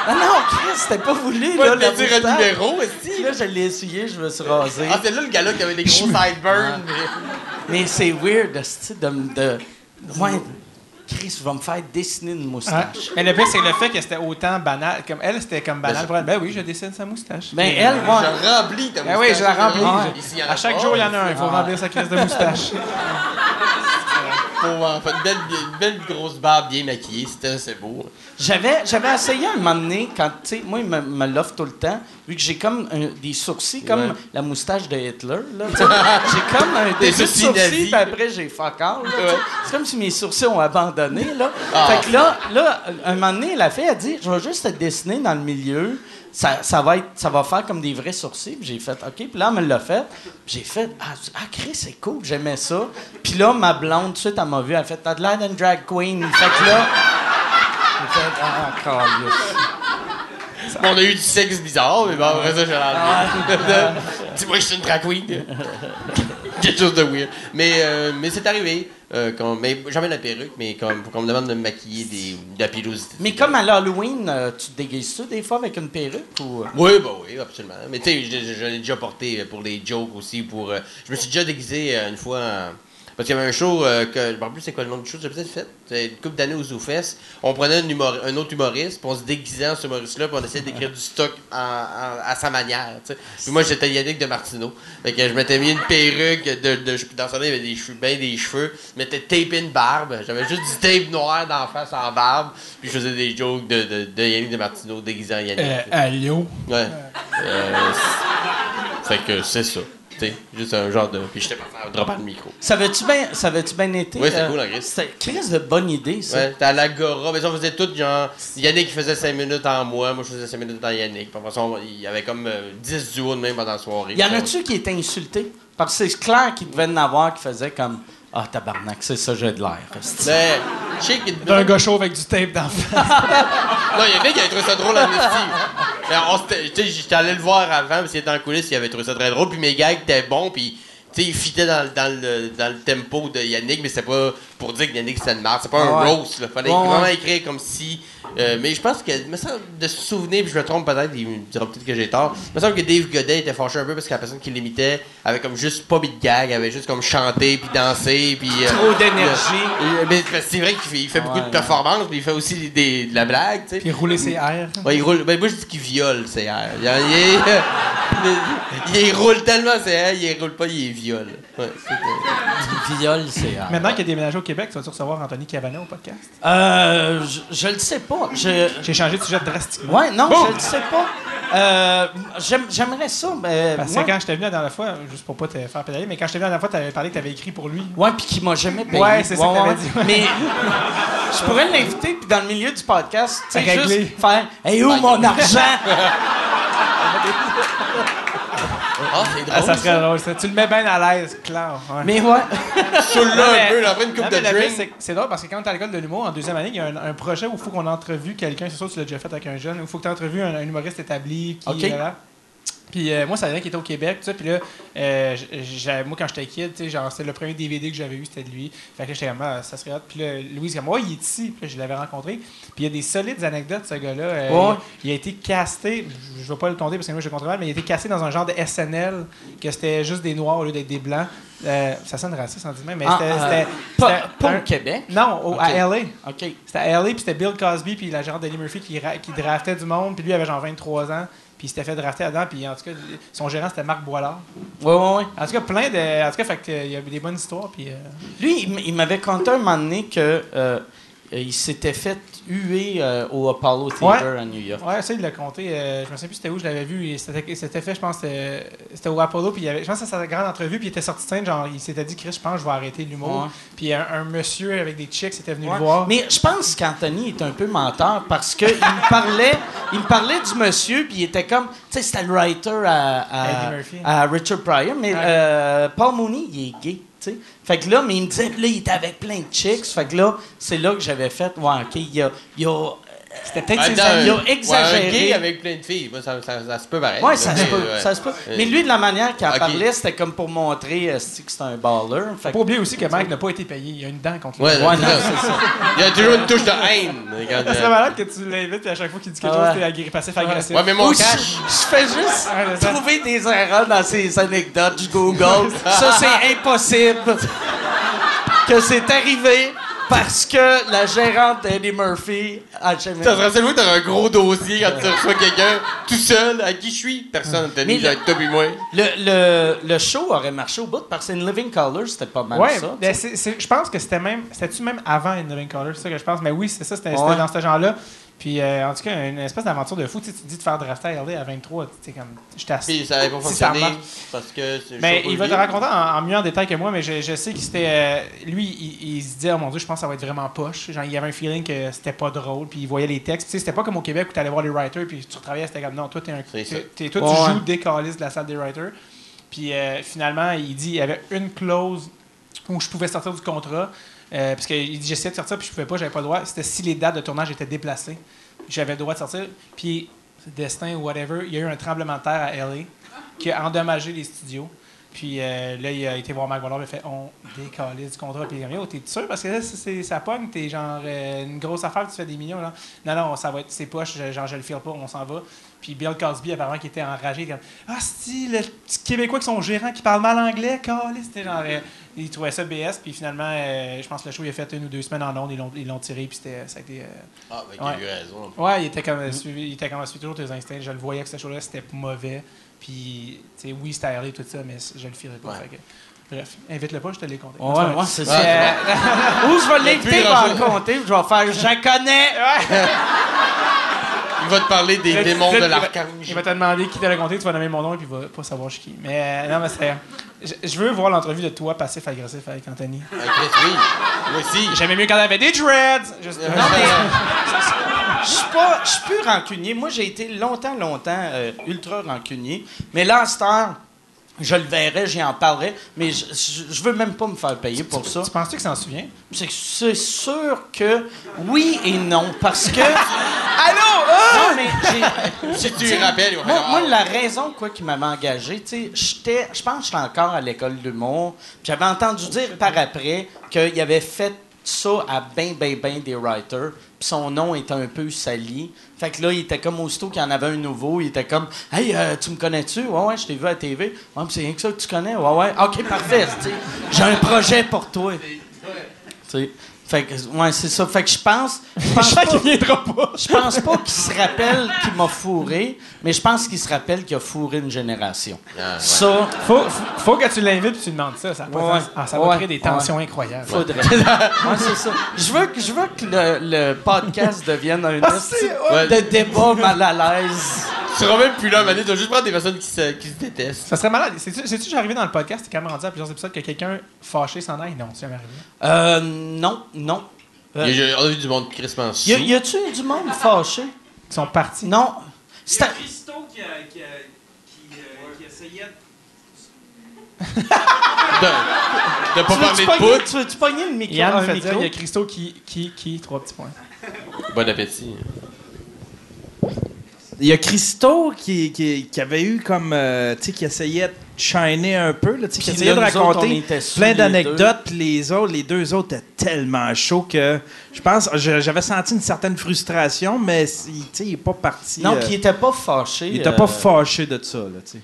ah non, Chris, c'était pas voulu, Pas là, de dire un numéro, aussi. Puis là, je l'ai essuyé, je me suis rasé. Ah, c'est là le gars-là qui avait des gros sideburns. Mais c'est weird, de, de. Ouais, Chris va me faire dessiner une moustache. Mais le pire, c'est le fait que c'était autant banal. Comme elle, c'était comme banal pour elle. Ben oui, je dessine sa moustache. Ben, elle, ouais. Je remplis ta Ben moustache. oui, je la remplis. Ouais. Ici, il y en a À chaque jour, il y en a un. Il faut remplir sa crise de moustache. Pour, euh, faire une belle, une belle grosse barbe bien maquillée, c'était c'est beau. J'avais, j'avais essayé un moment donné, quand, tu sais, moi, il me, me l'offre tout le temps, vu que j'ai comme un- des sourcils, comme Ouais. la moustache de Hitler, là. j'ai comme un Des début de sourcils puis après, j'ai fuck all. Ouais. C'est comme si mes sourcils ont abandonné, là. Ah. Fait que là, là, un moment donné, la fille a dit, je vais juste te dessiner dans le milieu. Ça, ça va être, ça va faire comme des vrais sourcils. J'ai fait, OK. Puis là, elle me l'a fait. J'ai fait, ah, ah Chris, c'est cool, j'aimais ça. Puis là, ma blonde, tout de suite, elle m'a vu, elle a fait, t'as de l'air d'une drag queen. Fait que là, j'ai fait, ah, câlisse. Bon, on a eu du sexe bizarre, mais bon, après ça, j'ai Ah, l'air. Dis-moi que je suis une drag queen. Quelque chose de weird. Mais, euh, mais c'est arrivé. Euh, mais jamais la perruque, mais comme, quand on me demande de me maquiller des, de la pilosité. Mais comme à l'Halloween, euh, tu te déguises-tu des fois avec une perruque ou. euh? Oui, bah oui, absolument. Mais tu sais, je, je- je l'ai déjà porté pour des jokes aussi. Pour, euh, je me suis déjà déguisé une fois en- Parce qu'il y avait un show, euh, que, je me rappelle plus c'est quoi le nom du show, j'ai peut-être fait. Une couple d'années aux Zoufest. On prenait un, humor- un autre humoriste, puis on se déguisait en ce humoriste-là, puis on essayait d'écrire du stock en- en- à sa manière. Puis moi, j'étais Yannick de Martineau. Fait que je m'étais mis une perruque, de, de, dans ce il y avait des cheveux, ben des cheveux. Je m'étais tapé une barbe. J'avais juste du tape noir d'en face en barbe. Puis je faisais des jokes de, de, de Yannick de Martineau déguisé en Yannick. Euh, allô? Ouais. Euh, fait que c'est ça. Juste un genre de. Puis j'étais pas faire dropper le micro. Bien savais-tu bien été? Ouais, c'était euh, cool, en Chris. C'était Chris de bonne idée, ça. Ouais, c'était à l'Agora. Mais ça, on faisait tout, genre. Yannick faisait 5 minutes en moi, moi je faisais 5 minutes en Yannick. Puis après ça, on- il y avait comme euh, 10 duos de même pendant la soirée. Y en a-tu qui étaient insultés? Parce que c'est clair qu'il devait en avoir qui faisaient comme Ah, tabarnak, c'est ça, j'ai de l'air. Mais, je sais qu'il. D'un gars chauve avec du tape dans le face. Non, Yannick, il avait trouvé ça drôle en esti. Mais on s'était- tu sais, j'étais allé le voir avant, parce qu'il était en coulisses, il avait trouvé ça très drôle. Puis mes gags étaient bons, puis. Tu sais, il fitait dans, dans, le, dans le tempo de Yannick, mais c'était pas pour dire que Yannick c'était une marque. C'est pas un Ah roast, là. Fallait ouais. vraiment écrire comme si Euh, mais je pense que, me semble, de se souvenir, puis je me trompe peut-être, il me dira peut-être que j'ai tort. Il me semble que Dave Godet était fâché un peu parce que la personne qui l'imitait avait comme juste pas mis de gag, avait juste comme chanté puis dansé puis. euh, Trop d'énergie. mais c'est vrai qu'il fait, il fait beaucoup de performances, puis il fait aussi des, de la blague, tu sais. Puis rouler ses airs. Ouais, il roule. Ben, moi, je dis qu'il viole ses airs. Il, il, il- il roule tellement ses airs, il roule pas, il viole. Ouais, c'est, euh, Viol, c'est. euh, Maintenant qu'il a déménagé au Québec, tu vas-tu recevoir Anthony Cavana au podcast? Euh, je, je le sais pas. Je, J'ai changé de sujet drastiquement. ouais, non, je le sais pas. Euh, j'aime- J'aimerais ça, mais. Parce que moi- quand je t'ai venu la dernière fois, juste pour pas te faire pédaler, mais quand je t'ai venu la dernière fois, t'avais parlé que t'avais écrit pour lui. Ouais, puis qui m'a jamais payé. Ouais, c'est ça que t'avais dit, ouais. Mais je pourrais l'inviter, puis dans le milieu du podcast, tu sais, Régler. juste faire Hey, où mon argent? Ah, c'est drôle. Ah, ça serait drôle, ça. Tu le mets bien à l'aise, clair. Ouais. Mais ouais. Saoule-le Non, un peu, après une coupe de drink. c'est- drôle parce que quand t'es à l'école de l'humour, en deuxième année, il y a un, un projet où il faut qu'on entrevue quelqu'un. C'est sûr que tu l'as déjà fait avec un jeune. Il faut que tu entrevues un, un humoriste établi. Qui, là. Puis euh, moi, ça vient qui était au Québec, tout ça. Puis là, euh, moi, quand j'étais kid, tu sais, genre, c'était le premier DVD que j'avais eu, c'était de lui. Fait que là, j'étais comme, ah, ça serait hot. Puis là, Louise, comme, ouais, il est ici. Puis là, je l'avais rencontré. Puis il y a des solides anecdotes, ce gars-là. Euh, il, il a été casté, je ne vais pas le compter parce que moi, je le compte mal, mais il a été casté dans un genre de SNL, que c'était juste des noirs au lieu d'être des blancs. Euh, ça sonne raciste en disant, mais Ah, c'était. Pas, c'était pas un- au Québec? Non, au- à. LA. OK. C'était à LA, puis c'était Bill Cosby, puis l'agent d'Eddie Murphy qui, qui draftait du monde, puis lui avait genre 23 ans, puis il s'était fait drafter là-dedans, puis en tout cas, son gérant c'était Marc Boilard. Ouais, ouais, ouais. En tout cas, plein de. En tout cas, fait euh, il y avait des bonnes histoires, puis. euh, Lui, il m'avait conté un moment donné que euh, il s'était fait huer euh, au Apollo Theater à New York. Ouais, ça, il l'a compté. euh, je me souviens plus c'était où je l'avais vu. C'était fait, je pense, c'était au Apollo. Puis il y avait, je pense que c'était sa grande entrevue. Puis il était sorti de scène. Genre, il s'était dit, Chris, je pense que je vais arrêter l'humour. Ouais. Puis un, un monsieur avec des chicks était venu Ouais. le voir. Mais je pense qu'Anthony est un peu menteur parce qu'il me parlait, il me parlait du monsieur puis il était comme, tu sais, c'était le writer à, à, Richard Pryor, mais euh, Paul Mooney, il est gay, Fait que là, mais il me disait, là, il était avec plein de chicks. Fait que là, c'est là que j'avais fait, ouais, ok, il a, il a, C'était peut-être En ses amis. il a un- exagéré. ouais, un gay avec plein de filles, moi, ça, ça, ça se peut pareil. ouais, ça se Mais, peut, ouais. ça se peut. Euh, Mais lui, de la manière qu'il en ok. parlait, c'était comme pour montrer euh, c'est- que c'est un baller. Fait Faut que- pas oublier aussi que Mike n'a pas été payé. Il y a une dent contre lui. Ouais, Ouais, c'est non, ça. c'est ça. Il y a toujours une touche de haine. quand, Ça serait euh, malade que tu l'invites et à chaque fois qu'il dit quelque Ah chose, t'es agré- passif agressif. Ouais, mais mon Ou je, cash. je fais juste c'est trouver des erreurs dans ces anecdotes. Je Google. ça, c'est impossible que c'est arrivé parce que la gérante d'Eddie Murphy a jamais... Ça serait seulement t'as un gros dossier quand tu reçois quelqu'un tout seul. À qui je suis? Personne. T'as mis avec toi puis moi. Le, le, le show aurait marché au bout parce que In Living Color, c'était pas mal Ouais, ça. ben, je pense que c'était même. C'était-tu même avant In Living Color, c'est ça que je pense. Mais oui, c'est ça, c'était c'était Ouais. dans ce genre-là. Puis euh, en tout cas, une espèce d'aventure de fou. Tu sais, tu te dis de faire drafter à LA à 23, tu sais, comme. Je t'assure. Puis ça avait pas fonctionné marche. parce que c'est Mais il va te raconter en, en mieux en détail que moi, mais je, je sais que c'était. euh, lui, il, il se disait, oh mon dieu, je pense que ça va être vraiment poche. Genre, il y avait un feeling que c'était pas drôle, puis il voyait les textes. Tu sais, c'était pas comme au Québec où tu allais voir les writers, puis tu retravaillais, c'était comme non, toi, t'es un. T'es- toi, Ouais. tu joues des calices de la salle des writers. Puis euh, finalement, il dit, il y avait une clause où je pouvais sortir du contrat. Euh, parce qu'il dit j'essayais de sortir puis je pouvais pas, j'avais pas le droit. C'était si les dates de tournage étaient déplacées. J'avais le droit de sortir. Puis destin ou whatever, il y a eu un tremblement de terre à LA qui a endommagé les studios. Puis euh, là, il a été voir Marc il a fait on décalise du contrat. Puis il a dit Yo, t'es sûr? Parce que là, c'est- ça pogne, t'es genre euh, une grosse affaire, tu fais des millions. Là. Non, non, ça va être c'est poche, je- genre je le file pas, on s'en va. Puis Bill Cosby, apparemment, qui était enragé, comme Ah, c'est le petit Québécois qui son gérant qui parle mal anglais. C'était genre. euh, il trouvait ça BS, puis finalement, euh, je pense que le show, il a fait une ou deux semaines en ondes, ils l'ont- ils l'ont tiré, puis c'était, ça a été. euh, Ah, ben, il a Ouais. eu raison. Ouais, il était comme suivi, il était comme suivi toujours tes instincts. Je le voyais que ce show-là, c'était mauvais. Puis, tu sais, oui, c'était aéré tout ça, mais je le ferais pas. Ouais. fait que- bref, invite-le pas, je te l'ai compté. Ouais, ouais, c'est ça. Ouais, Ou je vais l'inviter pour en compter, je vais faire « Je connais! Il va te parler des Le- démons le- de l'archange. Il va te demander qui t'a raconté, tu vas nommer mon nom et puis il va pas savoir je qui. Mais euh, non, mais c'est. Je, je veux voir l'entrevue de toi passif-agressif avec Anthony. Oui. Moi aussi. J'aimais mieux quand elle avait des dreads! Juste- Non, mais je suis pas, je suis plus rancunier. Moi, j'ai été longtemps, longtemps euh, ultra rancunier. Mais là, à cette heure, je le verrai, j'y en parlerai, mais je, je, je veux même pas me faire payer pour ça. Tu penses-tu que ça s'en souvient? C'est c'est sûr que oui et non, parce que... Allô? Non, mais j'ai... Si tu rappelles, Moi, la raison quoi qui m'avait engagé, tu sais, j'étais, je pense que j'étais encore à l'école d'humour. puis J'avais entendu dire par après qu'il avait fait ça à ben, ben, ben des writers. Puis son nom était un peu sali. Fait que là, il était comme aussitôt qu'il y en avait un nouveau, il était comme Hey, euh, tu me connais-tu? Ouais, ouais, je t'ai vu à la TV. Ouais, c'est rien que ça que tu connais. Ouais, ouais. Ok, parfait. J'ai un projet pour toi. Tu sais. Fait que, ouais, c'est ça. Fait que je pense. Je pense pas, viendra pas. je pense pas qu'il se rappelle qu'il m'a fourré, mais je pense qu'il se rappelle qu'il a fourré une génération. Ah, ouais. Ça, Faut, faut, faut que tu l'invites et tu demandes ça. Ça, va pas Ouais. faire- ah, ça va Ouais. créer des tensions incroyables. faudrait. ouais, c'est ça. Je veux que, je veux que le, le podcast devienne un ouais. de débat mal à l'aise. Tu seras même plus là, Mané. Tu vas juste prendre des personnes qui se, qui se détestent. Ça serait malade. C'est-tu déjà arrivé dans le podcast? T'es quand même rendu à plusieurs épisodes que quelqu'un fâché s'en aille? Non, c'est jamais arrivé. Euh, non, non. Euh, Il y a- On a vu du monde crispement sous. y, a- y a-tu du monde fâché? Ils sont partis. Non. Il y C'est a un- Christo qui, a, qui, a- qui, euh, qui essayait de De, de pas Tu parler de poutre. tu veux-tu pogner le micro? Yann un fait micro? dire, il y a Christo qui, qui, qui, trois petits points. Bon appétit. Il y a Christo qui, qui, qui avait eu comme. euh, tu sais, qui essayait de shiner un peu, là, tu sais, qui essayait de autres, raconter plein d'anecdotes, puis les autres, les deux autres étaient tellement chauds que je pense, j'avais senti une certaine frustration, mais c'est- tu sais, il est pas parti. Non, euh, puis il était pas fâché. il était euh, pas fâché de ça, là, tu sais.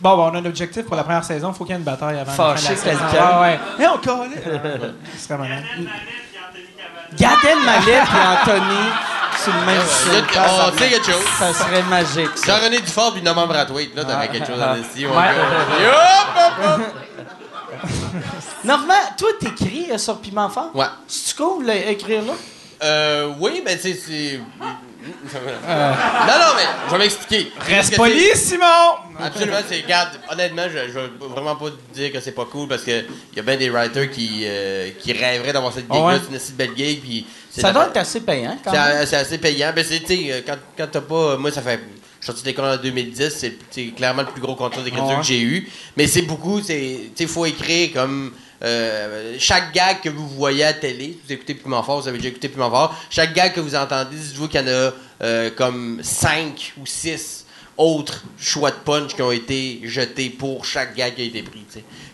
Bon, bon, on a un objectif pour la première saison. Il faut qu'il y ait une bataille avant Fâcher la fin de la saison. quelqu'un. Ouais, ouais. Et on colle. Gad Elmaleh et Anthony sur le même site. On sait quelque chose. Ça serait magique, ça. Jean-René Dufort puis Norman Brathwaite, là, t'aurais quelque chose hop, hop. Normand, toi, t'écris euh, sur Piment Fort? Ouais. C'est cool, là, écrire là? Euh, oui, mais tu c'est. Non, non, mais je vais m'expliquer. Reste poli, Simon! Absolument, c'est. Regarde, honnêtement, je, je vais vraiment pas dire que c'est pas cool parce que y a bien des writers qui, euh, qui rêveraient d'avoir cette gig-là. Ouais? C'est une assez belle gig, puis. Ça doit être assez payant, quand même. c'est assez payant. Ben, c'est, tu sais, euh, quand, quand t'as pas. Moi, ça fait. Je suis sorti de l'école en 2010, c'est, c'est clairement le plus gros contrat d'écriture Ouais. que j'ai eu. Mais c'est beaucoup, c'est. Tu sais, faut écrire comme. Euh, chaque gag que vous voyez à télé, vous écoutez Piment Fort, vous avez déjà écouté Piment Fort, chaque gag que vous entendez, dites-vous qu'il y en a euh, comme 5 ou 6 autres choix de punch qui ont été jetés pour chaque gag qui a été pris.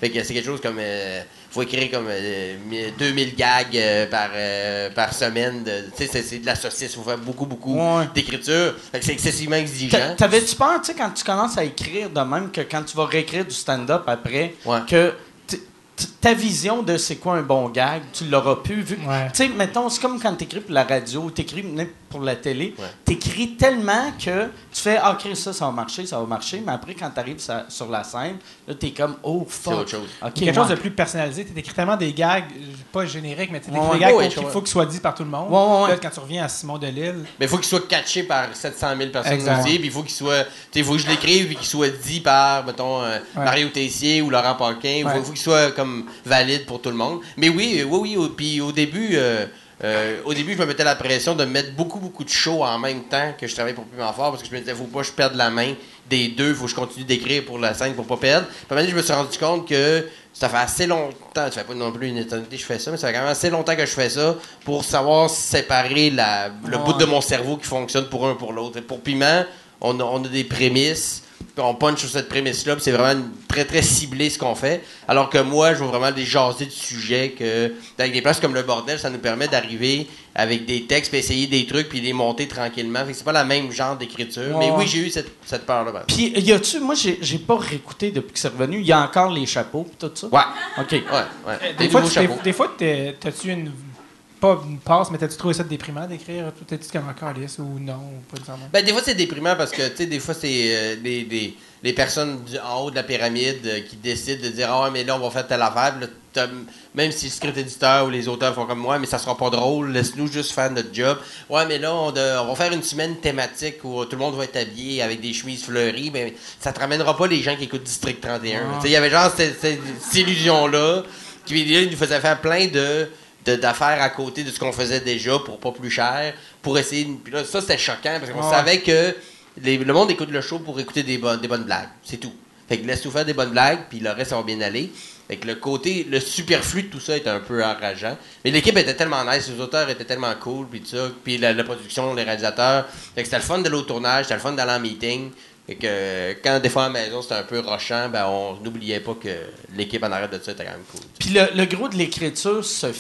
Fait que c'est quelque chose comme. euh, faut écrire comme euh, 2000 gags euh, par, euh, par semaine. de- Tu sais, c'est, de la saucisse. Faut faire beaucoup, beaucoup Ouais. d'écriture. Fait que c'est excessivement exigeant. T'avais-tu peur, tu sais, quand tu commences à écrire de même, que quand tu vas réécrire du stand-up après, Ouais. que ta vision de c'est quoi un bon gag, tu l'auras plus vu. Ouais. Tu sais, mettons, c'est comme quand t'écris pour la radio t'écris pour la télé. Ouais. T'écris tellement que tu fais, ah, ok, ça, ça va marcher, ça va marcher, mais après, quand t'arrives sur la scène, là, t'es comme, oh, fuck. C'est autre chose. Ok, quelque chose de plus personnalisé. Tu écris tellement des gags, euh, pas génériques, mais tu écris Ouais, des ouais. gags qu'il vois. faut qu'ils soient dit par tout le monde. Ouais, ouais, ouais. Là, quand tu reviens à Simon Delille, Mais il faut qu'il soit catché par 700 000 personnes Exact. aussi. Puis il faut qu'il soit. Il faut que je l'écrive puis qu'il soit dit par, mettons, euh, Ouais. Mario Tessier ou Laurent Paquin. Il faut, Ouais. faut qu'il soit comme valide pour tout le monde. Mais oui, euh, oui, oui. au- Puis au début. euh, euh, au début, je me mettais la pression de mettre beaucoup, beaucoup de shows en même temps que je travaillais pour Piment Fort parce que je me disais, faut pas que je perde la main des deux, faut que je continue d'écrire pour la scène pour pas perdre. Puis je me suis rendu compte que ça fait assez longtemps, ça fait pas non plus une éternité que je fais ça, mais ça fait quand même assez longtemps que je fais ça pour savoir séparer la, le bout de mon cerveau qui fonctionne pour un pour l'autre. Pour Piment, on a, on a des prémices, on punch sur cette prémisse-là, puis c'est vraiment très très ciblé ce qu'on fait. Alors que moi, je veux vraiment des jaser de sujets que, avec des places comme le bordel, ça nous permet d'arriver avec des textes, puis essayer des trucs, puis les monter tranquillement. Fait que c'est pas la même genre d'écriture. Mais oui, j'ai eu cette, cette peur-là. ben. Puis, y a-tu, moi, j'ai j'ai pas réécouté depuis que c'est revenu, il y a encore les chapeaux, pis tout ça? Ouais, OK. ouais, ouais. Des, Des fois, tu- des, chapeaux. des fois, t'as-tu une. Pas une passe, mais t'as-tu trouvé ça déprimant d'écrire? T'as-tu comme encore lisse ou non? Ou pas? Ben, des fois, c'est déprimant parce que, tu sais, des fois, c'est euh, les, les- les personnes du- en haut de la pyramide euh, qui décident de dire, ah ouais, mais là, on va faire telle affaire. Là, même si le script éditeur ou les auteurs font comme moi, mais ça sera pas drôle, laisse-nous juste faire notre job. Ouais, mais là, on, de- on va faire une semaine thématique où tout le monde va être habillé avec des chemises fleuries. Mais ça te ramènera pas les gens qui écoutent District 31. Tu sais, il y avait genre cette, cette- cette illusion-là qui là, il nous faisait faire plein de- d'affaires à côté de ce qu'on faisait déjà pour pas plus cher, pour essayer... de- Puis là, ça, c'était choquant, parce qu'on Ouais. savait que les- le monde écoute le show pour écouter des, bonnes des bonnes blagues. C'est tout. Fait que laisse-nous faire des bonnes blagues, puis le reste, ça va bien aller. Fait que le côté, le superflu de tout ça était un peu enrageant. Mais l'équipe était tellement nice, les auteurs étaient tellement cool, puis tout ça. Puis la, la production, les réalisateurs. Fait que c'était le fun de l'autre tournage, c'était le fun d'aller en meeting. Fait que quand des fois à la maison c'était un peu rochant, ben on n'oubliait pas que l'équipe en arrière de ça était quand même cool. Puis le, le gros de l'écriture se f-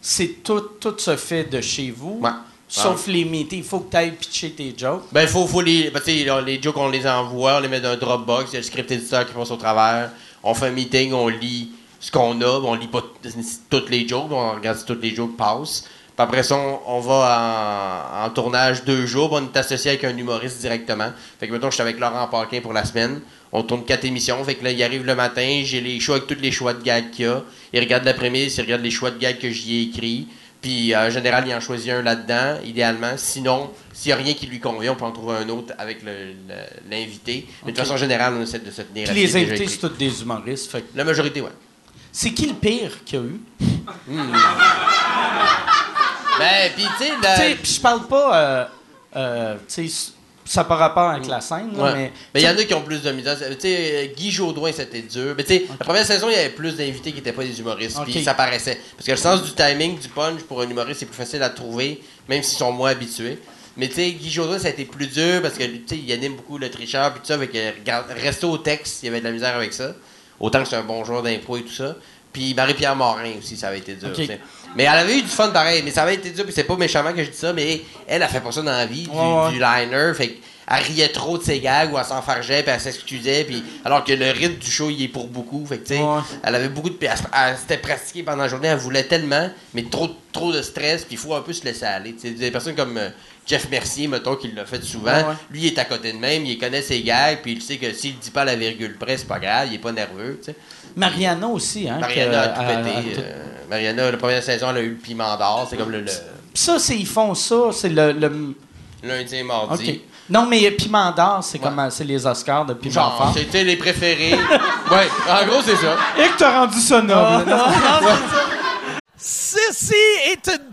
c'est tout, tout se fait de chez vous. Ouais. Sauf les meetings. Il faut que tu ailles pitcher tes jokes. Ben, faut, faut les. ben, là, les jokes, on les envoie, on les met dans un Dropbox, il y a le script éditeur qui passe au travers. On fait un meeting, on lit ce qu'on a, on lit pas toutes les jokes, on regarde si toutes les jokes passent. Puis après ça, on, on va en, en tournage deux jours, on est associé avec un humoriste directement. Fait que, mettons, je suis avec Laurent Paquin pour la semaine. On tourne quatre émissions. Fait que là, il arrive le matin, j'ai les choix avec tous les choix de gags qu'il y a. Il regarde l'après-midi, il regarde les choix de gags que j'y ai écrits. Puis euh, en général, il en choisit un là-dedans, idéalement. Sinon, s'il n'y a rien qui lui convient, on peut en trouver un autre avec le- le- l'invité. Mais de façon générale, on essaie de se tenir à Puis qui les invités, c'est tous des humoristes. Fait La majorité, ouais. C'est qui le pire qu'il y a eu? Ben, puis tu sais, puis je parle pas. euh, euh, tu sais, ça par rapport avec la scène, là, Ouais. mais. Mais il y en a qui ont plus de misère. Tu sais, euh, Guy Jodoin, c'était dur. Mais tu sais, la première saison, il y avait plus d'invités qui n'étaient pas des humoristes. Puis ça paraissait. Parce que le sens du timing, du punch pour un humoriste, c'est plus facile à trouver, même s'ils sont moins habitués. Mais tu sais, Guy Jodoin, ça a été plus dur parce que il anime beaucoup le tricheur, puis tout ça. Avec, rester au texte, il y avait de la misère avec ça. Autant que c'est un bon joueur d'impro et tout ça. Puis Marie-Pierre Morin aussi, ça avait été dur. Mais elle avait eu du fun pareil. Mais ça avait été dur, puis c'est pas méchamment que je dis ça, mais elle, elle fait pas ça dans la vie, du, Ouais, du liner. Fait qu'elle riait trop de ses gags ou elle s'enfargeait puis elle s'excusait puis alors que le rythme du show il est pour beaucoup fait que tu sais Ouais. elle avait beaucoup de elle, elle s'était pratiquée pendant la journée elle voulait tellement mais trop trop de stress puis il faut un peu se laisser aller tu sais des personnes comme euh, Jeff Mercier mettons qui l'a fait souvent Ouais, lui il est à côté de même il connaît ses gags puis il sait que s'il dit pas la virgule près c'est pas grave il est pas nerveux tu sais Mariana aussi, hein. Mariana a tout pété euh, Mariana la première saison elle a eu le piment d'or c'est comme le, ça, c'est, ils font ça, c'est le. le- lundi et mardi OK. Non, mais Piment d'Or, c'est Ouais. comme euh, c'est les Oscars de Piment genre Fort. c'était les préférés ouais en gros c'est ça Et que t'as rendu ça noble. Ceci est une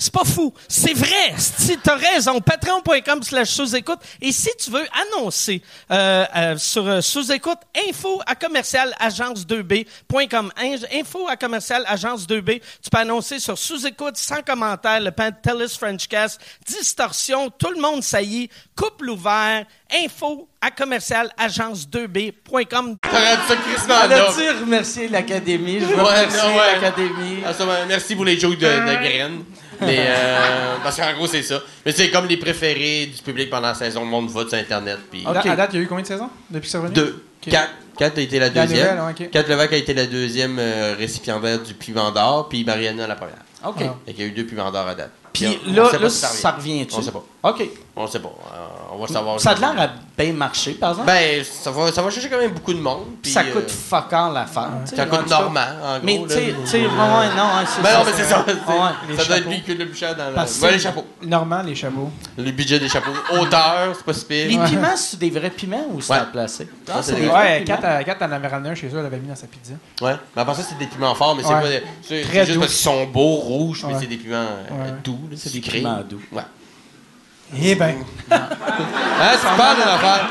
C'est pas fou. C'est vrai. Si t'as raison. Patreon.com slash sous-écoute. Et si tu veux annoncer euh, euh, sur euh, sous-écoute, info à commercial agence2b.com. Info à commercial agence2b. Tu peux annoncer sur sous-écoute, sans commentaire, le Pantelis Frenchcast, distorsion, tout le monde saillit, couple ouvert, info à commercial agence2b.com. T'aurais dit ça crissement Elle là. a-tu remercié l'Académie? Je veux Ouais, remercier ouais. l'Académie. Ah, merci pour les jokes de, de graines. Mais, euh, parce qu'en gros, c'est ça. Mais c'est comme les préférés du public pendant la saison. Le monde vote sur Internet. Puis À- À date, il y a eu combien de saisons depuis que c'est revenu? deux. Ok. Quatre. Quatre a été la La deuxième. nouvelle, ok. Quatre Levac a été la deuxième euh, récipiendaire du Piment d'Or. Puis Mariana la première. OK. Fait qu'il y a eu deux Piment d'Or à date. Puis là, là si ça revient-tu? On sait pas. OK. On sait pas. Euh, on va savoir. Ça a l'air à bien marcher, par exemple? Ben, ça va, ça va chercher quand même beaucoup de monde. Puis, ça euh, coûte fuck all l'affaire. ça coûte en gros. Mais tu sais, ouais, ouais, non, c'est Ben ça. non, mais c'est ça. Ouais, les ça doit être chapeaux. lui qui le plus cher dans la. Ouais, les chapeaux. Normand, les chapeaux. Le budget des chapeaux. Hauteur, c'est pas si pire. Les piments, c'est des vrais piments ou c'est à placer? Ouais, piments. Kat, euh, en avait ramené un chez eux, elle l'avait mis dans sa pizza. Ouais. Mais après ça, c'est des piments forts, mais c'est pas des- C'est Très c'est juste parce qu'ils sont beaux, rouges, mais c'est des piments euh, doux. Là, C'est des piments doux. Ouais. Eh ben, Hein, tu parles d'une affaire.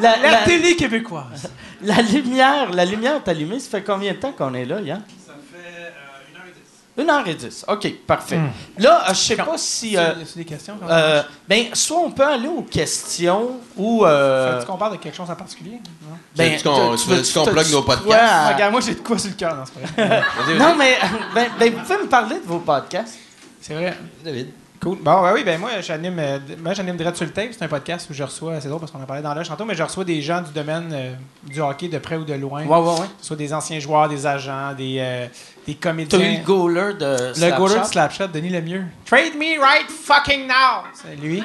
La, la la- télé québécoise. la lumière, la lumière est allumée. Ça fait combien de temps qu'on est là, Yann? Ça fait euh, une heure et dix. Une heure et dix. OK, parfait. Hmm. Là, euh, je sais pas si... euh, C'est des questions? euh, ben, soit on peut aller aux questions ou... euh, Est-ce qu'on parle de quelque chose en particulier? Non? ben, tu tu qu'on tu- nos podcasts? Regarde, moi, j'ai de quoi sur le cœur dans ce. Vas-y, vas-y. Non, mais ben, ben, vous pouvez me parler de vos podcasts. C'est vrai. David. Cool. Bon, ben oui, ben moi, j'anime, euh, moi, j'anime Dread sur le tape. C'est un podcast où je reçois, c'est drôle parce qu'on en parlait dans l'âge tantôt, mais je reçois des gens du domaine euh, du hockey de près ou de loin. Ouais, ouais, ouais. Soit des anciens joueurs, des agents, des, euh, des T'as comédiens. eu le goaler de Le Slapshot? goaler de Slapshot, Denis Lemieux. Trade me right fucking now! C'est lui.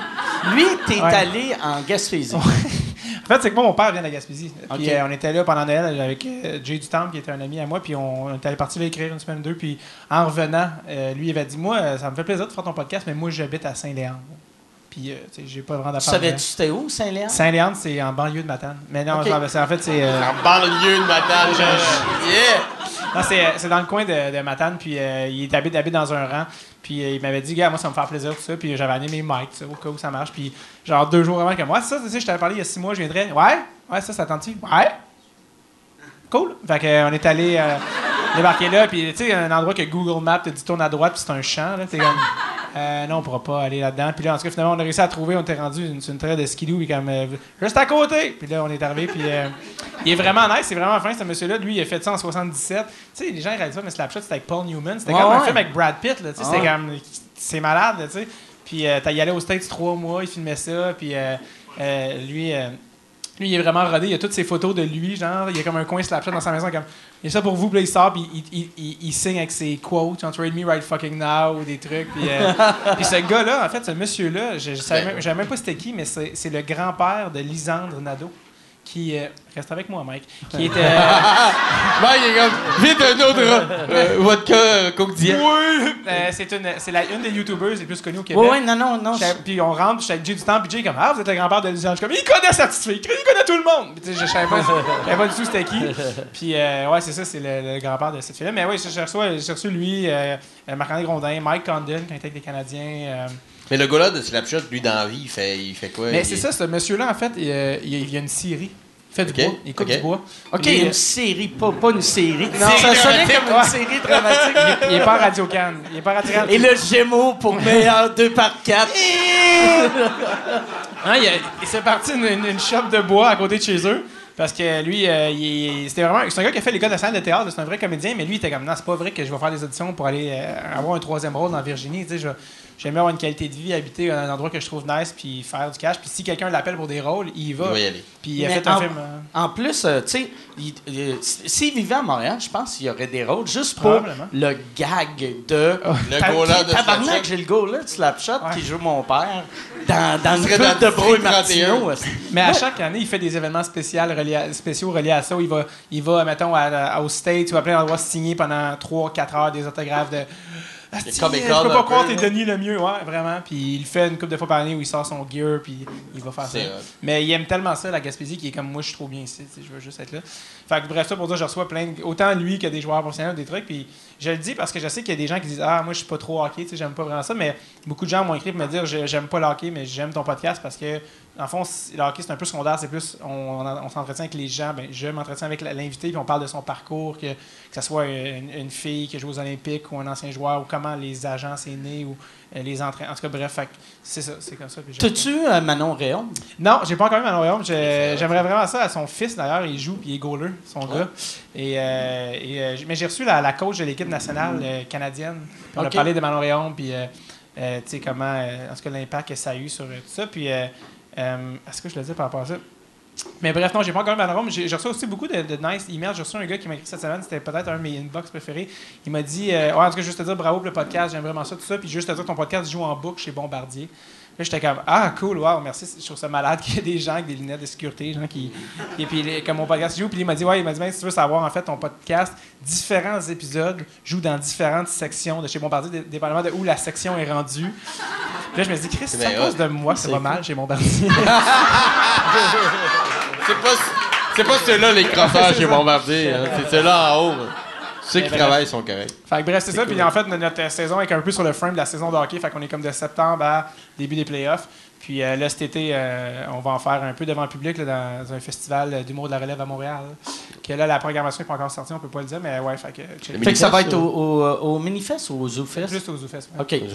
Lui, t'es Ouais. allé en Gaspésie. En fait, c'est que moi, mon père vient de la Gaspésie. Puis euh, on était là pendant Noël avec euh, Jay Dutemps, qui était un ami à moi. Puis on, on était allé partir écrire une semaine ou deux. Puis en revenant, euh, lui, il avait dit Moi, ça me fait plaisir de faire ton podcast, mais moi, j'habite à Saint-Léandre. Puis, euh, tu sais, j'ai pas vraiment Tu d'appartement. savais-tu c'était où, Saint-Léon? Saint-Léandre, c'est en banlieue de Matane. Mais non, Ok. genre, c'est- en fait, c'est. euh, En banlieue de Matane. Yeah! Non, c'est, c'est dans le coin de, de Matane, puis euh, il habite dans un rang. Puis euh, il m'avait dit, gars, moi, ça me fait plaisir, tout ça. Puis j'avais animé Mike, sais, au cas où ça marche. Puis genre deux jours avant moi, c'est ça, tu sais, je t'avais parlé il y a six mois, je viendrais. Ouais, ouais, ça, ça tente Ouais. Cool. Fait que, euh, est allé euh, débarquer là, puis tu sais, un endroit que Google Maps te dit tourne à droite, puis c'est un champ, là. T'es comme. Euh, non, on pourra pas aller là-dedans. Puis là, en tout cas, finalement, on a réussi à trouver, on était rendu une- sur une traite de skidoo, puis comme, euh, juste à côté. Puis là, on est arrivé, puis euh, il est vraiment nice, c'est vraiment fin, ce monsieur-là. Lui, il a fait ça en 77. Tu sais, les gens ils réalisent pas, mais Slapshot, c'était avec Paul Newman. C'était Ouais, comme un film avec Brad Pitt, là. Tu sais, c'était comme. C'est malade, tu sais. Puis euh, t'as y allé aux States trois mois, il filmait ça, puis lui. Lui, il est vraiment rodé. Il y a toutes ses photos de lui, genre. Il y a comme un coin Slapshot dans sa maison, comme. Il y a ça pour vous, puis il sort, puis il, il, il, il signe avec ses quotes, genre, Trade me right fucking now, ou des trucs. Puis, euh, puis ce gars-là, en fait, ce monsieur-là, je, savais même, je savais même pas c'était qui, mais c'est c'est le grand-père de Lisandre Nadeau, qui. euh, reste avec moi, Mike. Qui était. Ouais, il est comme, vite un autre euh, vodka euh, Coke Diet. euh, c'est une, c'est la- une des YouTubers les plus connues au Québec. Ouais, non, non, non. Puis on rentre, j'étais avec Jay du temps, puis Jay est comme Ah, vous êtes le grand-père de Lisandre. Je suis comme Il connaît sa petite fille, il connaît tout le monde. Puis je savais pas, je savais pas du tout c'était qui. Puis euh, ouais, c'est ça, c'est le, le grand-père de cette fille-là. Mais ouais, j'ai reçu, reçu lui, euh, euh, Marc-André Grondin, Mike Condon, quand il était avec les Canadiens. Euh. Mais le gars-là de Slapshot, lui, dans la vie, il fait, il fait quoi? Mais Il- c'est ça, ce monsieur-là, en fait, il, euh, il, il y a une scierie. Il fait du bois, il coupe du bois. OK, Puis, euh, une série, pas, pas une série. Non, ça série sonnait comme une ouais. série dramatique. il est pas à Radio Cannes. Il est pas à Radio Cannes. Et le Gémeaux pour meilleur 2 par 4. Hein, il, a- il s'est parti une, une- une shop de bois à côté de chez eux. Parce que lui, euh, il- c'était vraiment. C'est un gars qui a fait l'école de scène de théâtre, c'est un vrai comédien, mais lui, il était comme non, c'est pas vrai que je vais faire des auditions pour aller euh, avoir un troisième rôle dans Virginie. Tu sais, je- j'aime bien avoir une qualité de vie, habiter à un endroit que je trouve nice, puis faire du cash. Puis si quelqu'un l'appelle pour des rôles, il y Il va. va y aller. Puis il a Mais fait un en- film. euh, En plus, euh, tu sais, il- euh, s'il vivait à Montréal, je pense qu'il y aurait des rôles juste pour Probablement. le gag de. Le Ta- goaler de Tabarnak, Slapshot. j'ai le goal là de Slapshot Ouais. qui joue mon père dans, dans une dans de Bro et District Martineau. 31. aussi. Mais à chaque année, il fait des événements spéciaux reliés à, spéciaux reliés à ça. où Il va, il va mettons, à, à- aux States ou à plein d'endroits signer pendant 3-4 heures des autographes de. Asti, je peux un pas croire t'es. Denis le mieux, ouais, vraiment. Puis il le fait une couple de fois par année où il sort son gear, puis il va faire ça. Mais il aime tellement ça, la Gaspésie, qui est comme moi, je suis trop bien ici, je veux juste être là. Fait que bref, ça pour dire, je reçois plein de- Autant lui que des joueurs professionnels, des trucs. Puis je le dis parce que je sais qu'il y a des gens qui disent Ah, moi, je suis pas trop hockey, tu sais, j'aime pas vraiment ça. Mais beaucoup de gens m'ont écrit pour me dire Je- J'aime pas le hockey, mais j'aime ton podcast parce que, en fond, le hockey, c'est un peu secondaire. C'est plus, on, on, s'entretient avec les gens. Ben, je m'entretiens avec l'invité, puis on parle de son parcours, que, que ce soit une, une fille qui joue aux Olympiques ou un ancien joueur, ou comment les agents c'est né, ou euh, les entraînements. En tout cas, bref, c'est ça, c'est comme ça. T'as-tu euh, Manon Réon? Non, j'ai pas encore vu Manon. J'ai- J'aimerais vraiment ça à son fils, d'ailleurs. Il joue, puis il est goaler, son gars. Et, euh, et, euh, mais j'ai reçu la, la coach de l'équipe nationale canadienne. Puis on a parlé de Manon Réaume, puis tu sais, comment, en tout cas, l'impact que ça a eu sur tout ça. Puis, est-ce que je le dis par rapport à ça? Mais bref, non, j'ai pas encore Réaume. J'ai reçu aussi beaucoup de, de nice emails. J'ai reçu un gars qui m'a écrit cette semaine, c'était peut-être un de mes inbox préférés. Il m'a dit, euh, ouais, en tout cas, juste te dire bravo pour le podcast, j'aime vraiment ça, tout ça. Puis juste te dire que ton podcast joue en boucle chez Bombardier. Là, j'étais comme, ah, cool, wow, merci. Je trouve ça malade qu'il y ait des gens avec des lunettes de sécurité, gens qui. Et puis, les- comme mon podcast joue, puis il m'a dit, ouais, il m'a dit, ben, si tu veux savoir, en fait, ton podcast, différents épisodes jouent dans différentes sections de chez Bombardier, dé- dépendamment de où la section est rendue. Puis là, je me dis, Chris, c'est à cause de moi, c'est pas mal chez Bombardier. C'est pas, c'est pas ceux-là, les crosseurs chez Bombardier. hein. C'est ceux-là en haut. Ceux qui travaillent sont corrects. Fait que bref, c'est ça. Puis en fait, notre notre saison est un peu sur le frame de la saison de hockey. Fait qu'on est comme de septembre à début des playoffs. Puis euh, là, cet été, euh, on va en faire un peu devant le public là, dans un festival d'humour de la relève à Montréal. Que là, la programmation n'est pas encore sortie, on peut pas le dire, mais ouais, fait que. Fait que ça va être au, au, au Minifest ou au ZooFest? Juste aux Zoufest. ouais. OK.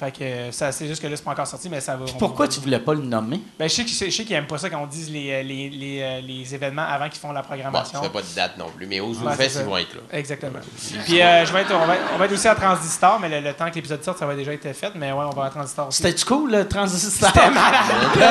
Fait que euh, ça, c'est juste que là, c'est pas encore sorti, mais ça va. on Pourquoi va- tu voulais pas le nommer? Ben, je sais qu'ils je sais qu'ils aiment pas ça quand on dise les, les, les, les événements avant qu'ils font la Bon, programmation. ça fait pas de date non plus, mais Ouais, c'est ça. ils vont être là. Exactement. Puis euh, je vais être, on, va, on va être aussi à Transistor, mais le, le temps que l'épisode sorte, ça va déjà être fait. Mais ouais, on va à Transistor aussi. C'était-tu cool, le transistor? Malade.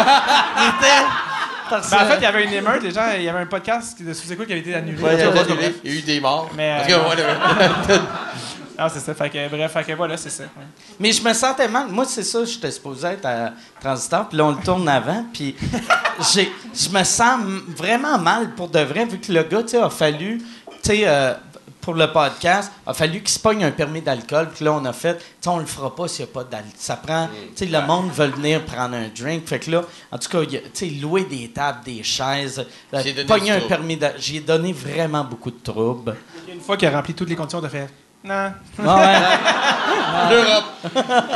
Ben, en fait, il y avait une émeute, les gens, il y avait un podcast de sous-écoute qui avait été annulé. Ouais, il y a il y eu des morts. Mais, Parce euh, que. Ah, c'est ça. Fait que, bref, fait que voilà, c'est ça. Ouais. Mais je me sentais mal. Moi, c'est ça, j'étais supposé être à Transistor, puis là, on le tourne avant, puis je me sens vraiment mal pour de vrai, vu que le gars, tu sais, a fallu, tu sais, euh, pour le podcast, a fallu qu'il se pogne un permis d'alcool. Puis là, on a fait, tu sais, on le fera pas s'il n'y a pas d'alcool. Ça prend, tu sais, le monde veut venir prendre un drink. Fait que là, en tout cas, a- tu sais, louer des tables, des chaises, euh, J'ai donné pogner un permis d'alcool. J'ai donné vraiment beaucoup de troubles. Une fois qu'il a rempli toutes les conditions, t'as fait. Non. Ouais, ouais. L'Europe.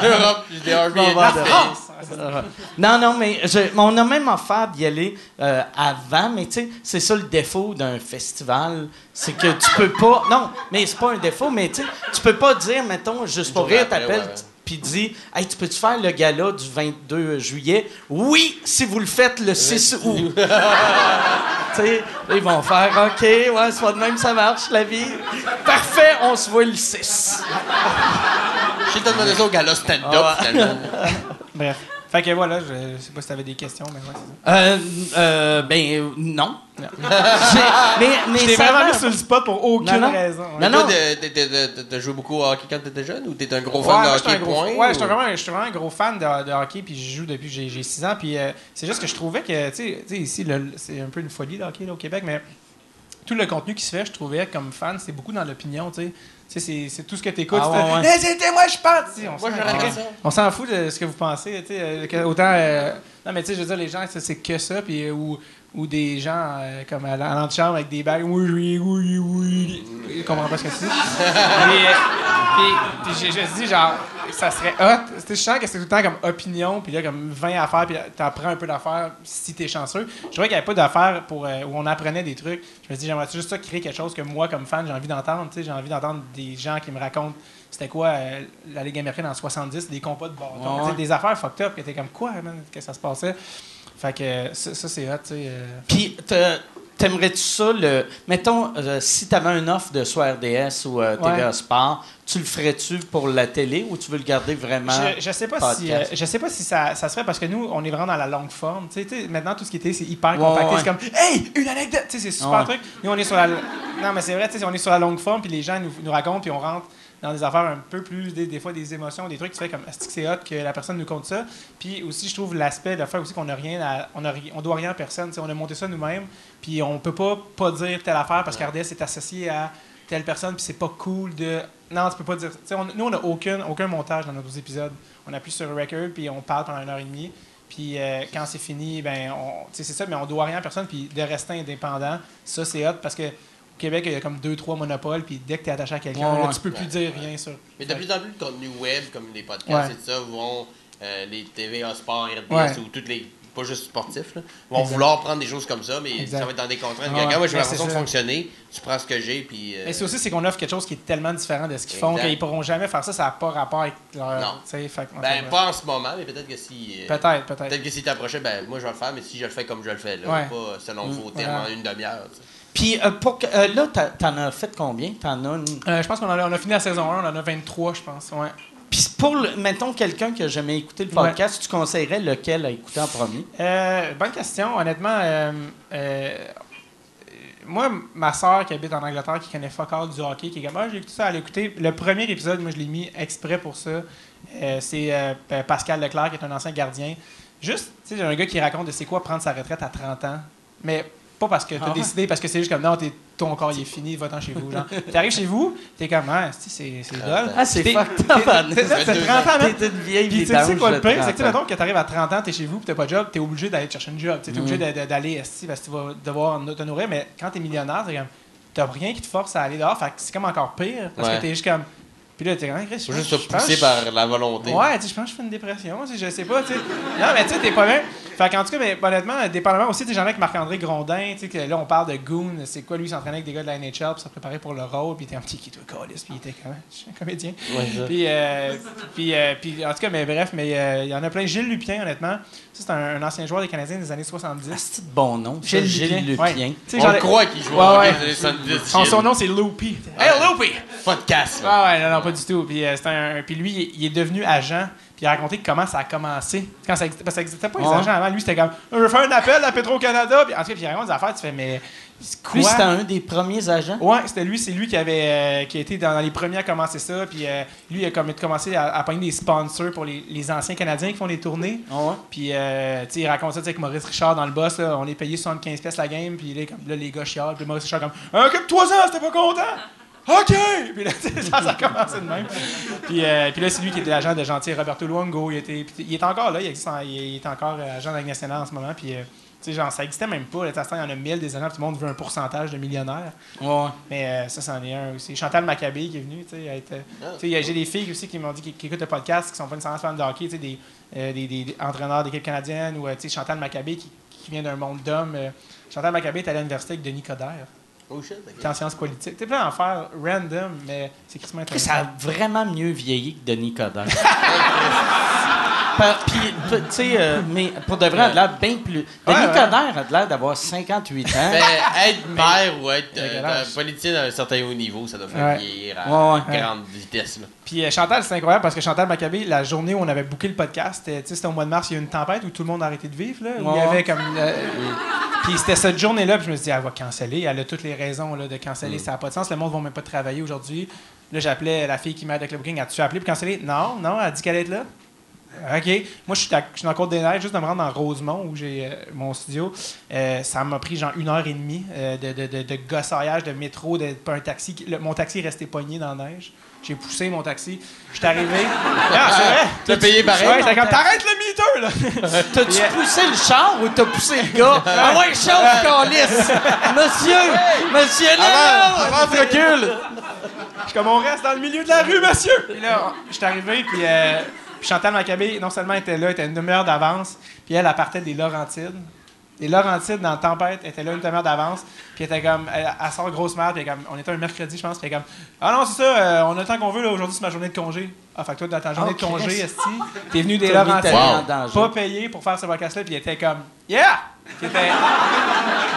L'Europe. J'ai des Airbnb. Non, non, mais je- on a même offert d'y aller euh, avant, mais tu sais, c'est ça le défaut d'un festival, c'est que tu peux pas. Non, mais c'est pas un défaut, mais tu sais, tu peux pas dire, mettons, juste pour rire, t'appelles puis dis, hey, tu peux-tu faire le gala du 22 juillet? Oui, si vous le faites le 6 août. tu sais, ils vont faire, OK, ouais, c'est pas de même, ça marche, la vie. Parfait, on se voit le 6. J'ai demandé ça au gala stand-up, Ah finalement. Bref. Fait que voilà, je, je sais pas si t'avais des questions, mais ouais, c'est ça. Euh, euh, ben, euh, non. J'ai- mais mais Je t'ai ça vraiment va- mis sur le spot pour aucune Non, non. raison. Non, ouais. non. Toi, de- de- de- de- de- t'as joué beaucoup au hockey quand t'étais jeune ou t'es un gros Ouais, fan moi, de j'étais un hockey, gros- point? Ouais, ou- j'étais vraiment, j'étais vraiment un gros fan de, de hockey, puis je joue depuis que j'ai- j'ai 6 ans. Puis euh, c'est juste que je trouvais que, tu sais- tu sais, ici, le- c'est un peu une folie le hockey là, au Québec, mais tout le contenu qui se fait, je trouvais comme fan, c'est beaucoup dans l'opinion, tu sais. Tu sais, c'est- tout ce que tu écoutes. Ah, ouais, ouais. c'était moi, je sais, On s'en- fout de ce que vous pensez, tu sais. euh, Autant. euh, non, mais tu sais, je veux dire, les gens, c'est- c'est que ça, puis euh, ou, ou des gens euh, comme à la- à l'antichambre avec des bagues. Oui, oui, oui, oui. Ils comprennent pas ce que c'est. Puis, euh, puis, j'ai juste dit, genre, ça serait hot. Je sens que c'est tout le temps comme opinion, puis là, comme 20 affaires, puis t'apprends un peu d'affaires si t'es chanceux. Je trouvais qu'il n'y avait pas d'affaires pour, euh, où on apprenait des trucs. Je me dis, j'aimerais juste ça créer quelque chose que moi, comme fan, j'ai envie d'entendre. Tu sais, J'ai envie d'entendre des gens qui me racontent c'était quoi euh, la Ligue américaine en 70, des combats de bâton. Ouais. Des affaires fucked up, qui étaient comme quoi, man, que ça se passait? Fait que ça, ça, c'est hot, tu sais. euh. Puis, t'aimerais-tu ça, le... Mettons, euh, si t'avais un offre de soit RDS ou euh, TVA Ouais. Sport, tu le ferais-tu pour la télé ou tu veux le garder vraiment? Je, je sais pas si, euh, je sais pas si ça, ça se fait parce que nous, on est vraiment dans la longue forme. Maintenant, tout ce qui était, c'est hyper Ouais, compacté. ouais. C'est comme, hey, une anecdote! Tu sais, c'est super truc. Nous, on est sur la. Non, mais c'est vrai, tu sais, on est sur la longue forme, puis les gens nous, nous racontent, puis on rentre dans des affaires un peu plus, des, des fois, des émotions, des trucs, tu fais comme, est-ce que c'est hot que la personne nous compte ça? Puis aussi, je trouve l'aspect de faire aussi qu'on n'a rien à. On, a, on doit rien à personne. On a monté ça nous-mêmes, puis on peut pas pas dire telle affaire parce qu'RDS est associé à telle personne, puis c'est pas cool de. Non, tu peux pas dire. on- nous, on n'a aucun, aucun montage dans nos épisodes. On appuie sur record, puis on parle pendant une heure et demie. Puis euh, quand c'est fini, ben, on- c'est ça, mais on doit rien à personne. Puis de rester indépendant, ça, c'est hot parce que Québec, il y a comme deux, trois monopoles. Puis dès que tu es attaché à quelqu'un, Ouais, là, ouais. tu peux plus dire rien sur. Mais de plus en plus de contenu web, comme les podcasts Ouais. et tout ça, vont, euh, les TVA Sport, RDS Ouais. ou toutes les. Pas juste sportifs, là, vont Exact. vouloir prendre des choses comme ça, mais Exact. ça va être dans des contraintes. Ah ouais. Regarde, moi, j'ai Ouais, ma façon c'est de fonctionner, tu prends ce que j'ai, puis. euh, Mais c'est aussi c'est qu'on offre quelque chose qui est tellement différent de ce qu'ils font qu'ils pourront jamais faire ça. Ça n'a pas rapport avec leur. Non. fait Ben, pas en ce moment, mais peut-être que si. euh, Peut-être, peut-être. Peut-être que si t'approchais, ben, moi, je vais le faire, mais si je le fais comme je le fais, là, Ouais. pas selon vos termes Voilà. en une demi-heure. Puis, euh, pour que- euh, là, t'en as fait combien? T'en as une... Euh, je pense qu'on a, on a fini la saison 1, on en a 23, je pense. Ouais. Puis pour, le- mettons, quelqu'un qui a jamais écouté le podcast, tu conseillerais lequel à écouter en premier? Euh, bonne question. Honnêtement, moi, ma soeur qui habite en Angleterre, qui connaît fuck all du hockey, qui est comme, ah, j'ai écouté ça, elle a écouté. Le premier épisode, moi, je l'ai mis exprès pour ça. C'est euh, Pa- Pascal Leclerc, qui est un ancien gardien. Juste, tu sais, j'ai un gars qui raconte de c'est quoi prendre sa retraite à 30 ans. Mais pas parce que t'as Ah ouais? décidé, parce que c'est juste comme, non, t'es- ton corps il est fini, va-t'en chez vous. Genre. T'arrives chez vous, t'es comme, ah, c'est c'est c'est drôle. Ah, c'est T'es- fucked t'es- up, t'es- t'as 30 ans. T'es une vieille Puis tu sais- tu quoi le pire, c'est que tu sais, 30 ans. mettons que t'arrives à 30 ans, t'es chez vous, puis t'as pas de job, t'es obligé d'aller chercher une job. Tu es obligé Mm. d'aller esti, parce que tu vas devoir te nourrir, mais quand t'es millionnaire, c'est comme t'as rien qui te force à aller dehors, fait c'est comme encore pire, parce Ouais. que t'es juste comme. Puis là, t'es comme, Hey, Chris, Faut juste te pousser par la volonté. Ouais, tu sais, je pense que je fais une dépression, je sais pas, tu sais. Non, mais tu sais, t'es pas bien. Fait qu'en tout cas, mais, honnêtement, dépendamment aussi, tu j'en ai avec Marc-André Grondin, tu sais, que là, on parle de Goon, c'est quoi, lui, il s'entraînait avec des gars de la NHL pour se préparer pour le rôle, puis il était un petit qui toi, calice, puis il était comme, je suis un comédien. Puis, euh, puis, euh, puis, en tout cas, mais bref, mais euh, il y en a plein. Gilles Lupien, honnêtement, ça, c'est un, un ancien joueur des Canadiens des années 70. Ah, c'est bon nom. Gilles Gilles Lupien. Lupien? Ouais. Tu sais, On croit qu'il joue Ouais, au ouais. hockey des années 70. Son, nom, c'est Loopy. Hey, Loopy! Podcast. là. Ah ouais, non, non, pas du tout. Puis, euh, un, puis lui, il est- devenu agent. Puis il a raconté comment ça a commencé. Quand ça existait, parce que ça n'existait pas les Ouais. agents avant. Lui, c'était comme Je veux faire un appel à Petro-Canada. Puis en tout cas, puis il raconte des affaires. Tu fais Mais c'est quoi? Lui, c'était un des premiers agents? Ouais, c'était lui, c'est lui qui avait euh, qui a été dans les premiers à commencer ça. Puis euh, lui, il a comme commencé à, à des sponsors pour les, les anciens Canadiens qui font les tournées. Ah ouais? Puis, tu sais, il raconte ça avec Maurice Richard dans le boss. Là, on est payé 75$ pièces la game. Puis là, comme, là, les gars chialent. Puis Maurice Richard, comme Un cap de 3 ans, c'était pas content. OK! Puis là, ça, ça a commencé de même. Puis, euh, puis là, c'est lui qui était l'agent de gentil Roberto Luongo. Il, était, puis il est encore là, il, existe en- il est encore euh, agent de la Ligue nationale en ce moment. Puis, euh, tu sais, genre, ça existait même pas. Là, il y en a 1000 des agents, puis tout le monde veut un pourcentage de millionnaires. Ouais. Mais euh, ça, c'en est un aussi. Chantal Maccabé qui est venue, tu sais, euh, sais, j'ai des filles aussi qui m'ont dit qu'ils qui écoutent le podcast, qui sont pas nécessairement fans de hockey, tu sais, des, euh, des, des- des entraîneurs d'équipe canadienne ou, euh, tu sais, Chantal Maccabé qui, qui vient d'un monde d'hommes. euh, Chantal Maccabé est allée à l'université avec Denis Coderre, Oh shit, ok. qui est en sciences politiques. Tu sais, plein d'affaires random, mais c'est crissement intéressant. Ça a vraiment mieux vieilli que Denis Coderre. Puis, tu sais, euh, mais pour de vrai, elle a de l'air bien plus. Denis Ouais, ouais. Coderre a de l'air d'avoir 58 ans. Ben, être maire ou être euh, politicien à un certain haut niveau, ça doit faire Ouais. vieillir à Ouais, ouais. grande vitesse. Là. Puis euh, Chantal, c'est incroyable parce que Chantal Maccabé, la journée où on avait booké le podcast, c'était sais, c'était au mois de mars, il y a eu une tempête où tout le monde a arrêté de vivre. Là, où il y avait comme. euh, puis c'était cette journée-là, puis je me suis dit, elle va canceller. Elle a toutes les raisons là, de canceller, ça n'a pas de sens. Le monde ne va même pas travailler aujourd'hui. Là, j'appelais la fille qui m'aide avec le booking. As-tu appelé pour canceller? Non, non, elle a dit qu'elle allait être là. OK. Moi, je suis, à- je suis dans Côte-des-Neiges, juste de me rendre dans Rosemont, où j'ai euh, mon studio. Euh, ça m'a pris genre une heure et demie euh, de, de, de, de gossaillage, de métro, de pas un taxi. Le- mon taxi est resté pogné dans la neige. J'ai poussé mon taxi. Je suis arrivé. Non, c'est vrai. T'as payé pareil? Ouais, j'étais comme, t'arrêtes le meter, là! T'as-tu Yeah. poussé le char ou t'as poussé le gars? ah ouais, chauffe, calice! Monsieur! Monsieur, là! Avance, recule! Je suis comme, on reste dans le milieu de la rue, monsieur! Puis là, je suis arrivé, puis, euh, puis Chantal Maccabé, non seulement était là, elle était une demi-heure d'avance, puis elle, elle partait des Laurentides. Les Laurentides, dans la tempête, était là une demi-heure d'avance, puis elle était comme, elle, elle sort grosse merde, puis comme, on était un mercredi, je pense, puis elle est comme, ah non, c'est ça, euh, on a le temps qu'on veut, là, aujourd'hui, c'est ma journée de congé. Ah, fait que toi, dans ta journée Oh, de congé, Christ. Esti, t'es venu des Laurentides, pas payé pour faire ce podcast-là, puis elle était comme, yeah! Puis elle était,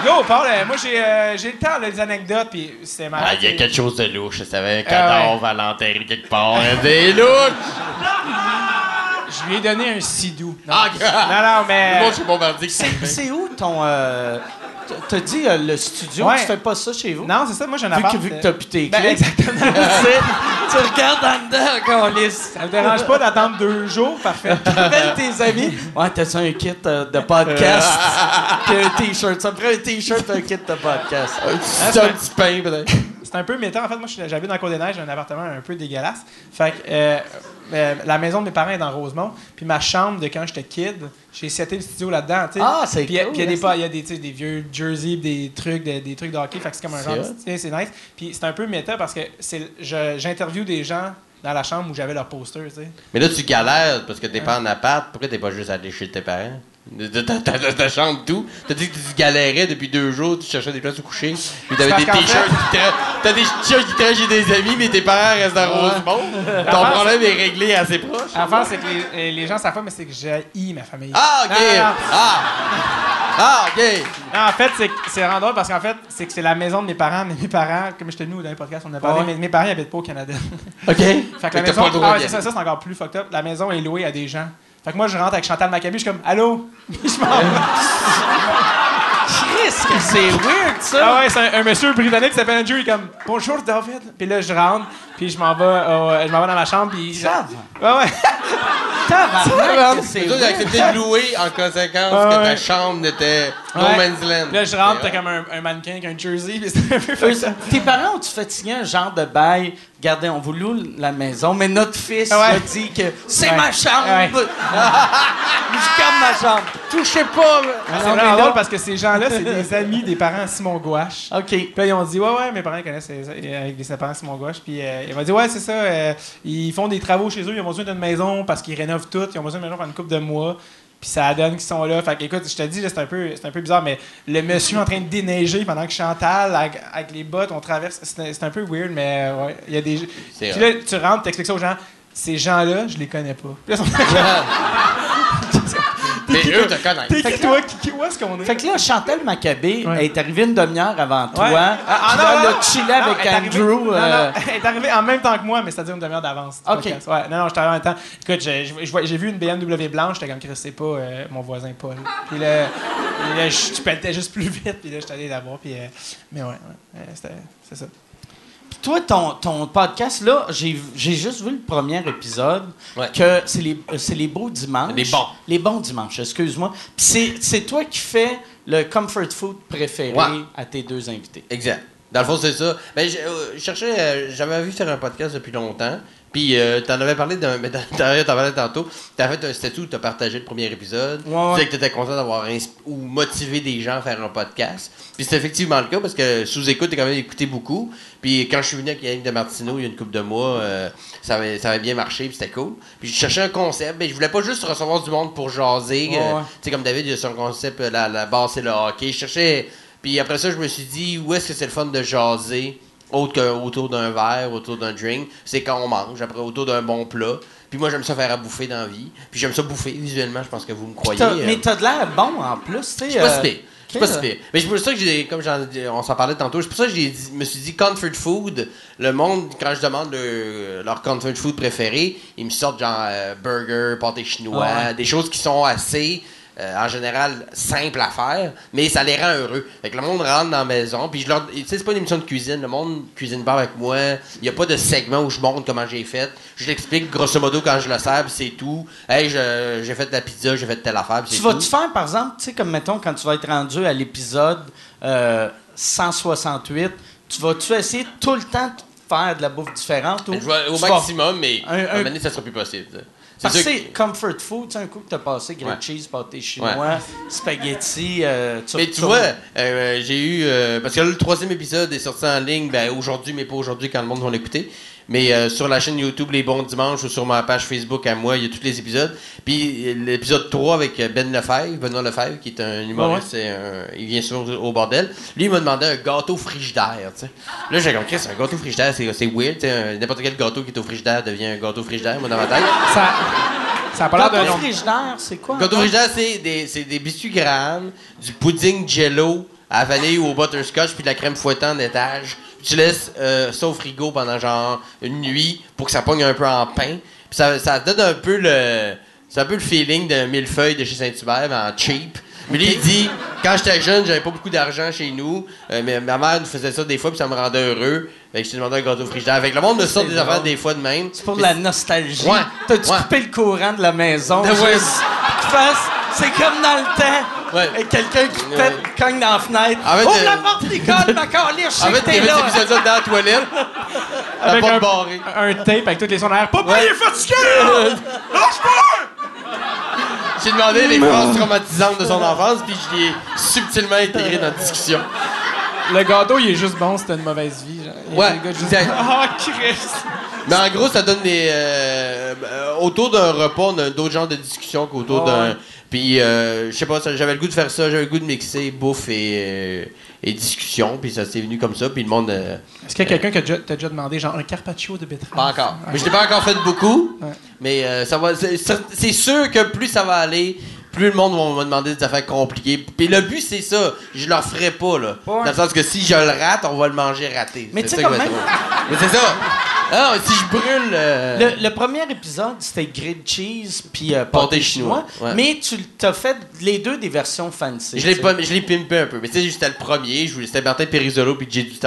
Go, Paul, euh, moi, j'ai euh, j'ai le temps, là, les anecdotes, puis c'est Ah, marrant. il y a quelque chose de louche. Ça avait un Ah, cadavre à l'enterrer quelque part. Des louches! Je lui ai donné un sidou. Non, Ah, non, non, mais. s'est bombardé. C'est où ton. euh, T'as dit euh, le studio, Ouais. tu fais pas ça chez vous? Non, c'est ça, moi, j'ai un Vu vu que euh, t'as tes Ben, exactement. tu regardes en dedans, calice. Ça me dérange pas d'attendre deux jours, parfait. Appelle tes amis. Ouais, t'as un kit euh, de podcast? Puis un t-shirt. Ça me ferait un t-shirt, un kit de podcast. Un petit pain, peut-être. C'est un peu méta. En fait, moi, j'habite dans le Côte-des-Neiges, j'ai un appartement un peu dégueulasse. Fait que euh, euh, la maison de mes parents est dans Rosemont. Puis ma chambre de quand j'étais kid, j'ai seté le studio là-dedans. tu sais. Ah, c'est Puis il y a- cool, puis il y a des, pas- il y a des, des vieux jerseys, des trucs, des, des trucs de hockey. Fait que c'est comme un C'est genre. C'est nice. Puis c'est un peu méta parce que c'est- je- j'interviewe des gens dans la chambre où j'avais leur poster. tu sais. Mais là, tu galères parce que t'es pas en appart. Pourquoi t'es pas juste allé chez tes parents? De de- de- de ta chambre, tout. T'as dit que tu galérais depuis deux jours, tu cherchais des places où coucher. Puis t'avais des t-shirts qui. T'as des t-shirts qui traînent chez des amis, mais tes parents restent dans Rosemont. Ton problème est réglé assez proche. L'affaire, c'est que les, les gens savent pas, mais c'est que j'ai ma famille. Ah, ok! Non, non, non. Ah! Ah, ok! En fait, c'est, c'est vraiment drôle parce qu'en fait, c'est que c'est la maison de mes parents. Mais mes parents, comme je te dis au dernier podcast, on a parlé, Ouais. mes parents ils habitent pas au Canada. OK. fait que la maison, pas le droit ah ouais, ça, c'est encore plus fucked up. La maison est louée à des gens. Fait que moi, je rentre avec Chantal Maccabi, je suis comme, allô? Puis je m'en vais. Chris, que c'est weird, ça. Ah ouais, c'est un, un monsieur britannique qui s'appelle Andrew, il est comme, bonjour David. Puis là, je rentre, puis je m'en vais, au- je m'en vais dans ma chambre, puis. Ça Ouais, ouais. Tabarnak, c'est toi, t'as accepté de louer en conséquence Ah, que ta ouais. chambre n'était no Ouais. man's land. Puis là, je rentre, t'as comme un, un mannequin avec un jersey, puis c'est un peu fucked up. Tes parents ont-tu fait signer un genre de bail? Regardez, on vous loue la maison, mais notre fils Ouais. a dit que c'est Ouais. ma chambre. Ouais. Je garde ma chambre. Touchez pas. C'est Non, mais vraiment là- drôle parce que ces gens-là, c'est des amis des parents à Simon Gouache. OK. Puis là, ils ont dit, ouais, ouais, mes parents connaissent avec des parents Simon Gouache. Puis euh, ils m'ont dit, ouais, c'est ça, euh, ils font des travaux chez eux, ils ont besoin d'une maison parce qu'ils rénovent tout, ils ont besoin d'une maison pendant une couple de mois. Puis ça donne qu'ils sont là. Fait que, écoute, je te dis, c'est un, peu, un peu bizarre, mais le monsieur en train de déneiger pendant que Chantal, avec, avec les bottes, on traverse, c'est un peu weird, mais ouais, il y a des. Puis là, tu rentres, t'expliques ça aux gens, ces gens-là, je les connais pas. Puis là, sont Mais eux te connaissent. T'es qui, toi? Qui, où est-ce qu'on est? Fait que là, Chantal Maccabé Ouais. est arrivée une demi-heure avant toi. Ouais. Ah, ah, Puis non, là, non, elle a non. chillé Non, avec elle est arrivée- Andrew. non, euh, non, elle est arrivée en même temps que moi, mais c'est-à-dire une demi-heure d'avance. OK. Ouais, non, non, j'étais arrivé en même temps. Écoute, j'ai- vu une BMW blanche, j'étais comme, Chris, c'est pas euh, mon voisin Paul. Puis là, je je pelletais juste plus vite, puis là, j'étais allé la voir, puis. euh, mais ouais, ouais, euh, c'était- c'est ça. Puis toi, ton, ton podcast, là, j'ai juste vu le premier épisode, Ouais. que c'est les, euh, c'est les beaux dimanches. Les bons. Les bons dimanches, excuse-moi. Puis c'est- c'est toi qui fais le comfort food préféré Ouais. à tes deux invités. Exact. Dans le fond, c'est ça. Ben, je euh, cherchais, euh, j'avais vu faire un podcast depuis longtemps. Puis, euh, t'en avais parlé d'un. Mais t'en t'en parlais tantôt. T'as fait un statut où t'as partagé le premier épisode. Ouais, Tu disais que t'étais content d'avoir insp- ou motivé des gens à faire un podcast. Puis, c'est effectivement le cas parce que sous écoute, t'as quand même écouté beaucoup. Puis, quand je suis venu avec Yannick de Martineau il y a une couple de mois, euh, ça, avait, ça avait bien marché. Puis, c'était cool. Puis, je cherchais un concept. Mais je voulais pas juste recevoir du monde pour jaser. Ouais, euh, tu sais, comme David, il a son concept, la, la base, c'est le hockey. Je cherchais. Puis après ça, je me suis dit, où est-ce que c'est le fun de jaser, autre qu'autour d'un verre, autour d'un drink? C'est quand on mange, après, autour d'un bon plat. Puis moi, j'aime ça faire à bouffer dans la vie. Puis j'aime ça bouffer visuellement, je pense que vous me croyez. Euh. mais t'as de l'air bon en plus, tu sais. Je pas euh, si. Je suis pas si pire. Mais c'est pour ça que j'ai, comme j'en- on s'en parlait tantôt, c'est pour ça que dit- me suis dit comfort food. Le monde, quand je demande le- leur comfort food préféré, ils me sortent genre euh, burger, pâté chinois, Ah ouais. des choses qui sont assez, euh, en général, simples à faire, mais ça les rend heureux. Fait que le monde rentre dans la maison, puis je leur, tu sais, c'est pas une émission de cuisine. Le monde cuisine pas avec moi. Il y a pas de segment où je montre comment j'ai fait. Je l'explique grosso modo quand je le sers, c'est tout. Hey, j'ai fait de la pizza, j'ai fait telle affaire, Tu vas-tu faire, par exemple, tu sais, comme mettons, quand tu vas être rendu à l'épisode euh, 168, tu vas-tu essayer tout le temps de faire de la bouffe différente ou Je vais au vas- maximum, mais Un- à un un- moment donné, ça sera plus possible. Parce que c'est comfort food, tu un coup que t'as passé grilled Ouais. cheese, pâté chinois, spaghetti, euh, tu Mais tu vois, euh, j'ai eu. euh, parce que là, le troisième épisode est sorti en ligne, ben, aujourd'hui, mais pas aujourd'hui quand le monde va l'écouter. Mais euh, sur la chaîne YouTube Les Bons Dimanches ou sur ma page Facebook à moi, il y a tous les épisodes. Puis l'épisode 3 avec Ben Lefebvre, Benoît Lefebvre, qui est un humoriste, un- il vient souvent au bordel. Lui, il m'a demandé un gâteau frigidaire, tu sais. Là, j'ai compris, c'est un gâteau frigidaire, c'est c'est weird, N'importe quel gâteau qui est au frigidaire devient un gâteau frigidaire, moi, dans ma tête. Ça, ça a pas l'air d'un Gâteau frigidaire, c'est quoi? Gâteau frigidaire, c'est des, c'est des biscuits grammes, du pudding jello à la vanille ou au butterscotch, puis de la crème fouettée en étage. Tu laisses euh, ça au frigo pendant genre une nuit pour que ça pogne un peu en pain. Puis ça, ça donne un peu le. C'est un peu le feeling d'un millefeuille de chez Saint-Hubert, mais en cheap. Mais lui, il dit, quand j'étais jeune, j'avais pas beaucoup d'argent chez nous, euh, mais ma mère nous faisait ça des fois, puis ça me rendait heureux. Fait que je t'ai demandé un gâteau frigidaire. Avec le monde me sort des affaires des fois de même. C'est pour de la nostalgie. Ouais, T'as-tu ouais. coupé le courant de la maison? Ouais. juste fasse- C'est comme dans le temps. Ouais. Et quelqu'un qui Ouais. pète, cogne dans la fenêtre. En fait, Ouvre euh, la porte, Nicole, ma calisse, je sais En que fait, t'es il y avait là. cet épisode-là dans la toilette. La Avec porte un, barrée. un tape avec toutes les sons. Papa, Ouais. il est fatigué! là! J'ai demandé les phrases traumatisantes de son enfance, puis je l'ai subtilement intégré dans la discussion. Le gâteau, il est juste bon t'as une mauvaise vie. genre. Il Ouais, gars juste-. Ah, Christ! Mais en gros, ça donne des. euh, euh, autour d'un repas, on a d'autres genres de discussions qu'autour Ouais, d'un. Puis, euh, je sais pas, j'avais le goût de faire ça, j'avais le goût de mixer bouffe et, euh, et discussion, puis ça s'est venu comme ça, puis le monde. euh, Est-ce qu'il y a quelqu'un qui a déjà- t'a déjà demandé genre un carpaccio de betterave? Pas encore. Mais je l'ai pas encore fait beaucoup. Ouais. Mais euh, ça va. C'est sûr que plus ça va aller, plus le monde va me demander des affaires compliquées. Puis le but, c'est ça. Je leur ferai pas, là. Dans le sens que si je le rate, on va le manger raté. Mais tu sais, quand même-. Mais c'est ça. Ah si je brûle. euh, Le, le premier épisode, c'était grilled cheese puis euh, Pâté chinois, chinois. ouais. Mais tu t'as fait les deux des versions fancy. Je l'ai tu sais. pas- je l'ai pimpé un peu. Mais tu sais, c'était le premier. Je C'était Martin Périsolo puis Jay du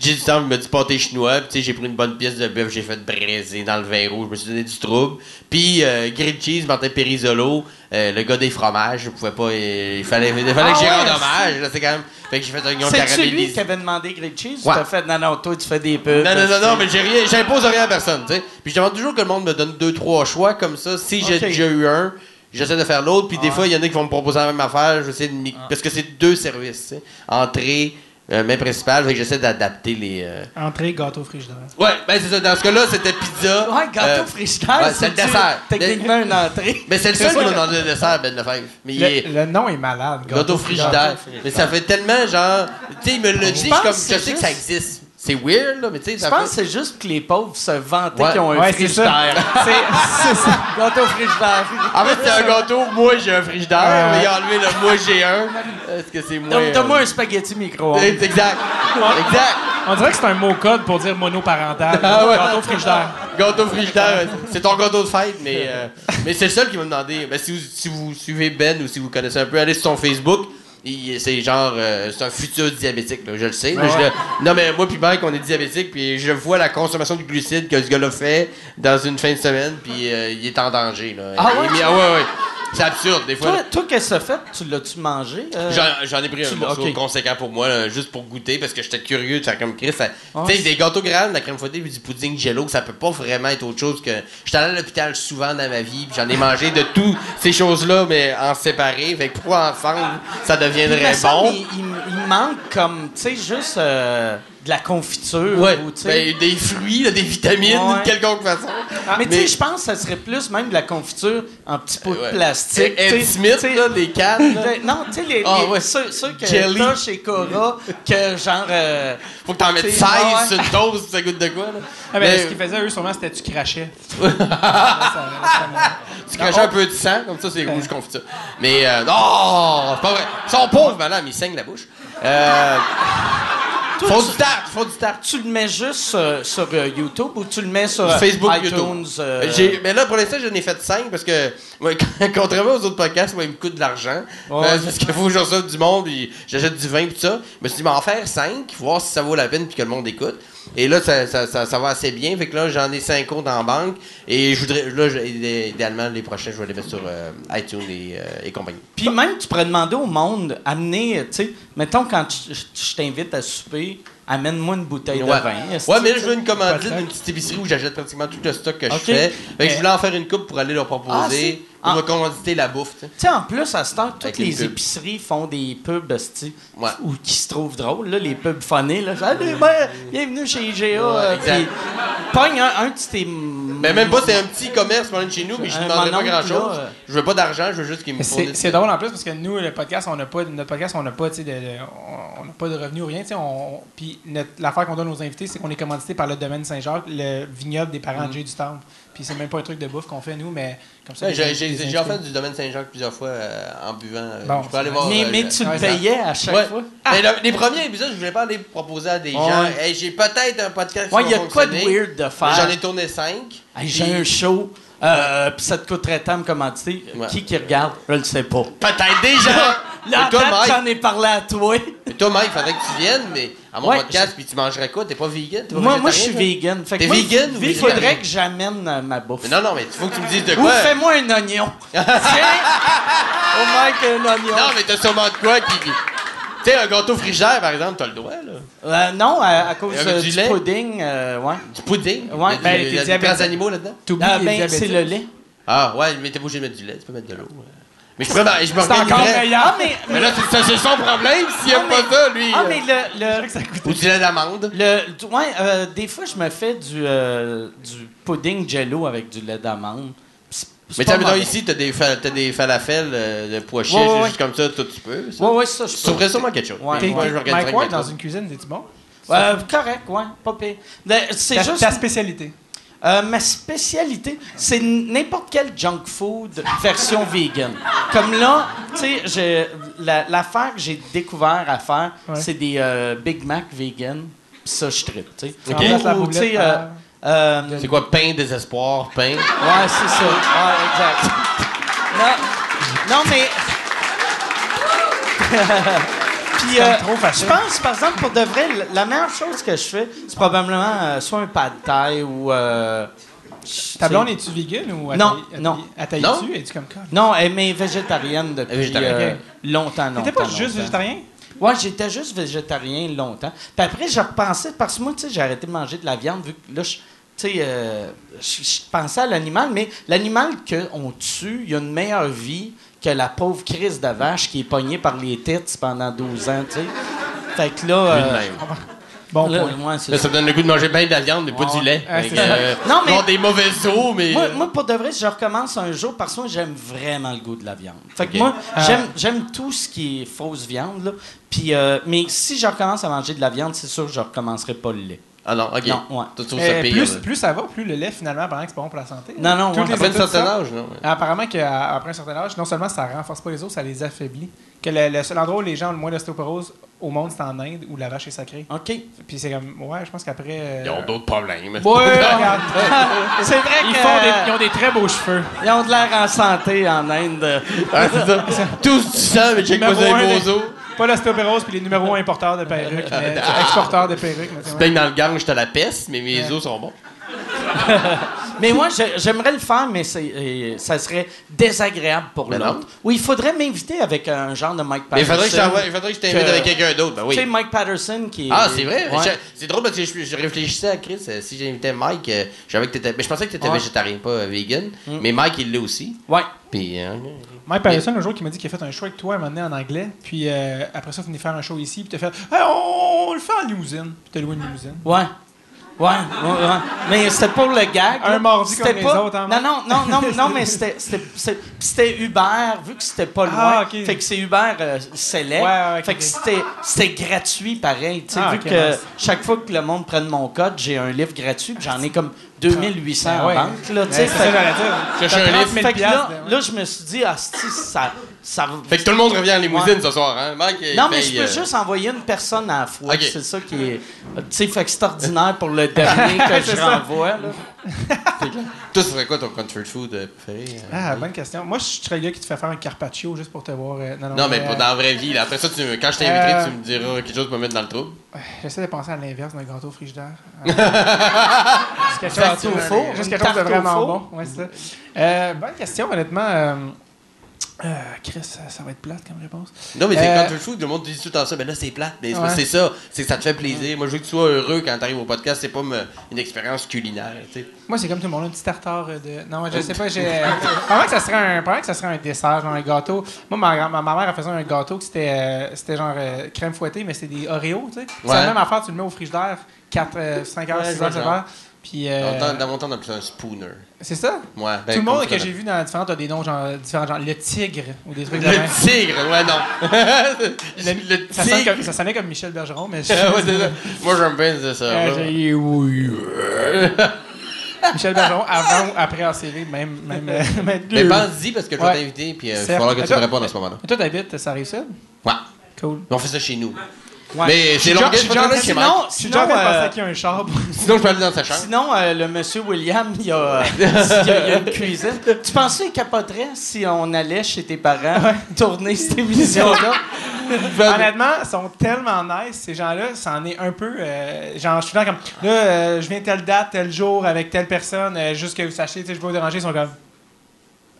Jay du Temple m'a dit pâté chinois. Puis tu sais, j'ai pris une bonne pièce de bœuf. J'ai fait braiser dans le vin rouge. Je me suis donné du trouble. Puis euh, grilled cheese, Martin Périsolo. euh, le gars des fromages. Je pouvais pas. il fallait, il fallait Ah que j'y rende hommage. Là, c'est quand même. Fait que j'ai fait un oignon C'est celui caramélisé. qui avait demandé grilled cheese? Ouais. ou t'as fait non, non, toi tu fais des pubs. Non, non, non, non, mais j'ai rien, j'impose rien à personne, tu sais. Puis je demande toujours que le monde me donne deux, trois choix comme ça. Si j'ai déjà eu un, j'essaie de faire l'autre. Puis des fois, il y en a qui vont me proposer la même affaire. J'essaie de mi- Parce que c'est deux services, tu sais. Entrée, euh, main principale. Fait que j'essaie d'adapter les. euh, Entrée, gâteau frigidaire. Ouais, ben c'est ça. Dans ce cas-là, c'était pizza. Ouais, gâteau Euh, frigidaire, ouais, c'est le dessert. techniquement une entrée? Mais c'est le seul qui m'a demandé le dessert, Ben Lefebvre. Mais il est. Le, le nom est malade. Gâteau frigidaire. Mais ça fait tellement genre. Tu sais, il me le dit, je comme. Je sais que ça existe. C'est weird, là, mais tu sais, Je pense fait. que c'est juste que les pauvres se vantaient Ouais. qu'ils ont un Ouais, frigidaire. C'est ça. Gâteau frigidaire. En fait, c'est un gâteau, moi j'ai un frigidaire, Ouais. mais il a enlevé le moi j'ai un. Est-ce que c'est moi? Donne- Donne-moi un spaghetti micro-ondes. C'est Exact. Exact. On dirait que c'est un mot code pour dire monoparental. Ah ouais. Gâteau frigidaire. Gâteau frigidaire, c'est ton gâteau de fête, mais, euh, mais c'est le seul qui m'a demandé. Ben, si, vous, si vous suivez Ben ou si vous connaissez un peu, allez sur son Facebook. C'est genre, euh, c'est un futur diabétique, là, je le sais. là, je le- non, mais moi puis Mike, on est diabétique, puis je vois la consommation de glucides que ce gars-là fait dans une fin de semaine, puis euh, il est en danger. Là. Ah Il ouais? ah ouais, ouais. C'est absurde, des fois. Toi, toi qu'est-ce que t'as fait? Tu l'as-tu mangé? euh? J'en, j'en ai pris un Tu- morceau conséquent pour moi, là, juste pour goûter, parce que j'étais curieux faire comme Chris. ça- Ouais. Tu sais, des gâteaux grands, de la crème fouettée puis du pudding jello, ça peut pas vraiment être autre chose que. J'étais allé à l'hôpital souvent dans ma vie, puis j'en ai mangé de toutes ces choses-là, mais en séparé. Fait que pourquoi ensemble, ça deviendrait bon? Il, il- il manque comme, tu sais, juste euh, de la confiture. Ouais, ou, tu sais. ben, des fruits, des vitamines, Ouais. d'une quelconque façon. mais tu sais, mais- je pense que ça serait plus même de la confiture en petits pots Ouais. de plastique. Ed tu sais, Smith, tu sais, là, des cannes. là. de- non, tu sais, les, Ah, les- ouais. ceux, ceux que Jelly. t'as chez Cora, que genre. euh, Faut que t'en mettes T'sais, 16 ouais. sur une toast, ça goûte de quoi, là? Ah, ben, Mais- Ce qu'ils faisaient, eux, sûrement, c'était tu crachais. Là, ça- là, ça- Tu craches un peu de sang, comme ça, c'est rouge confiture. Mais euh, non, c'est pas vrai. Ils sont pauvres, madame, ils saignent la bouche. Euh, faut du tarte, faut du tarte. tu le mets juste euh, sur euh, YouTube ou tu le mets sur euh, Facebook, iTunes? YouTube. euh, J'ai- mais là, pour l'instant, j'en ai fait 5 parce que, moi, contrairement aux autres podcasts, moi, il me coûte de l'argent. Ouais. Euh, parce qu'il faut que je reçoive du monde, puis j'achète du vin, puis tout ça. Je me suis dit, mais en faire 5, voir si ça vaut la peine, puis que le monde écoute. Et là, ça, ça, ça, ça va assez bien. Fait que là, j'en ai 5 autres en banque. Et je voudrais, là, je- idéalement, les prochains, je vais les mettre sur euh, iTunes et, euh, et compagnie. Puis même, tu pourrais demander au monde, amener, tu sais, mettons quand je, t'invite à souper, amène-moi une bouteille Ouais. de vin. Ouais, mais là, je veux une commandite d'une petite épicerie où j'achète pratiquement tout le stock que je fais. Fait que Mais- je voulais en faire une coupe pour aller leur proposer, Ah, Ah. me commanditer la bouffe, tu sais. En plus, à cette heure, toutes les épiceries font des pubs, Ouais. ou qui se trouvent drôles, là, les pubs phonés. Là. Salut, ben, bienvenue chez IGA. euh, exact. puis pogne un, tes. Mais même pas, c'est un petit commerce chez nous, mais je ne demanderais pas mononcle, grand-chose. euh. Je veux pas d'argent, je veux juste qu'ils me fournissent. c'est drôle en plus parce que nous, le podcast, on n'a pas, notre podcast, on n'a pas, tu sais, de, on on pas de revenus ou rien. tu sais, On, on- puis l'affaire qu'on donne aux invités, c'est qu'on est commandité par le domaine Saint-Jacques, le vignoble des parents de Jay du Temple. Puis c'est même pas un truc de bouffe qu'on fait nous, mais comme ça. Ouais, J'ai invités- offert du domaine Saint-Jacques plusieurs fois euh, en buvant. euh, Bon, je peux aller voir. Mais, euh, mais tu le payais à chaque Ouais. fois? Mais le- les premiers épisodes, je voulais pas aller proposer à des gens. Ouais. Hey, j'ai peut-être un podcast Ouais, il y a quoi de weird de faire. J'en ai tourné 5. Hey, J'ai un show, euh, puis ça te coûterait tant de commanditer. Ouais. Qui qui regarde? Je le sais pas. Peut-être déjà. Là, toi, date, Mike, j'en ai parlé à toi. mais toi, Mike, faudrait que tu viennes, mais à mon Ouais, podcast, puis tu mangerais quoi? T'es pas vegan? T'es pas Moi, moi je suis végétarien, vegan. Fait que T'es moi, vegan ou Il végétarien? faudrait que j'amène euh, ma bouffe. toi? Mais non, non, mais il faut que tu me dises de Ou quoi? fais-moi un oignon. Tiens! Au Mike, un oignon. Non, mais t'as sûrement de quoi qui. qui- Tu sais, un gâteau frigidaire, par exemple, t'as le droit, là. Euh, non, à, à cause Avec euh, du du, lait? pudding, euh, ouais. Du pudding? Ouais, ben, du- il y a t'es des diabétique. animaux là-dedans? T'oublies Ah, ben, c'est le lait. Ah, ouais, mais t'es pas obligé de mettre du lait, tu peux mettre de l'eau. ouais. Mais je m'en- je C'est encore meilleur. Ah, mais, Mais là, c'est ça, c'est son problème s'il aime Ah, pas ça, lui. ah, euh. mais le, le, Ou du lait d'amande. le, du- ouais, euh, des fois, je me fais du, euh, du pudding jello avec du lait d'amande. C'est- c'est Mais pas tiens, mettons, mauvais. ici, t'as des, fa- t'as des falafels euh, de pois chiches, Ouais, ouais, juste comme ça, toi, tu peux. Ça. Ouais, ouais, ça, je Tu peux. trouverais sûrement quelque chose. Ouais. T'es- Moi, t'es- je m'organiserais Mike Ward, dans une cuisine, t'es-tu bon? Euh, correct, ouais, pas pire. C'est Ta, juste. ta spécialité. Euh, ma spécialité, c'est n'importe quel junk food version vegan. Comme là, tu sais, la- l'affaire que j'ai découvert à faire, Ouais. c'est des euh, Big Mac vegan. Puis ça, je tripe, tu sais. Euh, euh, C'est quoi, pain, désespoir, pain? Ouais, c'est ça. Ouais, exact. Non, non mais. Puis, euh, trop je pense, par exemple, pour de vrai, la- meilleure chose que je fais, c'est probablement euh, soit un pad thai ou. euh, Ta blonde, tu es-tu vegan ou Non, non. attaillée Non? Es-tu comme ça? Non, elle est végétarienne depuis végétarienne, euh, longtemps, longtemps. T'étais pas juste végétarien? Ouais, j'étais juste végétarien longtemps. Puis après, je repensais, parce que moi, tu sais, j'ai arrêté de manger de la viande, vu que là, je, tu sais, euh, je, je pensais à l'animal, mais l'animal qu'on tue, il a une meilleure vie que la pauvre crise de vache qui est pognée par les têtes pendant 12 ans, tu sais. Fait que là... Euh. Bon là, Là, ça. me donne le goût de manger bien de la viande, mais pas du lait. Euh, Non, mais- genre des mauvais os, mais. Moi, moi, pour de vrai, si je recommence un jour, parce que moi, j'aime vraiment le goût de la viande. Fait que moi, Ah. j'aime, j'aime tout ce qui est fausse viande, là. Puis, euh, mais si je recommence à manger de la viande, c'est sûr que je recommencerai pas le lait. Ah non, ok. Non, ouais. Tu trouves ça pire. plus, là. plus ça va, plus le lait, finalement, apparemment que c'est pas bon pour la santé. Non, non, ouais. Après un certain âge, non? Apparemment qu'après un certain âge, non seulement ça renforce pas les os, ça les affaiblit. Que le, le seul endroit où les gens ont le moins d'ostéoporose au monde, c'est en Inde, où la vache est sacrée. OK. Puis c'est comme, ouais, je pense qu'après. euh, Ils ont d'autres problèmes. Ouais, regarde. C'est vrai Ils, que- font des, ils ont des très beaux cheveux. Ils ont de l'air en santé en Inde. Ah, c'est ça. Tous du sang, mais check pas des- beaux os. Pas l'ostéoporose, puis les numéros 1 importeurs de perruques, mais exporteurs de perruques. mais Tu baignes dans le gang, j'étais à la peste, mais mes Ouais. os sont bons. Mais moi, j'ai- j'aimerais le faire, mais c'est, euh, ça serait désagréable pour Mais l'autre. Oui, il faudrait m'inviter avec un genre de Mike Mais il Patterson. je t'envoie- il faudrait que je t'invite que- avec quelqu'un d'autre. Ben oui. Tu sais, Mike Patterson qui est... Ah, c'est vrai? Ouais. Je- C'est drôle parce que je, je réfléchissais à Chris. euh, si j'invitais Mike, euh, je savais que t'étais. Mais je pensais que t'étais Ouais. végétarien, pas vegan. Mm. Mais Mike, il l'est aussi. Ouais. Puis. euh, Mike Patterson, un jour, qui m'a dit qu'il a fait un show avec toi un moment donné en anglais. Puis euh, après ça, il venait faire un show ici. Puis t'as fait Hey, on, on le fait en limousine. Puis t'as loué une limousine. Ouais. Ouais, ouais, ouais. Mais c'était pour le gag. Un là. mardi C'était comme les pas- autres, hein, Non, non, non, non, non, mais c'était, c'était, Uber, vu que c'était pas loin. Ah. Fait que c'est Uber euh, Select. Ouais, fait que c'était, c'était gratuit pareil. Tu sais, Ah, vu que nice. chaque fois que le monde prenne mon code, j'ai un livre gratuit, puis j'en ai comme 2800 Ben en banque. Là, tu sais, fait, ça que j'allais dire. Cherche T'as un 30 livre. 000 fait que là, piastres, ouais. là, je me suis dit, ah, si, ça, ça Fait que tout le monde revient en limousine Ouais. ce soir, hein? Mike, Non, mais je peux euh, juste envoyer une personne à la fois. C'est ça qui est. Tu sais, fait que c'est ordinaire pour le dernier que je renvoie. Là. Toi, ce serait quoi ton comfort food euh, préféré? euh? Ah, bonne question. Moi, je serais le gars qui te fait faire un carpaccio juste pour te voir. euh, non, non, Non, mais euh, pas dans la vraie vie. Là. Après ça, tu, quand je t'inviterai, Euh, tu me diras quelque chose pour me mettre dans le trouble. J'essaie de penser à l'inverse d'un gâteau frigidaire. Euh, juste quelque chose, de vraiment four. bon. Ouais, c'est ça. Euh, bonne question, honnêtement. Euh, Chris, ça, ça va être plate comme réponse. Non, mais c'est Euh, comfort food, le monde dit tout temps ça. Mais là, c'est plate. Mais c'est- Ouais. c'est ça. C'est que ça te fait plaisir. Moi, je veux que tu sois heureux quand t'arrives au podcast. C'est pas me- une expérience culinaire, tu sais. Moi, c'est comme tout le monde, un petit tartare de. Non, je sais pas, j'ai. Pendant que ça serait un, pendant que ça serait un dessert, genre un gâteau. Moi, ma, ma, ma mère, elle faisait un gâteau que c'était, euh, c'était genre crème fouettée, mais c'était des Oreos, tu sais. C'est la même affaire, tu le mets au frigidaire 4, 5 heures, Ouais, 6 je vois heures, le 7 genre. heures. Puis. euh, Dans, dans mon temps, on appelait ça un spooner. c'est ça? Ouais, ben, tout le monde que j'ai vu dans différents, t'as des noms genre, différents, genre le tigre ou des trucs de Le même. tigre, ouais, non. le, le Ça, sonne tigre. comme, ça sonnait comme Michel Bergeron, mais je- Ouais. Moi, j'aime bien ça. Euh, oui. Michel Bergeron, avant ou après ACV, même. même, euh, même Mais pense-y parce que je vais t'inviter, puis euh, il va falloir que tu me répondes à ce moment-là. Et toi, t'habites, ça arrive ça? Ouais. Cool. Mais on fait ça chez nous. Ouais. Mais c'est déjà- t'emmener chez Mike. Sinon, sinon, euh, à qui a un char. Sinon, je peux aller dans sa chambre. sinon euh, le monsieur William, il y a, euh, il y a- il y a une cuisine. Tu pensais qu'il capoterait si on allait chez tes parents tourner cette émission-là? Honnêtement, ils sont tellement nice, ces gens-là. C'en est un peu. euh, genre, je suis là comme. Là, euh, je viens telle date, tel jour, avec telle personne, euh, juste que vous sachiez, tu sais, je vais vous déranger. Ils sont comme.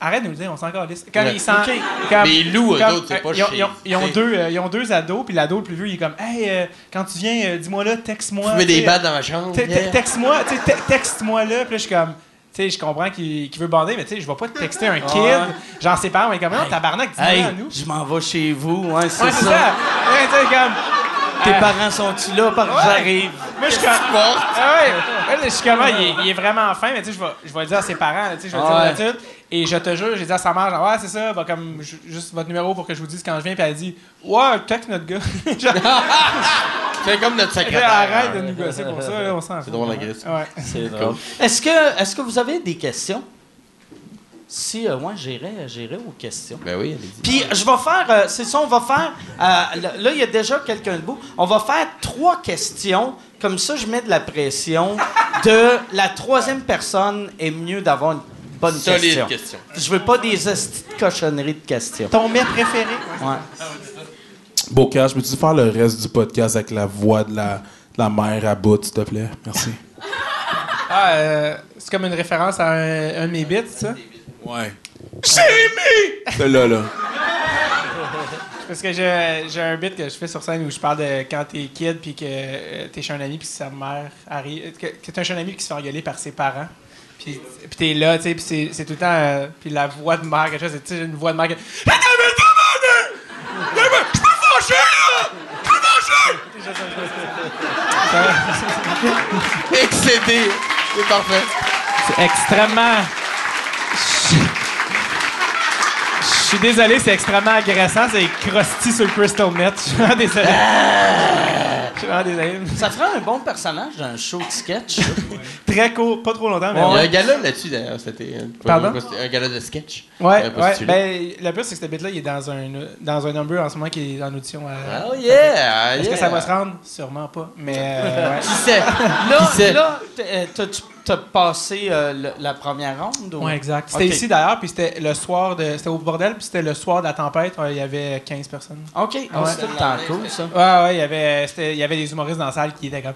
Arrête de nous le dire, on s'en encore Quand Ouais. ils sentent. Ok. comme- Mais ils louent, eux comme- autres, c'est euh, pas ils ont, ils ont- ils deux, euh, ils ont deux ados, puis l'ado le plus vieux, il est comme Hey, euh, quand tu viens, euh, dis-moi là, texte-moi. Tu mets des sais, battes dans ma chambre. Yeah. Texte-moi, sais, texte-moi là. Puis là, je suis comme, tu sais, je comprends qu'il veut bander, mais tu sais, je vais pas te texter un kid. Ouais. Genre, ses parents, mais comme, non, tabarnak, dis-moi Hey, à nous. je m'en vais chez vous. Ouais, c'est Ouais, c'est ça. ça. Ouais, tu sais, comme. Tes euh, parents sont-ils là? Par Ouais. j'arrive. Moi, je suis comme. Ah ouais. Je suis comme, ah, il, est, il est vraiment fin, mais tu sais, je vais, je vais le dire à ses parents, tu sais, je vais le dire Ouais. Et je te jure, j'ai dit à sa mère, genre, ouais, c'est ça, bah, comme, ju- juste votre numéro pour que je vous dise quand je viens. Puis elle dit, ouais, texte notre gars. C'est comme notre secrétaire. arrête de nous gosser pour ça, là, on s'en fout. drôle, la Grèce. Ouais. C'est drôle. Est-ce que, est-ce que vous avez des questions? Si, euh, ouais, j'irai, j'irai aux questions. Ben oui. Puis je vais faire, euh, c'est ça, on va faire, euh, là, il y a déjà quelqu'un debout, on va faire trois questions, comme ça je mets de la pression, de la troisième personne est mieux d'avoir une bonne Solide question. question. Je veux pas des hosties de cochonneries de questions. Ton mets préféré? Ouais. Bocage, peux-tu faire le reste du podcast avec la voix de la, de la mère à bout, s'il te plaît? Merci. Ah, euh, c'est comme une référence à un, un de mes bits, ça? Ouais. C'est là, là. Parce que j'ai un bit que je fais sur scène où je parle de quand t'es kid puis que euh, t'es chez un ami puis que sa mère arrive. Que, que t'es chez un ami qui se fait engueuler par ses parents. Puis, t'es là, tu sais, puis c'est, tout le temps. euh, puis la voix de mère, quelque chose, c'est une voix de mère. qui- Je peux fâcher, là! Je peux fâcher! Excédé. C'est parfait. C'est extrêmement. Je suis désolé, c'est extrêmement agressant. C'est crusty sur le crystal meth. Je suis vraiment désolé. Je suis vraiment désolé. Ça ferait un bon personnage dans un show de sketch. ça? Très court, pas trop longtemps, mais Il y a un gala là-dessus, d'ailleurs. C'était euh, Pardon? un gala de sketch. Ouais, J'aurais ouais. postulé. Ben, le pire, c'est que ce bit-là, il est dans un, dans un number en ce moment qui est en audition. à- Oh yeah! Est-ce yeah. que ça va se rendre? Sûrement pas. Mais, euh, ouais. Qui sait? Là, Qui sait? là t- euh, t'as-tu t'as passé euh, le- la première ronde? Ou? Ouais, exact. C'était Ok. ici d'ailleurs, puis c'était le soir de. C'était au bordel, puis c'était le soir de la tempête. ouais, Il y avait 15 personnes. OK, Ah, Ouais. c'est tout le temps cool, ça. Ouais, ouais, il y avait, c'était- il y avait des humoristes dans la salle qui étaient comme.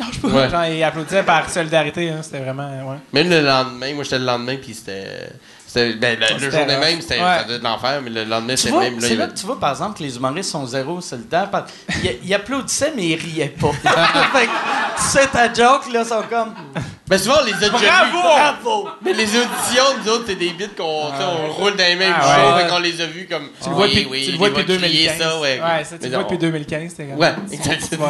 Non, lâche pas. Ouais. Genre, il applaudissait par solidarité. hein, c'était vraiment. Ouais. Même le lendemain, moi j'étais le lendemain, puis c'était. Ben, le, le jour de rough. même, c'était Ouais. être l'enfer, mais le lendemain, c'était vois, même. C'est là que tu vois, par exemple, que les humoristes sont zéro solidaires. parce- Ils, ils applaudissaient, mais ils riaient pas. fait que, tu sais, ta joke, là, sont comme. Ben souvent, les a déjà vus. Bravo! Mais les auditions, nous autres, c'est des bits qu'on on roule dans les mêmes Ah, shows, ouais. fait qu'on les a vus comme. Tu le vois depuis, oui, tu le il vois va depuis crier 2015. ça, ouais. ouais ça, tu le vois depuis 2015. c'était comme- Ouais,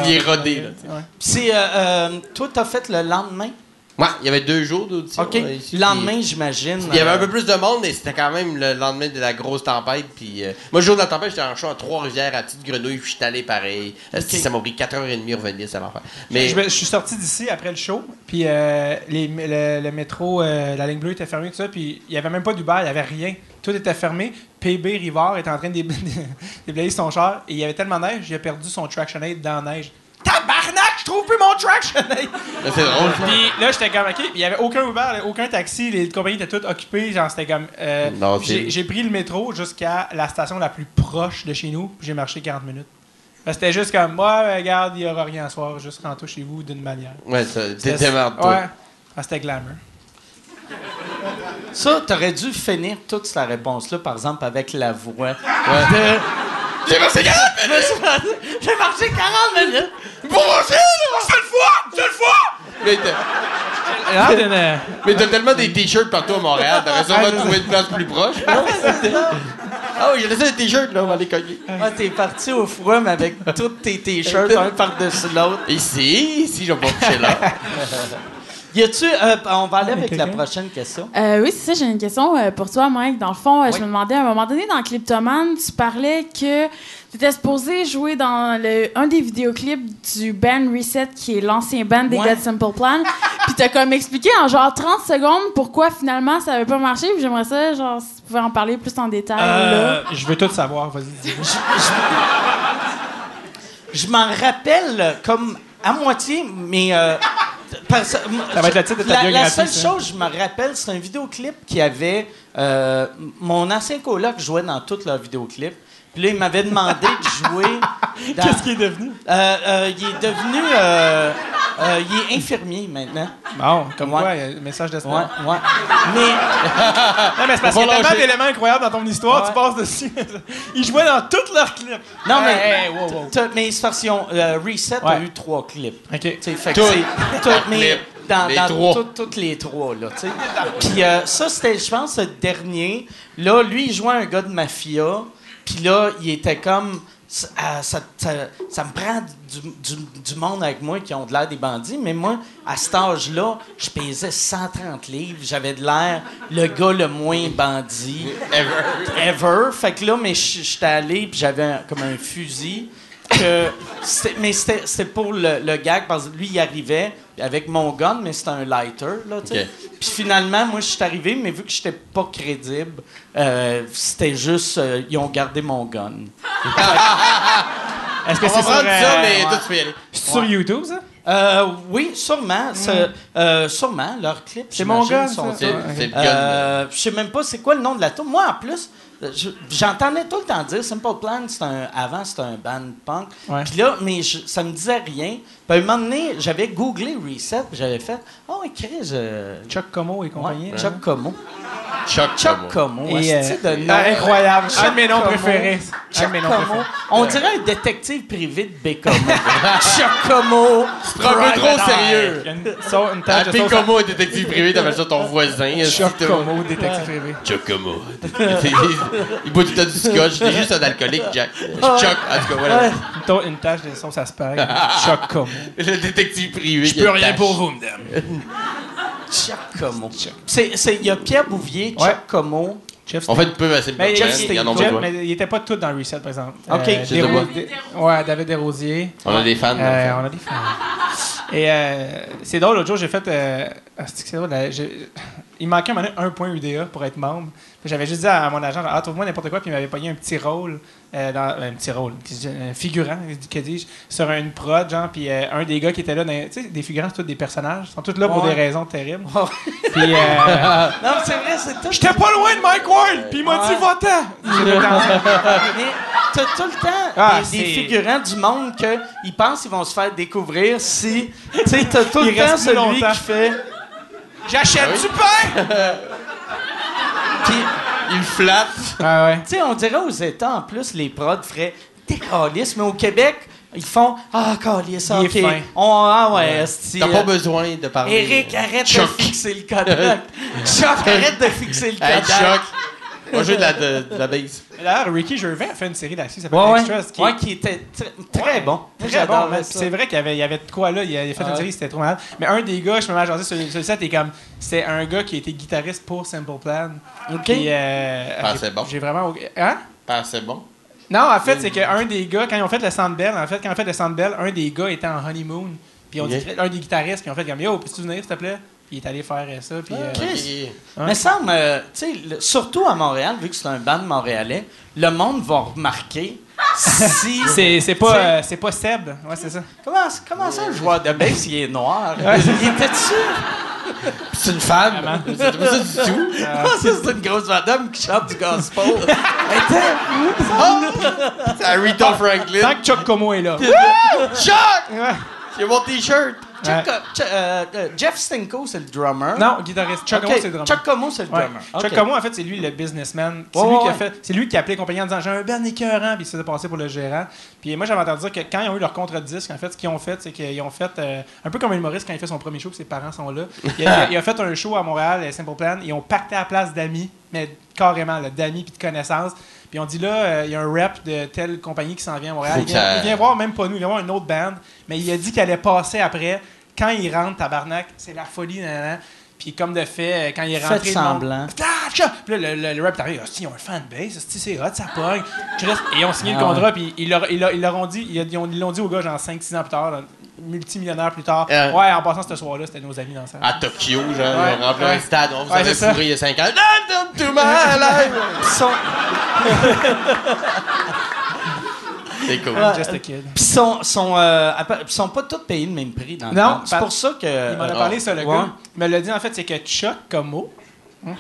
Il est rodé, là. C'est, euh, euh, toi, t'as fait le lendemain? Ouais, il y avait deux jours d'audition. OK. euh, ici, Le lendemain, j'imagine. Il y avait euh, un peu plus de monde, mais c'était quand même le lendemain de la grosse tempête. Puis euh, moi, le jour de la tempête, j'étais en show à Trois-Rivières, à Petite Grenouille, puis j'étais allé pareil. Euh. Ça m'a pris 4h30 revenir, ça l'enfer. Mais Je, suis sorti d'ici après le show, puis euh, les- le, le métro, euh, la ligne bleue était fermée, tout ça, puis il n'y avait même pas d'Uber, il n'y avait rien. Tout était fermé. PB Rivard était en train de dé- déblayer son char, et il y avait tellement de neige, il a perdu son traction aid dans la neige. Tabarnak, trouve plus mon traction c'est drôle. Puis là, j'étais comme, OK, il y avait aucun Uber, aucun taxi, les compagnies étaient toutes occupées. Genre, c'était comme. euh, Non, j'ai c'est- j'ai pris le métro jusqu'à la station la plus proche de chez nous, puis j'ai marché 40 minutes. Que C'était juste comme, ouais, ben, regarde, il n'y aura rien à soir, juste rentre chez vous d'une manière. Ouais, ça- C'était-. Ouais. Ah, c'était glamour. Ça, t'aurais dû finir toute cette réponse-là, par exemple, avec la voix. J'ai marché 40 minutes! J'ai marché 40 minutes! Pour manger, là! Seule fois! Seule fois! Mais t'as- Mais t'as tellement des t-shirts partout à Montréal, t'aurais sûrement trouvé une place plus proche. non? ah oui, j'ai laissé des t-shirts, là, on va les cogner. Ah, t'es parti au forum avec tous tes t-shirts, un par-dessus l'autre. Ici, ici, je vais pas coucher là. Y a-tu. euh, on va aller avec la prochaine question. Euh, oui, c'est ça, j'ai une question euh, pour toi, Mike. Dans le fond, euh, Oui. je me demandais, à un moment donné, dans Cliptoman, tu parlais que tu étais supposé jouer dans le, un des vidéoclips du band Reset, qui est l'ancien band des Ouais. God Simple Plan. Puis t'as comme expliqué en genre 30 secondes pourquoi finalement ça avait pas marché. Puis j'aimerais ça, genre, si tu pouvais en parler plus en détail. Euh, là. je veux tout savoir, vas-y, dis-moi. Je m'en rappelle comme à moitié, mais. euh, parce- Ça va être le titre de ta la, la biographie, seule ça. chose que je me rappelle, c'est un vidéoclip qui avait. euh, mon ancien coloc jouait dans tous leurs vidéoclips. Puis là, il m'avait demandé de jouer. dans- Qu'est-ce qu'il est devenu? Euh, euh, il est devenu. euh, euh, il est infirmier maintenant. Bon, comme Ouais. quoi, il y a un message Ouais, d'espoir. ouais. Mais. Non, mais c'est parce qu'il y a pas tellement d'éléments incroyables dans ton histoire, Ouais. tu passes dessus. Ils jouaient dans tous leurs clips. Non, mais. Hey, hey, wow, wow. t'as- Mais c'est parce qu'ils ont, Reset a Ouais. eu trois clips. OK. Fait Tout. tout- mais dans, Les dans trois. tout- toutes les trois, là, tu sais. Puis ça, c'était, je pense, le dernier. Là, lui, il jouait un gars de mafia. Puis là, il était comme... Ça, ah, ça, ça- ça me prend du, du- du monde avec moi qui ont de l'air des bandits, mais moi, à cet âge-là, je pesais 130 livres. J'avais de l'air le gars le moins bandit Ever. ever. Fait que là, mais j'étais allé, puis j'avais comme un fusil. Que mais c'était c'était pour le, le gag, parce que lui, il arrivait avec mon gun, mais c'était un lighter, là, tu sais. Ok. Puis finalement, moi, je suis arrivé, mais vu que j'étais pas crédible, euh, c'était juste... euh, ils ont gardé mon gun. Est-ce que On va c'est sur, euh, mais toi, tu peux y aller. c'est sur YouTube, ça? Euh, oui, sûrement. c'est- euh, sûrement, leurs clips, C'est mon. Euh, je sais même pas c'est quoi le nom de la tour. Moi, en plus, j'entendais tout le temps dire Simple Plan, c'est un, avant, c'était un band punk. Puis là, mais je- ça me disait rien. Puis à un moment donné, j'avais googlé Reset, puis j'avais fait Oh, Chris, euh, Chuck Como et compagnie. ouais, Chuck Como. Chuck Chuck Como. Como. Et, euh, de nom. ah, incroyable. Un Chuck de mes noms Como. préférés. Un Chuck mes noms Como. préférés. On dirait un détective privé de Bécomo. Chuck Como. Tu prends un peu trop sérieux. Il une, de sauce comme un détective privé, t'appelles ça ton voisin. Chuck Como, détective privé. Chuck Como. Il boit tout le temps du scotch. T'es juste un alcoolique, Jack. Chuck, en tout cas, voilà. Une, tache de sauce à spag. Chuck Como. Le détective privé. Je peux rien pour vous. madame. Chuck Como. C'est- c'est- Il y a Pierre Bouvier, Chuck Ouais. Como. On fait, tu peux passer le Mais, Jeff il y en a Jeff, mais il était pas tout dans Reset, par exemple. Ok. De quoi? Des- ouais, David Desrosiers. On a des fans. Euh, on a des fans. Et euh, c'est drôle, l'autre jour, j'ai fait. euh, Ah, c'est drôle, là, il manquait un, moment donné un point UDA pour être membre. J'avais juste dit à mon agent, ah, trouve-moi n'importe quoi, puis il m'avait pogné un petit rôle, euh, dans, un petit rôle, un figurant, que dis-je, sur une prod, genre, puis euh, un des gars qui était là, tu sais, des figurants, c'est tous des personnages, ils sont tous là pour Ouais. des raisons terribles. Ouais. Puis, euh, Non, mais c'est vrai, c'est tout. j'étais pas loin de Mike Ward, puis il m'a dit, va-t'en! Mais t'as tout le temps Ah, des, figurants du monde qu'ils pensent qu'ils vont se faire découvrir si. Tu sais, t'as tout le temps celui longtemps. qui fait. J'achète du pain! Puis, Il flatte. Ah ouais. tu sais, on dirait aux États, en plus, les prods feraient des calices, mais au Québec, ils font Ah, calice, Il est ok. fin. On, ah, ouais, T'as euh, pas besoin de parler. Eric, arrête de fixer le Kodak. Chuck, arrête de fixer le Hey, Kodak. Moi, j'ai de la, de, de la base. D'ailleurs, Ricky Gervais a fait une série là-dessus qui s'appelle Ouais, ouais. Extras. Qui Ouais, qui était tr- très bon. Très bon, mais ça. c'est vrai qu'il y avait, il y avait de quoi là. Il a, il a fait Ah une ouais. série, c'était trop malade. Mais un des gars, je me mets à jaser sur, sur le set, et comme. C'était un gars qui était guitariste pour Simple Plan. OK. Puis, euh, Ah, j'ai- c'est bon. J'ai vraiment. Hein? Ah, c'est bon. Non, en fait, c'est qu'un des gars, quand ils ont fait le Sandbell, en fait, quand ils ont fait le Sandbell, un des gars était en honeymoon. Puis on Ok. dit, un des guitaristes, puis on fait comme Yo, peux-tu venir, s'il te plaît? Puis il est allé faire euh, ça. Puis, euh, Chris. Ok. Mais ça, me- tu sais, le- surtout à Montréal, vu que c'est un band montréalais, le monde va remarquer si. c'est, c'est pas, euh, c'est pas Seb. Ouais, c'est ça. Comment, comment ça, le joueur de bass, il est noir? Ouais. Il était dessus? C'est une femme. C'était pas ça du tout. Ah, ça, c'est une grosse madame qui chante du gospel. C'est Aretha Franklin. Tant que Chuck Como est là. Chuck! Ouais. C'est mon t-shirt. Chuck- Ch- euh, euh, Jeff Stinko, c'est le drummer. Non, guitariste. Chuck Ok, Como, c'est le drummer. Chuck Como, c'est le Ouais. drummer. Chuck Ok. Como, en fait, c'est lui le businessman. C'est lui qui a ouais. fait, c'est lui qui a appelé la compagnie en disant j'ai un band écœurant, puis il se faisait passer pour le gérant. Puis moi, j'avais entendu dire que quand ils ont eu leur contrat de disque, en fait, ce qu'ils ont fait, c'est qu'ils ont fait euh, un peu comme un humoriste quand il fait son premier show, que ses parents sont là. Il a, il a fait un show à Montréal, Simple Plan. Ils ont pacté à la place d'amis, mais carrément, d'amis puis de connaissances. Puis on dit là, euh, il y a un rep de telle compagnie qui s'en vient à Montréal. Il vient, il voir même pas nous, il vient voir une autre band, mais il a dit qu'il allait passer après. Quand il rentre, tabarnak, c'est la folie, nanana. Puis comme de fait, euh, quand il est rentré, Faites monde- semblant. Ah! Puis là, le, le, le rap Ah, si, ils ont un fanbase, c'est hot, ça pogne. Et ils ont signé Ah le contrat, puis ils leur, ils leur- ils leur ont dit, ils, ils ont- ils l'ont dit aux gars, genre 5-6 ans plus tard, là, multimillionnaires plus tard. Euh. ouais, en passant ce soir-là, c'était nos amis dans ça. À Tokyo, genre, Ouais, on remplit ouais. un stade. On vous Ouais, avait fourré il y a 5 ans. London to my C'est cool. Ouais. Just a kid. Puis ils sont, sont, euh, sont pas tous payés le même prix dans Non. C'est pour ça que. Il m'en a non. parlé, ça, le Ouais. gars. Il me l'a dit, en fait, c'est que Chuck, comme mot, hein,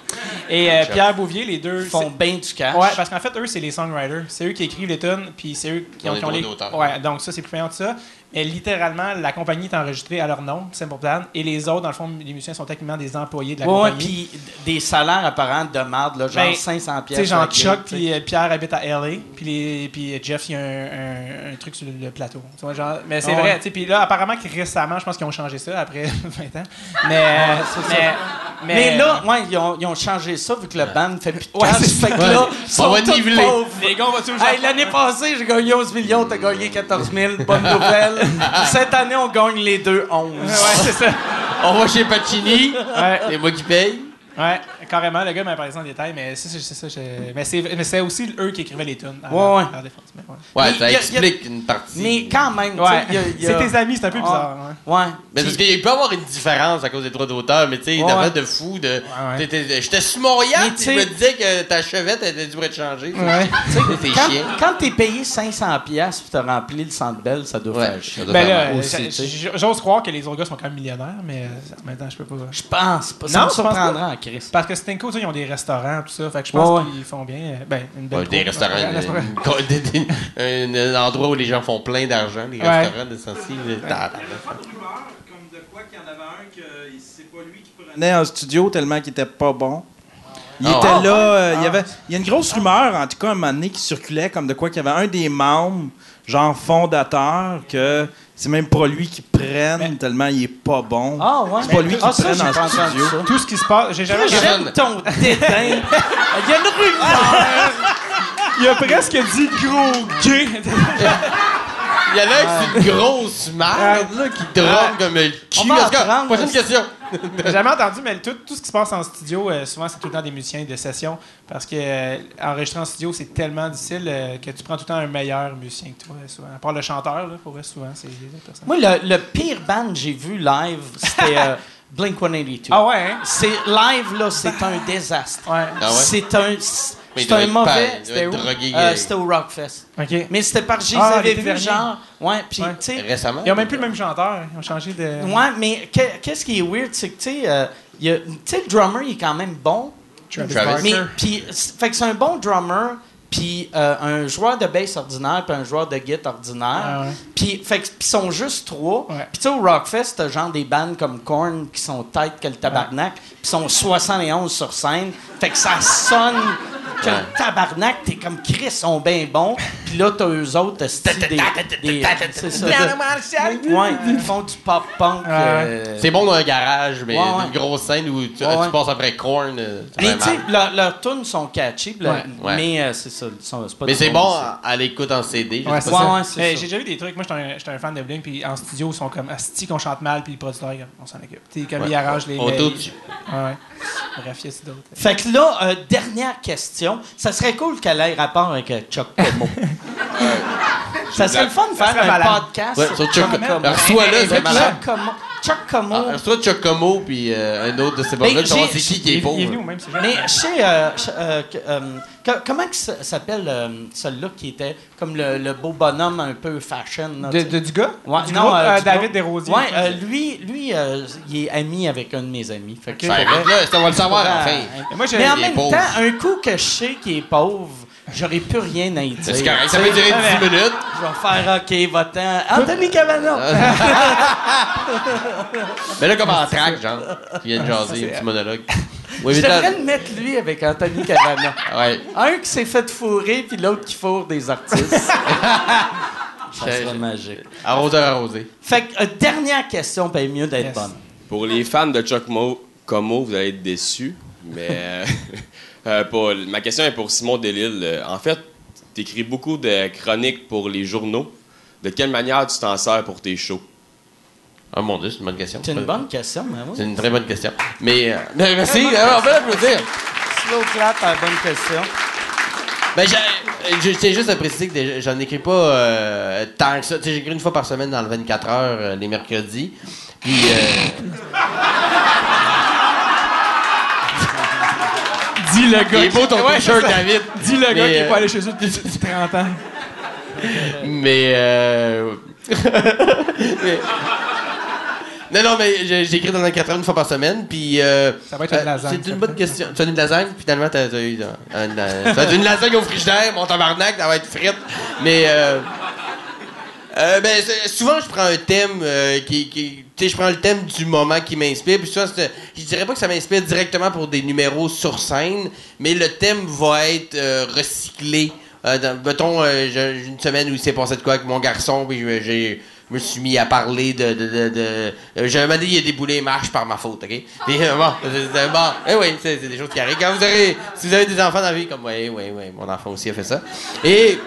et euh, Pierre Bouvier, les deux. Ils font bien du cash. Ouais, parce qu'en fait, eux, c'est les songwriters. C'est eux qui écrivent les tunes, puis c'est eux qui ont ont, les qui ont les. Ouais, donc ça, c'est plus payant que ça. Mais littéralement, la compagnie est enregistrée à leur nom, Simple Plan, et les autres, dans le fond, les musiciens sont techniquement des employés de la Ouais, compagnie. puis des salaires apparents de marde, là, genre Ben, 500 Tu pièces. sais, genre Chuck tu puis euh, Pierre habitent à LA, puis, Jeff, il y a un, un- un truc sur le, plateau. Tu vois, genre, mais c'est vrai, tu sais, puis là, apparemment, récemment, je pense qu'ils ont changé ça après 20 ans. Mais, Mais, mais, là, ouais, ils, ont, ils ont changé ça vu que le band fait plus de cash. fait que là, On ils sont va tous niveler. pauvres. les gars, on va toujours Hey, L'année passée, j'ai gagné 11 millions, t'as gagné 14 000. Bonne nouvelle. Cette année, on gagne les deux 11. Ouais, c'est ça. On va chez Pacini. Ouais. C'est moi qui paye. Ouais, carrément, le gars m'a parlé en détail, mais c'est ça. je- Mais c'est aussi eux qui écrivaient les tunes. à- Ouais, ouais. défense, mais ouais. Ça explique une partie. Mais quand même, tu sais, Ouais. C'est tes amis, c'est un peu Ah. bizarre. ouais. Ouais. Mais parce qu'il peut y avoir une différence à cause des droits d'auteur, mais tu sais, ouais. de fou, de. J'étais sur mon yacht, tu me sais- disais que ta chevette était dû être changée. Ouais. Quand, chiant. quand t'es payé 500 pièces puis t'as rempli le centre belle, ça doit Ouais, faire chier. j'ose croire que les autres gars sont quand même millionnaires, mais euh, maintenant, je peux pas. Je pense pas. Ça Non, me surprendra en Chris. Parce que Stinko, ils ont des restaurants, tout ça. Fait que je pense Ouais, ouais. qu'ils font bien. euh, Ben, une belle Ouais, des restaurants, Un des- un, endroit où les gens font plein d'argent, les Ouais. restaurants de Sancy. Pas de rumeur, comme de quoi qu'il y en avait un que c'est pas lui qui prenait. en studio tellement qu'il était pas bon. Il Ah. était là, euh, il y avait il y a une grosse rumeur en tout cas un moment donné qui circulait comme de quoi qu'il y avait un des membres genre fondateur que c'est même pas lui qui prenne tellement il est pas bon. Ah, ouais. C'est pas lui qui Ah, prenne en studio. ça. Tout ce qui se passe, j'ai jamais. J'aime ton dédain. Il y a une rumeur. Il a presque dit gros gay. Il y en a un qui c'est une grosse merde là, qui drone comme le cul. Prochaine question. J'ai jamais entendu, mais tout, tout ce qui se passe en studio, euh, souvent, c'est tout le temps des musiciens de session. Parce que euh, enregistrer en studio, c'est tellement difficile euh, que tu prends tout le temps un meilleur musicien que toi, souvent. À part le chanteur, là, pour vrai, souvent, c'est. Moi, le, le pire band que j'ai vu live, c'était euh, Blink 182. Ah ouais, hein? C'est live là, c'est un désastre. Ouais. Ah ouais? C'est un Mais doit un mauvais. C'était Euh, euh, C'était au Rockfest. OK. Mais c'était par J, Ah, vu dernier. genre. Ouais, puis Ouais. tu sais. Récemment? Ils ont même plus le même chanteur. Ils ont changé de. Ouais, mais que- qu'est-ce qui est weird, c'est que tu sais, euh, le drummer il est quand même bon. Travis Travis. Mais puis, fait que c'est un bon drummer, puis euh, un joueur de bass ordinaire, puis un joueur de guitare ordinaire. Ah. Puis, fait que- puis ils sont juste trois. Ouais. Puis tu sais, au Rockfest, t'as genre des bandes comme Korn qui sont têtes que le tabarnak, puis sont 71 sur scène. Fait que ça sonne que le tabarnak, t'es comme Chris, ils sont bien bons. Puis là, t'as eux autres, esti, des, des, c'est ça. Ouais, ils font du pop punk. Ouais. euh, C'est bon dans un garage, mais Ouais, ouais. une grosse scène où tu, Ouais, tu passes après Korn. euh, Mais tu sais, leurs tunes sont catchy, mais euh, c'est c'est pas Mais c'est bon aussi. à, à l'écoute en CD. Ouais, c'est. J'ai déjà vu des trucs. Moi, j'étais un, un fan de Blink, puis en studio, ils sont comme Asti qu'on chante mal, puis le producteur, on s'en occupe. Comme Ouais. ils arrangent les. Tout- Ouais, ouais. Bref, il y a d'autres. Fait que là, euh, dernière question. Ça serait cool qu'elle ait rapport avec euh, Chuck Como. ça serait le fun de faire un malade. podcast Ouais, sur Chuck Como. Alors, c'est Chuck. Como. Chuck Como. Ah, toi, Chuck Como, puis euh, un autre de ces Ben, voir j'ai- c'est qui qui est Il, il est pauvre. venu même. Mais je sais, euh, euh, euh, comment ça s'appelle euh, celui-là qui était comme le, le beau bonhomme un peu fashion? là, De, du gars Ouais, Du non, groupe, du David. Desrosiers. Ouais, euh, lui, lui euh, il est ami avec un de mes amis. Fait que Ben, je pourrais- là, on va le savoir enfin. euh, Mais moi, Mais en même temps, un coup que je sais qu'il est pauvre, j'aurais plus rien à y dire. C'est correct, ça Tu peut durer mais 10 minutes. Je vais faire OK, va-t'en. Anthony Cavana! Mais là, comme en track, genre, qui vient de jaser, un petit monologue. Oui, Je devrais le mettre lui avec Anthony Cavana. Ouais. Un qui s'est fait fourrer, puis l'autre qui fourre des artistes. Ça serait magique. Arroseur arrosé. Fait que, euh, dernière question, paye mieux d'être Yes. bonne. Pour les fans de Chuck Mo, Como, vous allez être déçus. Mais euh, pour- ma question est pour Simon Delille. Euh, En fait, tu écris beaucoup de chroniques pour les journaux. De quelle manière tu t'en sers pour tes shows? Ah mon dieu, c'est une bonne question. C'est une bonne question, mais C'est oui. une très bonne question. Mais, euh, mais merci, euh, on peut l'applaudir. Slow clap à la bonne question. Ben, j'ai- je tiens juste à préciser que j'en écris pas euh, tant que ça. J'écris une fois par semaine dans le 24 heures, euh, les mercredis. Puis, Dis le gars. il est beau ton Ouais, t-shirt. David. Dis le gars Mais, qui est euh, pas allé chez eux depuis 30 ans. Mais, euh... mais- Non, non, mais j'écris dans 24 heures une fois par semaine, puis... euh, Ça va être une euh, lasagne, C'est une bonne question. Tu as une lasagne, finalement, t'as eu... euh, une, euh, être une lasagne au frigidaire, mon tabarnak, ça va être frite. Mais... Euh... euh, ben, souvent, je prends un thème euh, qui... tu sais, je prends le thème du moment qui m'inspire, puis souvent, je dirais pas que ça m'inspire directement pour des numéros sur scène, mais le thème va être euh, recyclé. Euh, dans- mettons, j'ai une semaine où il s'est passé de quoi avec mon garçon, puis j'ai- je me suis mis à parler de. de, de, de- donné, il a déboulé les marches par ma faute, OK? Puis, euh, bon, bon, eh oui, c'est des choses qui arrivent. Quand vous aurez, si vous avez des enfants dans la vie, comme, oui, oui, oui, mon enfant aussi a fait ça. Et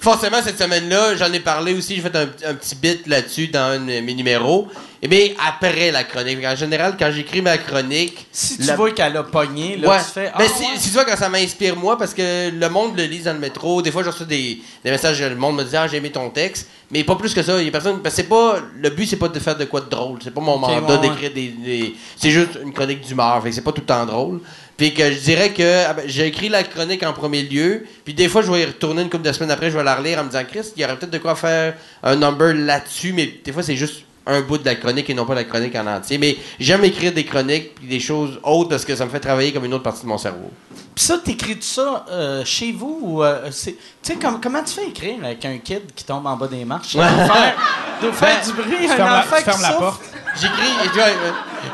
forcément, cette semaine-là, j'en ai parlé aussi, j'ai fait un, un petit bit là-dessus dans un mes numéros. Et bien, après la chronique. En général, quand j'écris ma chronique. Si tu la- vois qu'elle a pogné, là, Ouais. tu fais. Mais ah, si, ouais. si tu vois quand ça m'inspire moi, parce que le monde le lit dans le métro, des fois je reçois des, des messages, le monde me dit ah j'ai aimé ton texte, mais pas plus que ça. Il y a personne, parce que pas le but c'est pas de faire de quoi de drôle, c'est pas mon mandat ouais, d'écrire des, des- c'est juste une chronique d'humeur, fait que c'est pas tout le temps drôle. Puis que je dirais que ah ben, j'ai écrit la chronique en premier lieu, puis des fois je vais y retourner une couple de semaines après, je vais la relire en me disant Chris, il y aurait peut-être de quoi faire un number là-dessus, mais des fois c'est juste un bout de la chronique et non pas la chronique en entier. Mais j'aime écrire des chroniques puis des choses autres parce que ça me fait travailler comme une autre partie de mon cerveau. Puis ça, t'écris-tu ça euh, chez vous ou. euh, c'est- tu sais, comme- comment tu fais écrire avec un kid qui tombe en bas des marches? Doit faire, doit faire du bruit, Tu un la, enfant fermes qui la porte. J'écris et tu vois,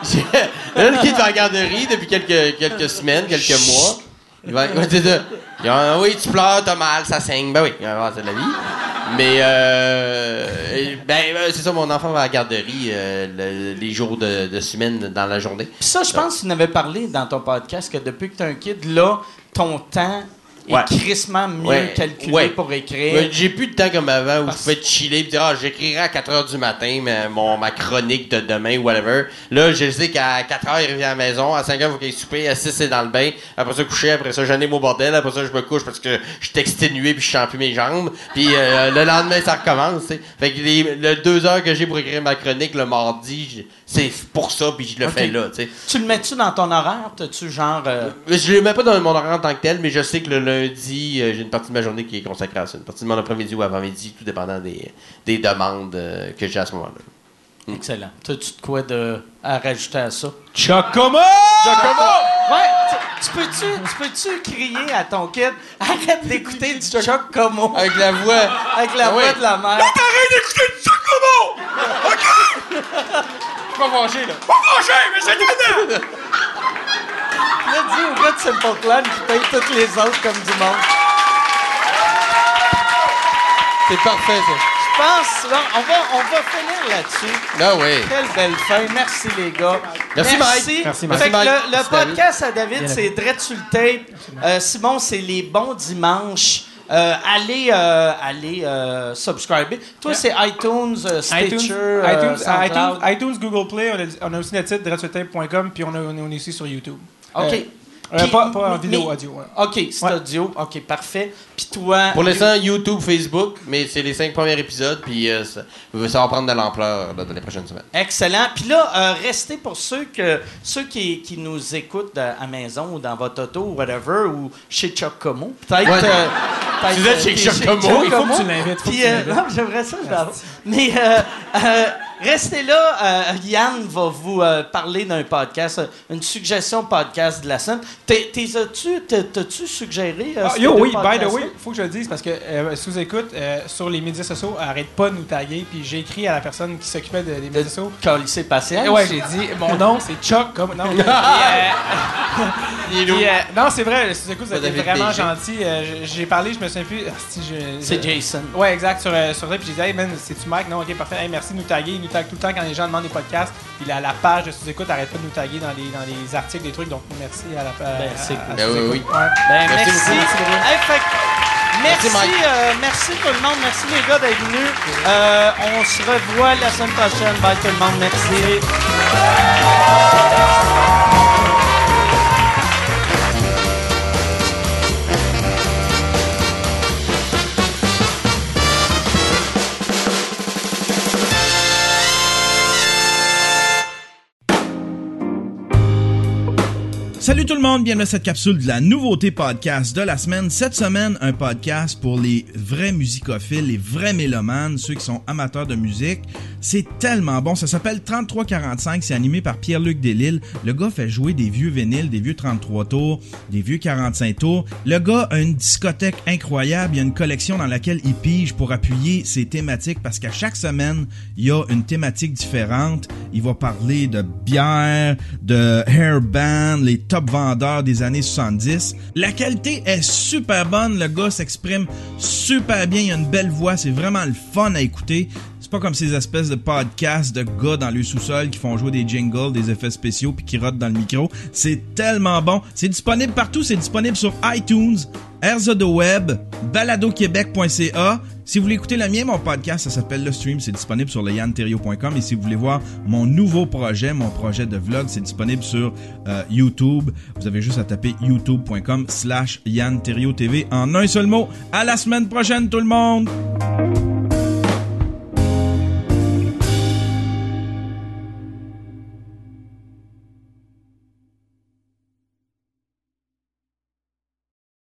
j'ai- là, le kid va à la garderie depuis quelques, quelques semaines, quelques mois. Il va, il va dire Ah oui, tu pleures, t'as mal, ça saigne. Ben oui, c'est de la vie. Mais, euh, ben, euh, c'est ça, mon enfant va à la garderie euh, le- les jours de, de semaine dans la journée. Puis ça, je pense que tu n'avais parlé dans ton podcast que depuis que tu as un kid, là, ton temps Ouais. est crissement mieux Ouais. calculé Ouais. pour écrire. J'ai plus de temps comme avant où Parce- je pouvais chiller et dire ah, j'écrirai à 4 h du matin ma, mon, ma chronique de demain ou whatever. Là, je sais qu'à 4 h il revient à la maison, à 5 h il faut qu'il souper, à 6 c'est dans le bain, après ça coucher, après ça j'en ai mon bordel, après ça je me couche parce que je suis exténué puis je sens plus mes jambes, puis euh, le lendemain ça recommence, tu sais. Fait que les, le 2 heures que j'ai pour écrire ma chronique le mardi, c'est pour ça puis je le fais là, tu sais. Tu le mets-tu dans ton horaire? T'as-tu genre. euh, Je le mets pas dans mon horaire en tant que tel, mais je sais que le lundi, euh, j'ai une partie de ma journée qui est consacrée à ça. Une partie de mon après-midi ou avant-midi, tout dépendant des, des demandes euh, que j'ai à ce moment-là. Excellent. T'as-tu de quoi de, à rajouter à ça? Chocomo! Ouais, tu, tu peux-tu, tu peux-tu crier à ton kid, arrête d'écouter du Chuck Como Avec la voix. avec la Ah voix de la mère. Arrête d'écouter du Chuck Como! OK? Je suis pas fâché, là. Pas fâché, mais c'est étonnant! Là, dis au gars de Simple Plan qui paye toutes les autres comme du monde. C'est parfait, ça. Je pense, là, on va, on va finir là-dessus. Ah oui. Quelle belle fin. Merci, les gars. Merci, Mike. Merci, Fait Mike. que Mike. le, le Merci, podcast à David, c'est Dread sur le tape. Euh, Simon, c'est les bons dimanches. Euh, allez, euh, allez euh, subscriber. Toi, c'est iTunes, euh, Stitcher, iTunes, euh, iTunes, SoundCloud. iTunes, iTunes, Google Play, on a, on a aussi notre site dreadsultape.com puis on, a- on est aussi sur YouTube. OK. Euh, pas, pas en vidéo, mais- audio. ouais. OK, c'est Ouais. audio. OK, parfait. Puis toi... Pour l'instant, YouTube, Facebook, mais c'est les cinq premiers épisodes, puis euh, ça, ça va prendre de l'ampleur dans les prochaines semaines. Excellent. Puis là, euh, restez pour ceux que ceux qui, qui nous écoutent à, maison ou dans votre auto ou whatever ou chez Chuck Como. Peut-être. Ouais. euh, peut-être, Si vous êtes chez Chuck Como, il faut que tu l'invites, euh, j'aimerais ça, je l'avoue. Mais euh, euh, restez là. euh, Yann va vous euh, parler d'un podcast, euh, une suggestion podcast de la semaine. T'as-tu suggéré euh, Ah, yo, oui, by the way, faut que je le dise parce que euh, sous écoute euh, sur les médias sociaux, arrête pas de nous taguer. Puis j'ai écrit à la personne qui s'occupait de- des médias sociaux. Calisser patience. Et ouais, j'ai dit mon nom c'est Chuck comme non. Euh, puis, euh, non, c'est vrai, sous écoute, vous êtes vraiment gentil. Euh, j'ai- parlé, je me souviens plus. ah, si je- C'est Jason. Ouais, exact, sur, sur ça. Puis j'ai dit, hey man, c'est-tu Mike? Non, ok, parfait. Hey, merci de nous taguer. Il nous tague tout le temps quand les gens demandent des podcasts. Puis la, la page de sous-écoute arrête pas de nous taguer dans les, dans les articles, des trucs. Donc merci à la page. Ben, c'est cool. Ben oui, oui. Ben, Merci merci. Hey, fait merci, Merci, euh, merci tout le monde. Merci les gars d'être venus. Euh, on se revoit la semaine prochaine. Bye tout le monde. Merci. Salut tout le monde, bienvenue à cette capsule de la nouveauté podcast de la semaine. Cette semaine, un podcast pour les vrais musicophiles, les vrais mélomanes, ceux qui sont amateurs de musique. C'est tellement bon, ça s'appelle 3345, c'est animé par Pierre-Luc Delisle. Le gars fait jouer des vieux vinyles, des vieux 33 tours, des vieux 45 tours. Le gars a une discothèque incroyable, il y a une collection dans laquelle il pige pour appuyer ses thématiques parce qu'à chaque semaine, il y a une thématique différente. Il va parler de bière, de hairband, les top vendeurs des années 70. La qualité est super bonne, le gars s'exprime super bien, il a une belle voix, c'est vraiment le fun à écouter. C'est pas comme ces espèces de podcasts de gars dans le sous-sol qui font jouer des jingles, des effets spéciaux puis qui rotent dans le micro. C'est tellement bon. C'est disponible partout. C'est disponible sur iTunes, de Web, baladoquebec.ca. Si vous voulez écouter le mien, mon podcast, ça s'appelle Le Stream. C'est disponible sur le yanterio.com. Et si vous voulez voir mon nouveau projet, mon projet de vlog, c'est disponible sur euh, YouTube. Vous avez juste à taper youtube.com slash TV en un seul mot. À la semaine prochaine, tout le monde!